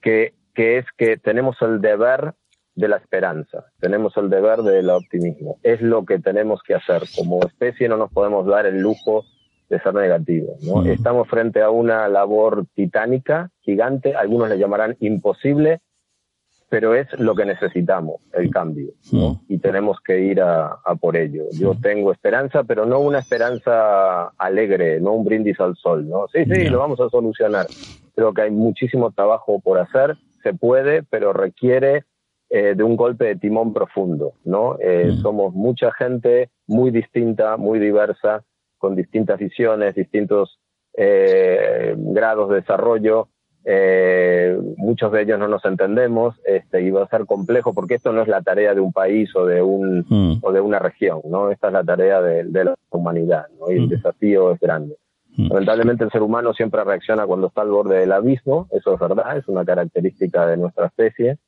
que, que es que tenemos el deber de la esperanza, tenemos el deber del optimismo. Es lo que tenemos que hacer. Como especie no nos podemos dar el lujo de ser negativos. ¿no? Mm. Estamos frente a una labor titánica, gigante, algunos le llamarán imposible, pero es lo que necesitamos, el cambio, ¿no? Y tenemos que ir a, a por ello. Yo tengo esperanza, pero no una esperanza alegre, no un brindis al sol, ¿no? Sí, sí, lo vamos a solucionar. Creo que hay muchísimo trabajo por hacer, se puede, pero requiere eh, de un golpe de timón profundo, ¿no? Eh, Somos mucha gente muy distinta, muy diversa, con distintas visiones, distintos eh, grados de desarrollo, eh, muchos de ellos no nos entendemos este, y va a ser complejo porque esto no es la tarea de un país o de un Mm. o de una región, ¿no? Esta es la tarea de, de la humanidad, ¿no? Y el Mm. desafío es grande. Lamentablemente el ser humano siempre reacciona cuando está al borde del abismo, eso es verdad, es una característica de nuestra especie,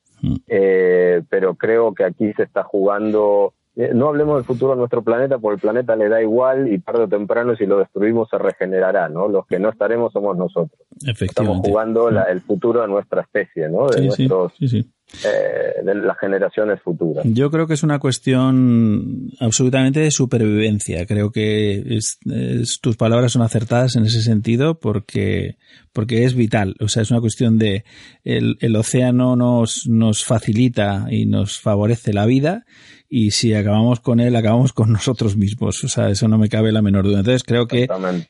eh, pero creo que aquí se está jugando, no hablemos del futuro de nuestro planeta, porque el planeta le da igual y tarde o temprano si lo destruimos se regenerará, ¿no? Los que no estaremos somos nosotros. Estamos jugando la- el futuro de nuestra especie, ¿no? De Sí, sí, nuestros, sí, sí. eh, de las generaciones futuras. Yo creo que es una cuestión absolutamente de supervivencia. Creo que es- es- tus palabras son acertadas en ese sentido porque, porque es vital. O sea, es una cuestión de el, el océano nos, nos facilita y nos favorece la vida y si acabamos con él, acabamos con nosotros mismos. O sea, eso no me cabe la menor duda. Entonces creo que,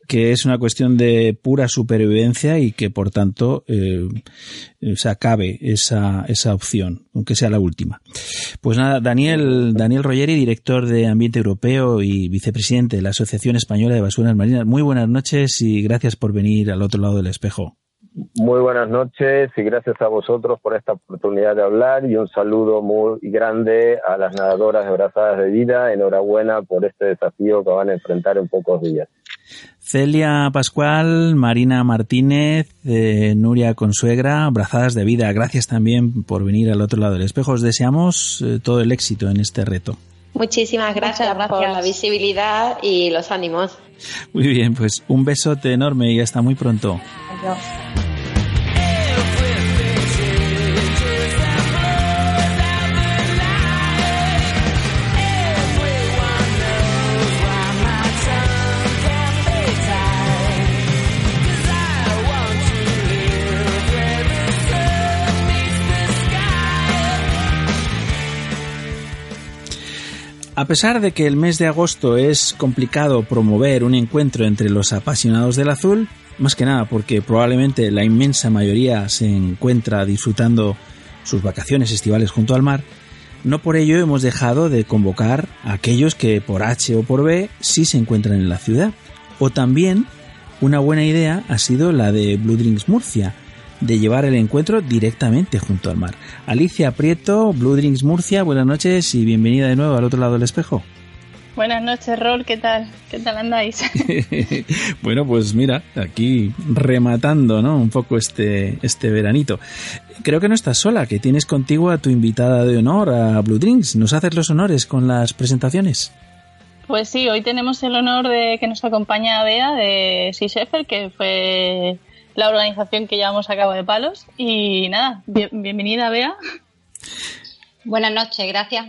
que es una cuestión de pura supervivencia y que por tanto eh, se acabe esa, esa opción, aunque sea la última. Pues nada, Daniel, Daniel Rogeri, director de Ambiente Europeo y vicepresidente de la Asociación Española de Basuras Marinas. Muy buenas noches y gracias por venir al otro lado del espejo. Muy buenas noches y gracias a vosotros por esta oportunidad de hablar y un saludo muy grande a las nadadoras de brazadas de vida. Enhorabuena por este desafío que van a enfrentar en pocos días. Celia Pascual, Marina Martínez, eh, Nuria Consuegra, Brazadas de Vida, gracias también por venir al otro lado del espejo. Os deseamos eh, todo el éxito en este reto. Muchísimas gracias, por la visibilidad y los ánimos. Muy bien, pues un besote enorme y hasta muy pronto. A pesar de que el mes de agosto es complicado promover un encuentro entre los apasionados del azul, más que nada porque probablemente la inmensa mayoría se encuentra disfrutando sus vacaciones estivales junto al mar, no por ello hemos dejado de convocar a aquellos que por H o por B sí se encuentran en la ciudad. O también una buena idea ha sido la de Blue Drinks Murcia, de llevar el encuentro directamente junto al mar. Alicia Prieto, Blue Drinks Murcia, buenas noches y bienvenida de nuevo al otro lado del espejo. Buenas noches, Rol, ¿qué tal? ¿Qué tal andáis? bueno, pues mira, aquí rematando, ¿no? Un poco este, este veranito. Creo que no estás sola, que tienes contigo a tu invitada de honor, a Blue Drinks. ¿Nos haces los honores con las presentaciones? Pues sí, hoy tenemos el honor de que nos acompaña Bea de Sea que fue la organización que llevamos a cabo de palos. Y nada, bienvenida, Bea. Buenas noches, gracias.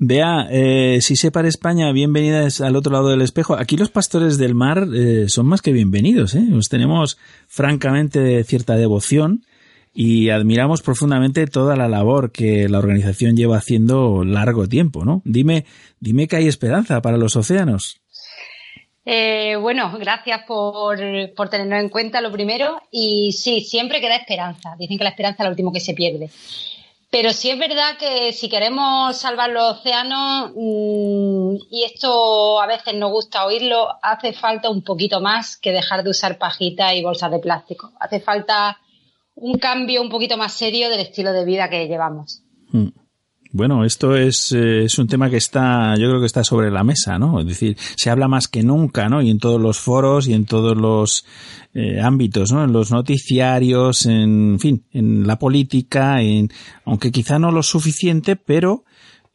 Bea, eh, si se para España, bienvenidas al otro lado del espejo. Aquí los pastores del mar eh, son más que bienvenidos. ¿eh? Os tenemos francamente cierta devoción y admiramos profundamente toda la labor que la organización lleva haciendo largo tiempo. ¿no? Dime, dime que hay esperanza para los océanos. Eh, bueno, gracias por, por, tenernos en cuenta lo primero. Y sí, siempre queda esperanza. Dicen que la esperanza es lo último que se pierde. Pero sí es verdad que si queremos salvar los océanos, mmm, y esto a veces nos gusta oírlo, hace falta un poquito más que dejar de usar pajitas y bolsas de plástico. Hace falta un cambio un poquito más serio del estilo de vida que llevamos. Mm. Bueno, esto es, eh, es, un tema que está, yo creo que está sobre la mesa, ¿no? Es decir, se habla más que nunca, ¿no? Y en todos los foros y en todos los eh, ámbitos, ¿no? En los noticiarios, en, fin, en la política, en, aunque quizá no lo suficiente, pero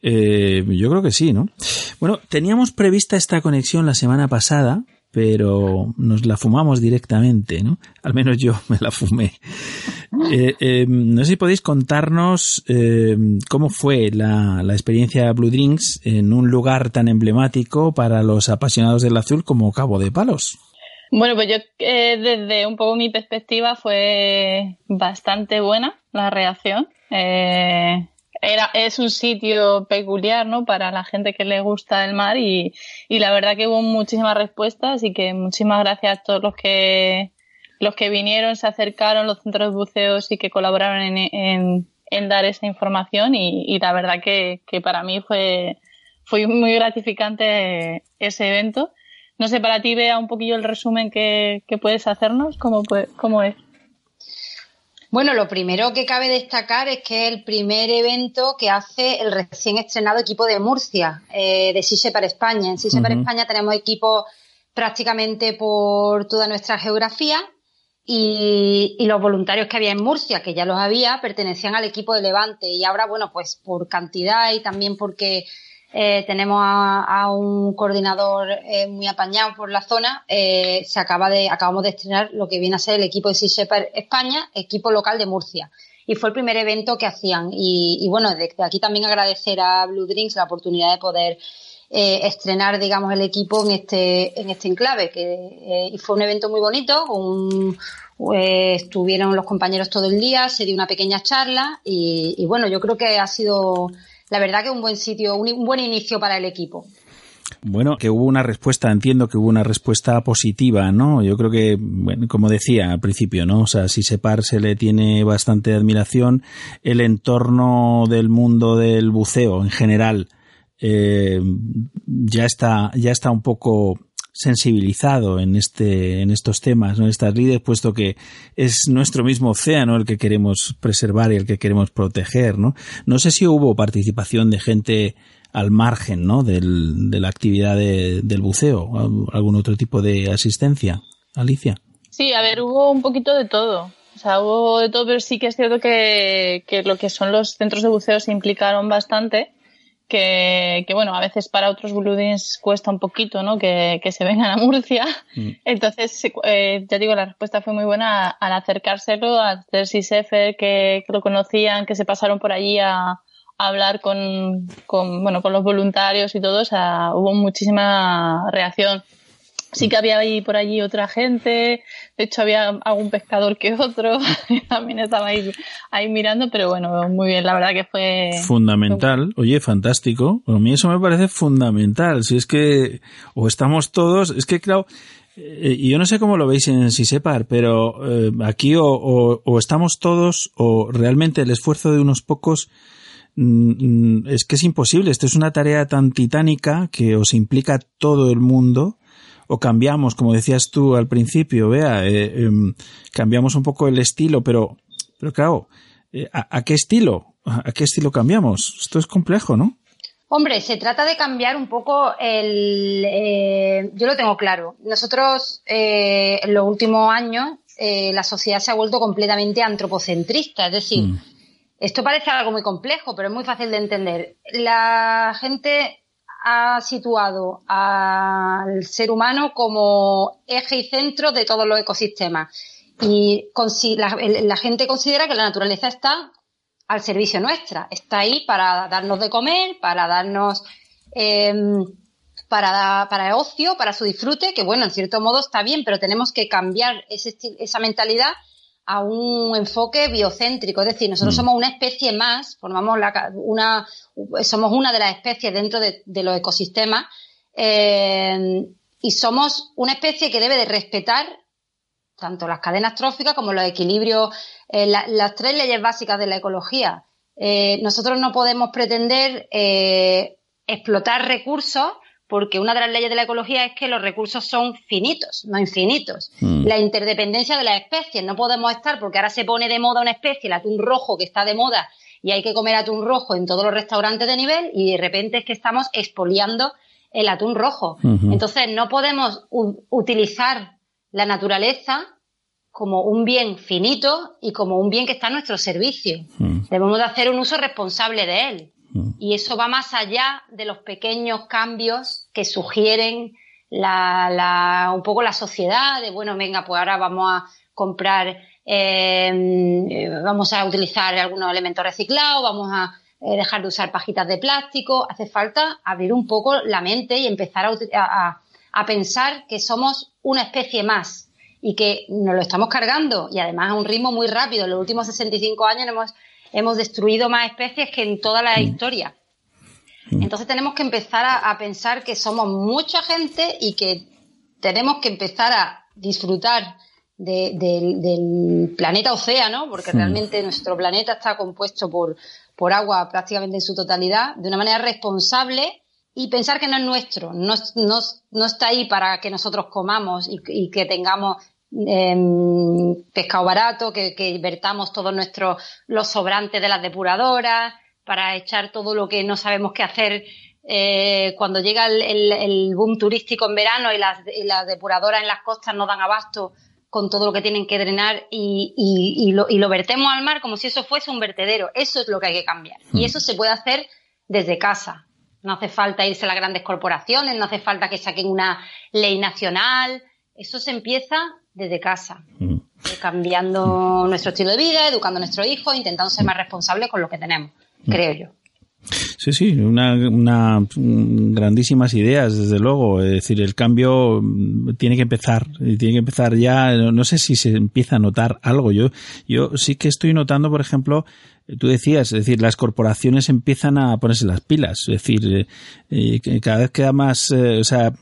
eh, yo creo que sí, ¿no? Bueno, teníamos prevista esta conexión la semana pasada, pero nos la fumamos directamente, ¿no? Al menos yo me la fumé. Eh, eh, no sé si podéis contarnos eh, cómo fue la, la, experiencia Blue Drinks en un lugar tan emblemático para los apasionados del azul como Cabo de Palos. Bueno, pues yo desde un poco mi perspectiva fue bastante buena la reacción. Era, es un sitio peculiar, ¿no? Para la gente que le gusta el mar y, la verdad que hubo muchísimas respuestas y que muchísimas gracias a todos los que los que vinieron, se acercaron, los centros de buceos y que colaboraron en, en, dar esa información y, la verdad que, que, para mí fue, fue muy gratificante ese evento. No sé, para ti vea un poquillo el resumen que, que puedes hacernos, ¿cómo, cómo es? Bueno, lo primero que cabe destacar es que es el primer evento que hace el recién estrenado equipo de Murcia, eh, de Sise para España. En Sise para España tenemos equipos prácticamente por toda nuestra geografía y, los voluntarios que había en Murcia, que ya los había, pertenecían al equipo de Levante. Y ahora, bueno, pues por cantidad y también porque eh, tenemos a, un coordinador eh, muy apañado por la zona, eh, se acaba de, acabamos de estrenar lo que viene a ser el equipo de Sea España, equipo local de Murcia. Y fue el primer evento que hacían. Y, y bueno, desde aquí también agradecer a Blue Drinks la oportunidad de poder estrenar, digamos, el equipo en este, en este enclave. Que, y fue un evento muy bonito, estuvieron los compañeros todo el día, se dio una pequeña charla y, bueno, yo creo que ha sido la verdad que un buen sitio, un, buen inicio para el equipo. Bueno, que hubo una respuesta, entiendo que hubo una respuesta positiva, ¿no? Yo creo que, bueno, como decía al principio, ¿no? O sea, si Separ se le tiene bastante admiración, el entorno del mundo del buceo en general eh, ya está, ya está un poco sensibilizado en este en estos temas en estas líderes puesto que es nuestro mismo océano el que queremos preservar y el que queremos proteger no no sé si hubo participación de gente al margen ¿no? del, de la actividad de- del buceo? ¿Algún otro tipo de asistencia? Alicia. Sí, a ver, hubo un poquito de todo. O sea, hubo de todo, pero sí que es cierto que, que lo que son los centros de buceo se implicaron bastante. Que, que bueno, a veces para otros Bluedins cuesta un poquito, ¿no? Que, que se vengan a Murcia. Entonces, se- eh, ya digo, la respuesta fue muy buena al acercárselo, a hacer SISEFE, que, que lo conocían, que se pasaron por allí a, a hablar con, con, bueno, con los voluntarios y todo. O sea, hubo muchísima reacción. Sí que había ahí por allí otra gente, de hecho había algún pescador que otro, también estaba ahí, ahí mirando, pero bueno, muy bien, la verdad que fue... Fundamental. Oye, fantástico. A mí eso me parece fundamental. Si es que o estamos todos, es que claro, eh, y yo no sé cómo lo veis en Sisepar, pero eh, aquí o, o- o estamos todos o realmente el esfuerzo de unos pocos mm, mm, es que es imposible. Esto es una tarea tan titánica que os implica todo el mundo. O cambiamos, como decías tú al principio, vea, eh, em, cambiamos un poco el estilo, pero, pero claro, eh, ¿a, a qué estilo? ¿A qué estilo cambiamos? Esto es complejo, ¿no? Hombre, se trata de cambiar un poco el... eh, yo lo tengo claro. Nosotros, en los últimos años, la sociedad se ha vuelto completamente antropocentrista. Es decir, esto parece algo muy complejo, pero es muy fácil de entender. La gente ha situado al ser humano como eje y centro de todos los ecosistemas. Y la, gente considera que la naturaleza está al servicio nuestra. Está ahí para darnos de comer, para darnos em, para, para ocio, para su disfrute, que bueno, en cierto modo está bien, pero tenemos que cambiar ese esa mentalidad a un enfoque biocéntrico. Es decir, nosotros somos una especie más, formamos la una, somos una de las especies dentro de, de los ecosistemas eh, y somos una especie que debe de respetar tanto las cadenas tróficas como los equilibrios, eh, la- las tres leyes básicas de la ecología. Eh, nosotros no podemos pretender explotar recursos porque una de las leyes de la ecología es que los recursos son finitos, no infinitos. Mm. La interdependencia de las especies. No podemos estar porque ahora se pone de moda una especie, el atún rojo, que está de moda y hay que comer atún rojo en todos los restaurantes de nivel y de repente es que estamos expoliando el atún rojo. Entonces no podemos utilizar la naturaleza como un bien finito y como un bien que está a nuestro servicio. Debemos de hacer un uso responsable de él. Y eso va más allá de los pequeños cambios que sugieren la, la- un poco la sociedad, de bueno, venga, pues ahora vamos a comprar, eh, eh, vamos a utilizar algunos elementos reciclados, vamos a eh, dejar de usar pajitas de plástico. Hace falta abrir un poco la mente y empezar a- a pensar que somos una especie más y que nos lo estamos cargando y además a un ritmo muy rápido. En los últimos 65 años hemos, hemos destruido más especies que en toda la historia. Entonces tenemos que empezar a, a pensar que somos mucha gente y que tenemos que empezar a disfrutar de- del- del planeta océano, porque realmente nuestro planeta está compuesto por, por agua prácticamente en su totalidad, de una manera responsable y pensar que no es nuestro, no, no, no está ahí para que nosotros comamos y, y que tengamos em, pescado barato, que, que vertamos todos nuestros los sobrantes de las depuradoras, para echar todo lo que no sabemos qué hacer eh, cuando llega el, el- el boom turístico en verano y las, y las depuradoras en las costas no dan abasto con todo lo que tienen que drenar y, y- y lo, y lo vertemos al mar como si eso fuese un vertedero. Eso es lo que hay que cambiar. Y eso se puede hacer desde casa. No hace falta irse a las grandes corporaciones, no hace falta que saquen una ley nacional. Eso se empieza desde casa, eh, cambiando nuestro estilo de vida, educando a nuestros hijos, intentando ser más responsables con lo que tenemos, creo yo. Sí, sí, una, una mm, grandísimas ideas, desde luego. Es decir, el cambio mm, tiene que empezar, y tiene que empezar ya. No, sé si se empieza a notar algo. Yo, yo sí que estoy notando, por ejemplo, tú decías, es decir, las corporaciones empiezan a ponerse las pilas. Es decir, eh, eh, cada vez queda más, eh, o sea,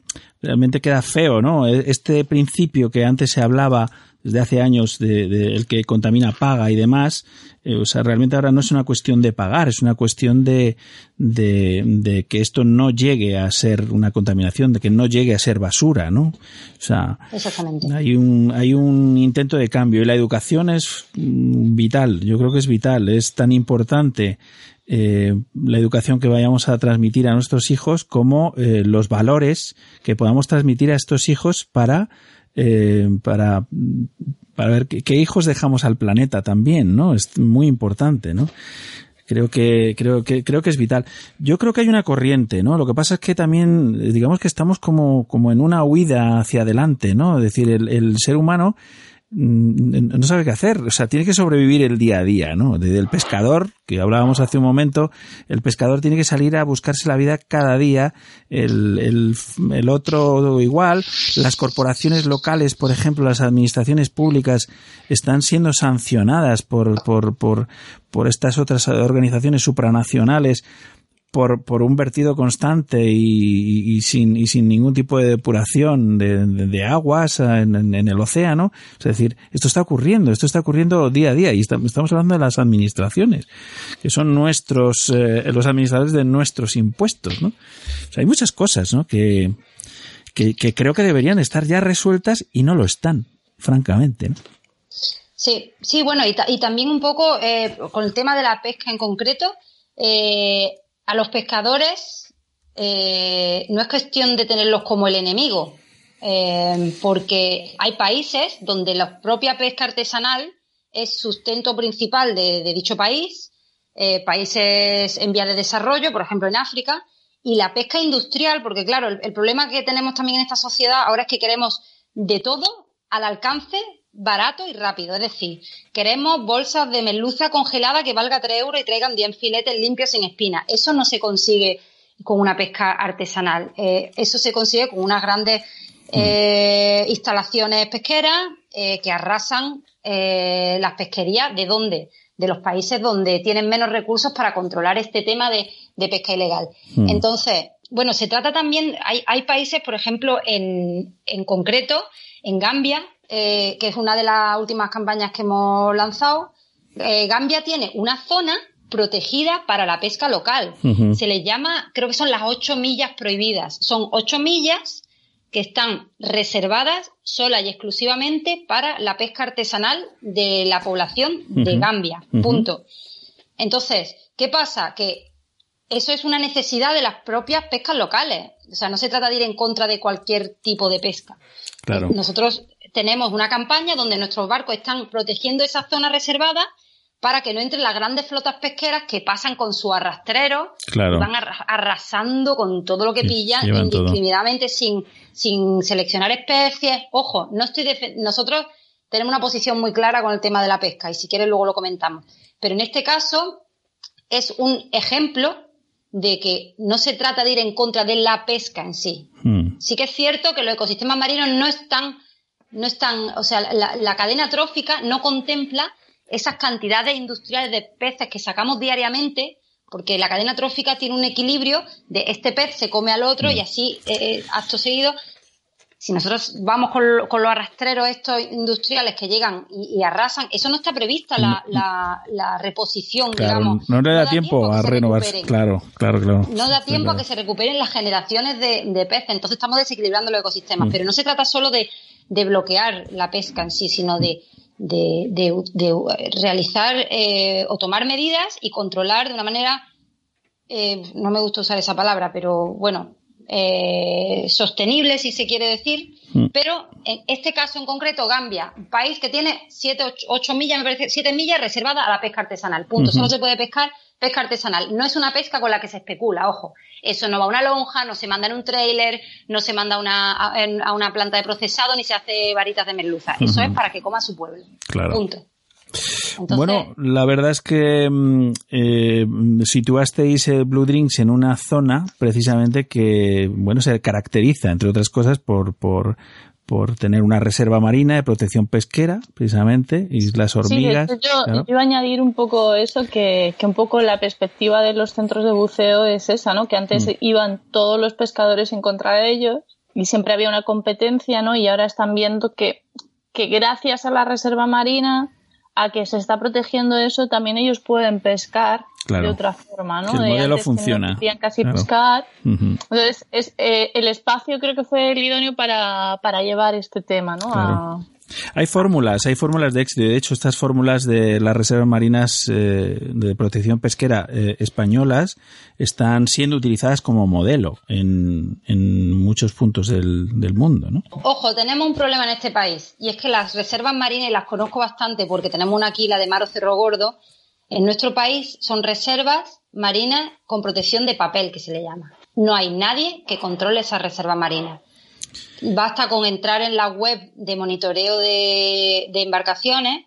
realmente queda feo, ¿no? Este principio que antes se hablaba desde hace años de, de el que contamina paga y demás, eh, o sea, realmente ahora no es una cuestión de pagar, es una cuestión de, de, de que esto no llegue a ser una contaminación, de que no llegue a ser basura, ¿no? O sea, Exactamente. hay un, hay un intento de cambio y la educación es mm, vital, yo creo que es vital, es tan importante eh, la educación que vayamos a transmitir a nuestros hijos como eh, los valores que podamos transmitir a estos hijos para eh, para, para ver qué, hijos dejamos al planeta también, ¿no? Es muy importante, ¿no? Creo que, creo que, creo que es vital. Yo creo que hay una corriente, ¿no? Lo que pasa es que también, digamos que estamos como, como en una huida hacia adelante, ¿no? Es decir, el, el ser humano no sabe qué hacer, o sea, tiene que sobrevivir el día a día, ¿no? Desde el pescador, que hablábamos hace un momento, el pescador tiene que salir a buscarse la vida cada día, el, el, el otro igual, las corporaciones locales, por ejemplo, las administraciones públicas están siendo sancionadas por, por, por, por estas otras organizaciones supranacionales por, por un vertido constante y, y- sin, y sin ningún tipo de depuración de, de- aguas en, en- el océano. Es decir, esto está ocurriendo, esto está ocurriendo día a día y esta- estamos hablando de las administraciones, que son nuestros, eh, los administradores de nuestros impuestos, ¿no? Hay muchas cosas, ¿no? Que, que, creo que deberían estar ya resueltas y no lo están, francamente. Sí, sí, bueno, y, y también un poco eh, con el tema de la pesca en concreto, eh, a los pescadores eh, no es cuestión de tenerlos como el enemigo, eh, porque hay países donde la propia pesca artesanal es sustento principal de, dicho país, eh, países en vías de desarrollo, por ejemplo en África, y la pesca industrial, porque claro, el, el problema que tenemos también en esta sociedad ahora es que queremos de todo al alcance barato y rápido. Es decir, queremos bolsas de merluza congelada que valga 3 euros y traigan 10 filetes limpios sin espina. Eso no se consigue con una pesca artesanal. Eh, eso se consigue con unas grandes eh, instalaciones pesqueras eh, que arrasan las pesquerías. ¿De dónde? De los países donde tienen menos recursos para controlar este tema de, de pesca ilegal. Hmm. Entonces, bueno, se trata también, hay, hay países, por ejemplo, en, en concreto, en Gambia, eh, que es una de las últimas campañas que hemos lanzado, eh, Gambia tiene una zona protegida para la pesca local. Se les llama, creo que son las ocho millas prohibidas. Son ocho millas que están reservadas sola y exclusivamente para la pesca artesanal de la población de. Gambia. Punto. Entonces, ¿qué pasa? Que eso es una necesidad de las propias pescas locales. O sea, no se trata de ir en contra de cualquier tipo de pesca. Claro. Nosotros tenemos una campaña donde nuestros barcos están protegiendo esa zona reservada para que no entren las grandes flotas pesqueras que pasan con su arrastrero Claro. y van arra- arrasando con todo lo que pillan indiscriminadamente sin, sin seleccionar especies. Ojo, no estoy nosotros tenemos una posición muy clara con el tema de la pesca y si quieres luego lo comentamos. Pero en este caso es un ejemplo de que no se trata de ir en contra de la pesca en sí, Hmm. sí que es cierto que los ecosistemas marinos no están, no están, o sea, la, la cadena trófica no contempla esas cantidades industriales de peces que sacamos diariamente, porque la cadena trófica tiene un equilibrio de este pez se come al otro y así, eh, eh, acto seguido, si nosotros vamos con, lo- con los arrastreros estos industriales que llegan y, y arrasan, eso no está prevista la, la, la reposición, Claro, digamos. no le da da tiempo tiempo a a que se renovar. recuperen. Claro, claro, claro. No da tiempo Claro. a que se recuperen las generaciones de, de peces, entonces estamos desequilibrando los ecosistemas. Mm. Pero no se trata solo de, de bloquear la pesca en sí, sino de, de, de- de realizar eh, o tomar medidas y controlar de una manera, eh, no me gusta usar esa palabra, pero bueno, eh, sostenible si se quiere decir. Mm. Pero en este caso en concreto, Gambia, un país que tiene 7, 8, millas, me parece, 7 millas reservadas a la pesca artesanal. Punto. Solo se puede pescar pesca artesanal. No es una pesca con la que se especula, ojo. Eso no va a una lonja, no se manda en un trailer, no se manda a una, a, en- a una planta de procesado ni se hace varitas de merluza. Eso es para que coma su pueblo. Claro. Punto. Entonces, Bueno, la verdad es que mm, eh, situasteis Blue Drinks en una zona precisamente que, bueno, se caracteriza, entre otras cosas, por, por, por tener una reserva marina de protección pesquera, precisamente, Islas Hormigas. Sí, yo, claro. yo iba a añadir un poco eso, que, que un poco la perspectiva de los centros de buceo es esa, ¿no? Que antes Mm. iban todos los pescadores en contra de ellos y siempre había una competencia, ¿no? Y ahora están viendo que, que gracias a la reserva marina, a que se está protegiendo eso, también ellos pueden pescar Claro. de otra forma, ¿no? El De modelo antes que no funciona. casi Claro. pescar. Entonces, es, eh, el espacio creo que fue el idóneo para, para llevar este tema, ¿no? Claro. A- Hay fórmulas, hay fórmulas de éxito. De hecho, estas fórmulas de las reservas marinas eh, de protección pesquera eh, españolas están siendo utilizadas como modelo en, muchos puntos del, del mundo, ¿no? Ojo, tenemos un problema en este país y es que las reservas marinas, y las conozco bastante porque tenemos una aquí, la de Maro Cerro Gordo, en nuestro país son reservas marinas con protección de papel, que se le llama. No hay nadie que controle esas reservas marinas. Basta con entrar en la web de monitoreo de, de embarcaciones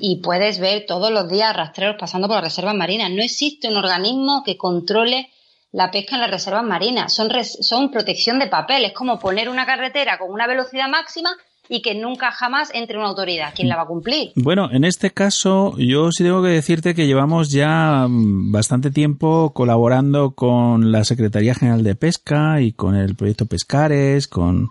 y puedes ver todos los días rastreros pasando por las reservas marinas. No existe un organismo que controle la pesca en las reservas marinas. Son, res- son protección de papel. Es como poner una carretera con una velocidad máxima y que nunca jamás entre una autoridad. ¿Quién la va a cumplir? Bueno, en este caso yo sí tengo que decirte que llevamos ya mm, bastante tiempo colaborando con la Secretaría General de Pesca y con el proyecto Pescares, con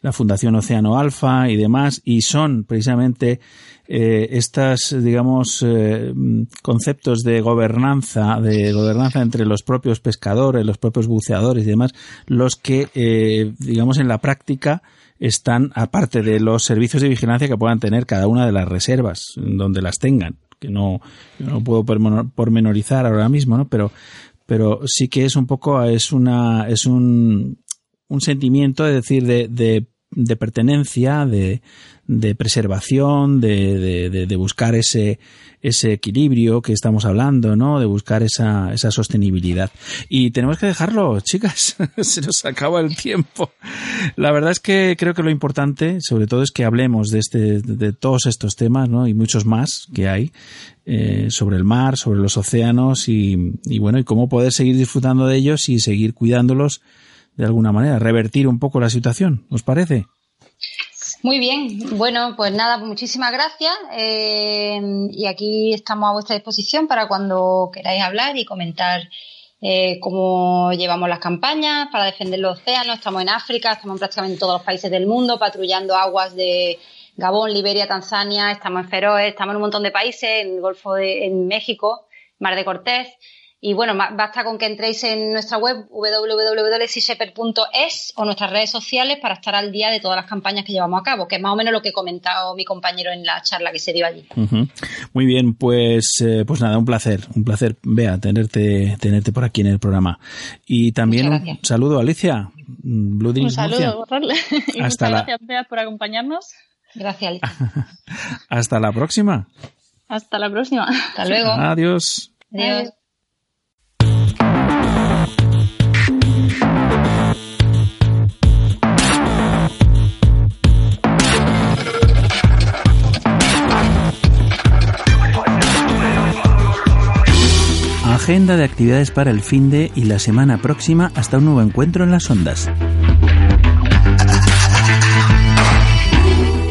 la Fundación Océano Alfa y demás, y son precisamente eh, estas, digamos, eh, mm, conceptos de gobernanza, de gobernanza entre los propios pescadores, los propios buceadores y demás, los que, eh, digamos, en la práctica están, aparte de los servicios de vigilancia que puedan tener cada una de las reservas, donde las tengan, que no, no puedo pormenor- pormenorizar ahora mismo, ¿no? Pero, pero sí que es un poco, es una, es un, un sentimiento, es decir, de, de, de pertenencia, de, de preservación, de, de, de- buscar ese, ese equilibrio que estamos hablando, ¿no? De buscar esa, esa sostenibilidad. Y tenemos que dejarlo, chicas. Se nos acaba el tiempo. La verdad es que creo que lo importante, sobre todo, es que hablemos de este, de todos estos temas, ¿no? Y muchos más que hay eh, sobre el mar, sobre los océanos y bueno, y cómo poder seguir disfrutando de ellos y seguir cuidándolos de alguna manera, revertir un poco la situación. ¿Os parece? Muy bien, bueno, pues nada, muchísimas gracias eh, y aquí estamos a vuestra disposición para cuando queráis hablar y comentar eh, cómo llevamos las campañas para defender los océanos. Estamos en África, estamos en prácticamente todos los países del mundo patrullando aguas de Gabón, Liberia, Tanzania, estamos en Feroe, estamos en un montón de países, en el Golfo de en México, Mar de Cortés. Y bueno, basta con que entréis en nuestra web www.seashepherd.es o nuestras redes sociales para estar al día de todas las campañas que llevamos a cabo, que es más o menos lo que he comentado mi compañero en la charla que se dio allí. Muy bien, pues, eh, pues nada, un placer, un placer, Bea, tenerte, tenerte por aquí en el programa. Y también un saludo, Alicia, Blue Un saludo. Y Hasta muchas la- gracias, Bea, por acompañarnos. Gracias, Hasta la próxima. Hasta la próxima. Hasta Adiós. Adiós. Agenda de actividades para el fin de y la semana próxima hasta un nuevo encuentro en las ondas.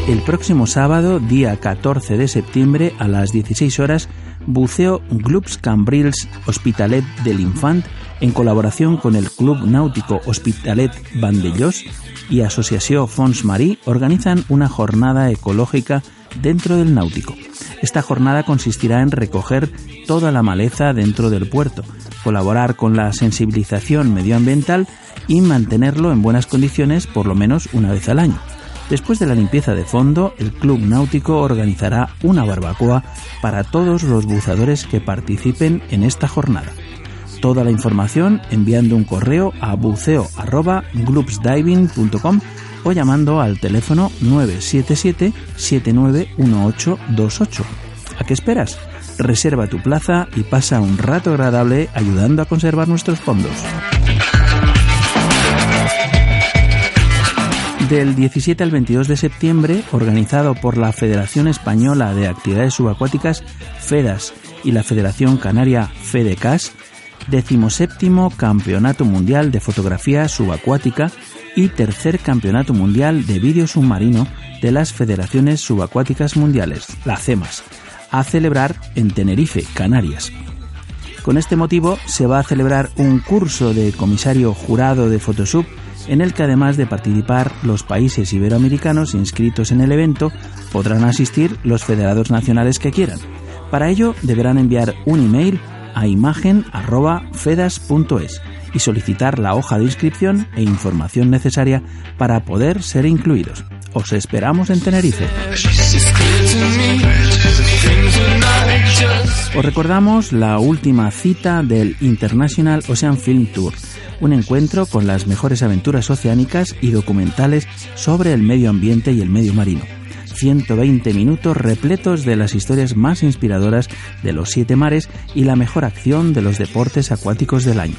El próximo sábado, día 14 de septiembre, a las 16 horas, buceo Clubs Cambrils Hospitalet del Infant, en colaboración con el Club Náutico Hospitalet Vandellós y Asociació Fons Marí, organizan una jornada ecológica dentro del náutico. Esta jornada consistirá en recoger toda la maleza dentro del puerto, colaborar con la sensibilización medioambiental y mantenerlo en buenas condiciones por lo menos una vez al año. Después de la limpieza de fondo, el Club Náutico organizará una barbacoa para todos los buceadores que participen en esta jornada. Toda la información enviando un correo a buceo@gloopsdiving.com o llamando al teléfono 977 791828. ¿A qué esperas? Reserva tu plaza y pasa un rato agradable ayudando a conservar nuestros fondos. Del 17 al 22 de septiembre, organizado por la Federación Española de Actividades Subacuáticas, FEDAS, y la Federación Canaria FEDECAS, decimoséptimo Campeonato Mundial de Fotografía Subacuática y tercer Campeonato Mundial de Vídeo Submarino de las Federaciones Subacuáticas Mundiales, la CEMAS, a celebrar en Tenerife, Canarias. Con este motivo se va a celebrar un curso de comisario jurado de Photosub en el que además de participar los países iberoamericanos inscritos en el evento, podrán asistir los federados nacionales que quieran. Para ello deberán enviar un email a imagen.fedas.es y solicitar la hoja de inscripción e información necesaria para poder ser incluidos. Os esperamos en Tenerife. Os recordamos la última cita del International Ocean Film Tour, un encuentro con las mejores aventuras oceánicas y documentales sobre el medio ambiente y el medio marino. 120 minutos repletos de las historias más inspiradoras de los siete mares y la mejor acción de los deportes acuáticos del año.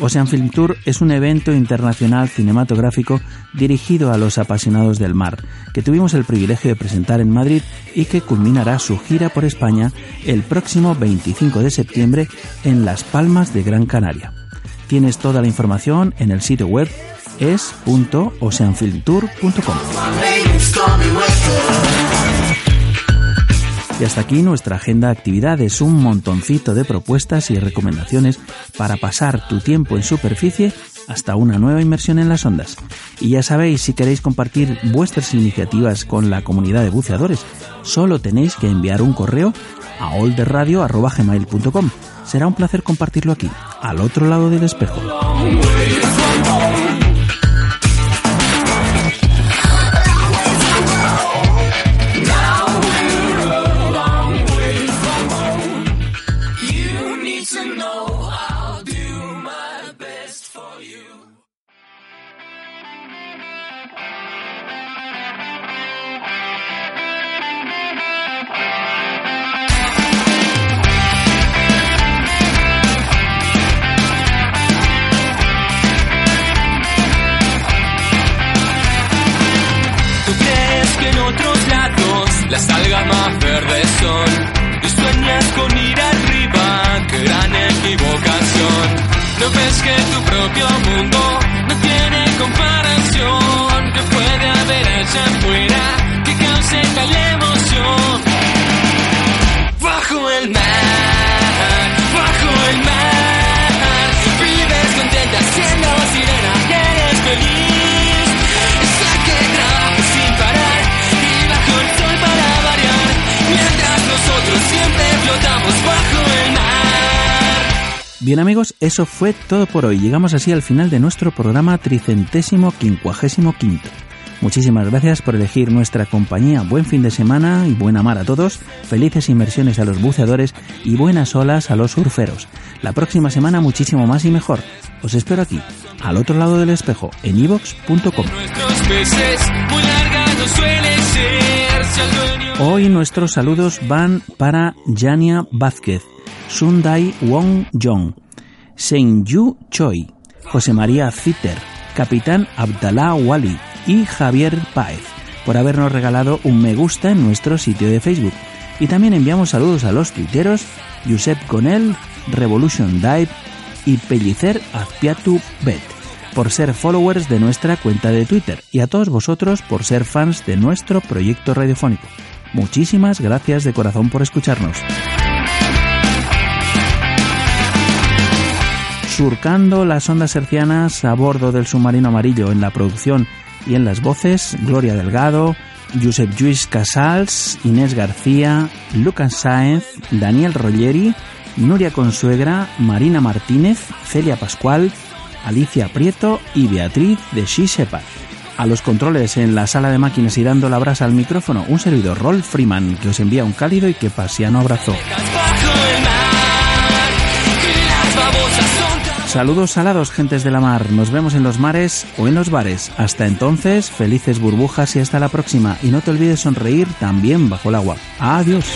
Ocean Film Tour es un evento internacional cinematográfico dirigido a los apasionados del mar, que tuvimos el privilegio de presentar en Madrid y que culminará su gira por España el próximo 25 de septiembre en Las Palmas de Gran Canaria. Tienes toda la información en el sitio web es.oceanfilmtour.com. Y hasta aquí nuestra agenda de actividades, un montoncito de propuestas y recomendaciones para pasar tu tiempo en superficie hasta una nueva inmersión en las ondas. Y ya sabéis, si queréis compartir vuestras iniciativas con la comunidad de buceadores, solo tenéis que enviar un correo a olderradio.gmail.com. Será un placer compartirlo aquí, al otro lado del espejo. Con ir arriba, gran equivocación. No ves que tu propio mundo no tiene comparación, que puede haber allá afuera que cause tal emoción. Bajo el mar, Bien amigos, eso fue todo por hoy. Llegamos así al final de nuestro programa tricentésimo quincuagésimo quinto. Muchísimas gracias por elegir nuestra compañía. Buen fin de semana y buena mar a todos. Felices inmersiones a los buceadores y buenas olas a los surferos. La próxima semana muchísimo más y mejor. Os espero aquí, al otro lado del espejo, en ivox.com. Hoy nuestros saludos van para Yania Vázquez, Sundai Wong Jong, Yu Choi, José María Zitter, Capitán Abdalá Wali y Javier Páez por habernos regalado un me gusta en nuestro sitio de Facebook. Y también enviamos saludos a los tuiteros Josep Conel, Revolution Dive y Pellicer Azpiatu Bet por ser followers de nuestra cuenta de Twitter y a todos vosotros por ser fans de nuestro proyecto radiofónico. Muchísimas gracias de corazón por escucharnos. Surcando las ondas hercianas a bordo del submarino amarillo en la producción y en las voces, Gloria Delgado, Josep Lluís Casals, Inés García, Lucas Sáenz, Daniel Rolleri, Nuria Consuegra, Marina Martínez, Celia Pascual, Alicia Prieto y Beatriz de She Shepherd. A los controles en la sala de máquinas y dando la brasa al micrófono, un servidor Rolf Freeman que os envía un cálido y que pasiano abrazo. Saludos salados, gentes de la mar. Nos vemos en los mares o en los bares. Hasta entonces, felices burbujas y hasta la próxima. Y no te olvides sonreír también bajo el agua. Adiós.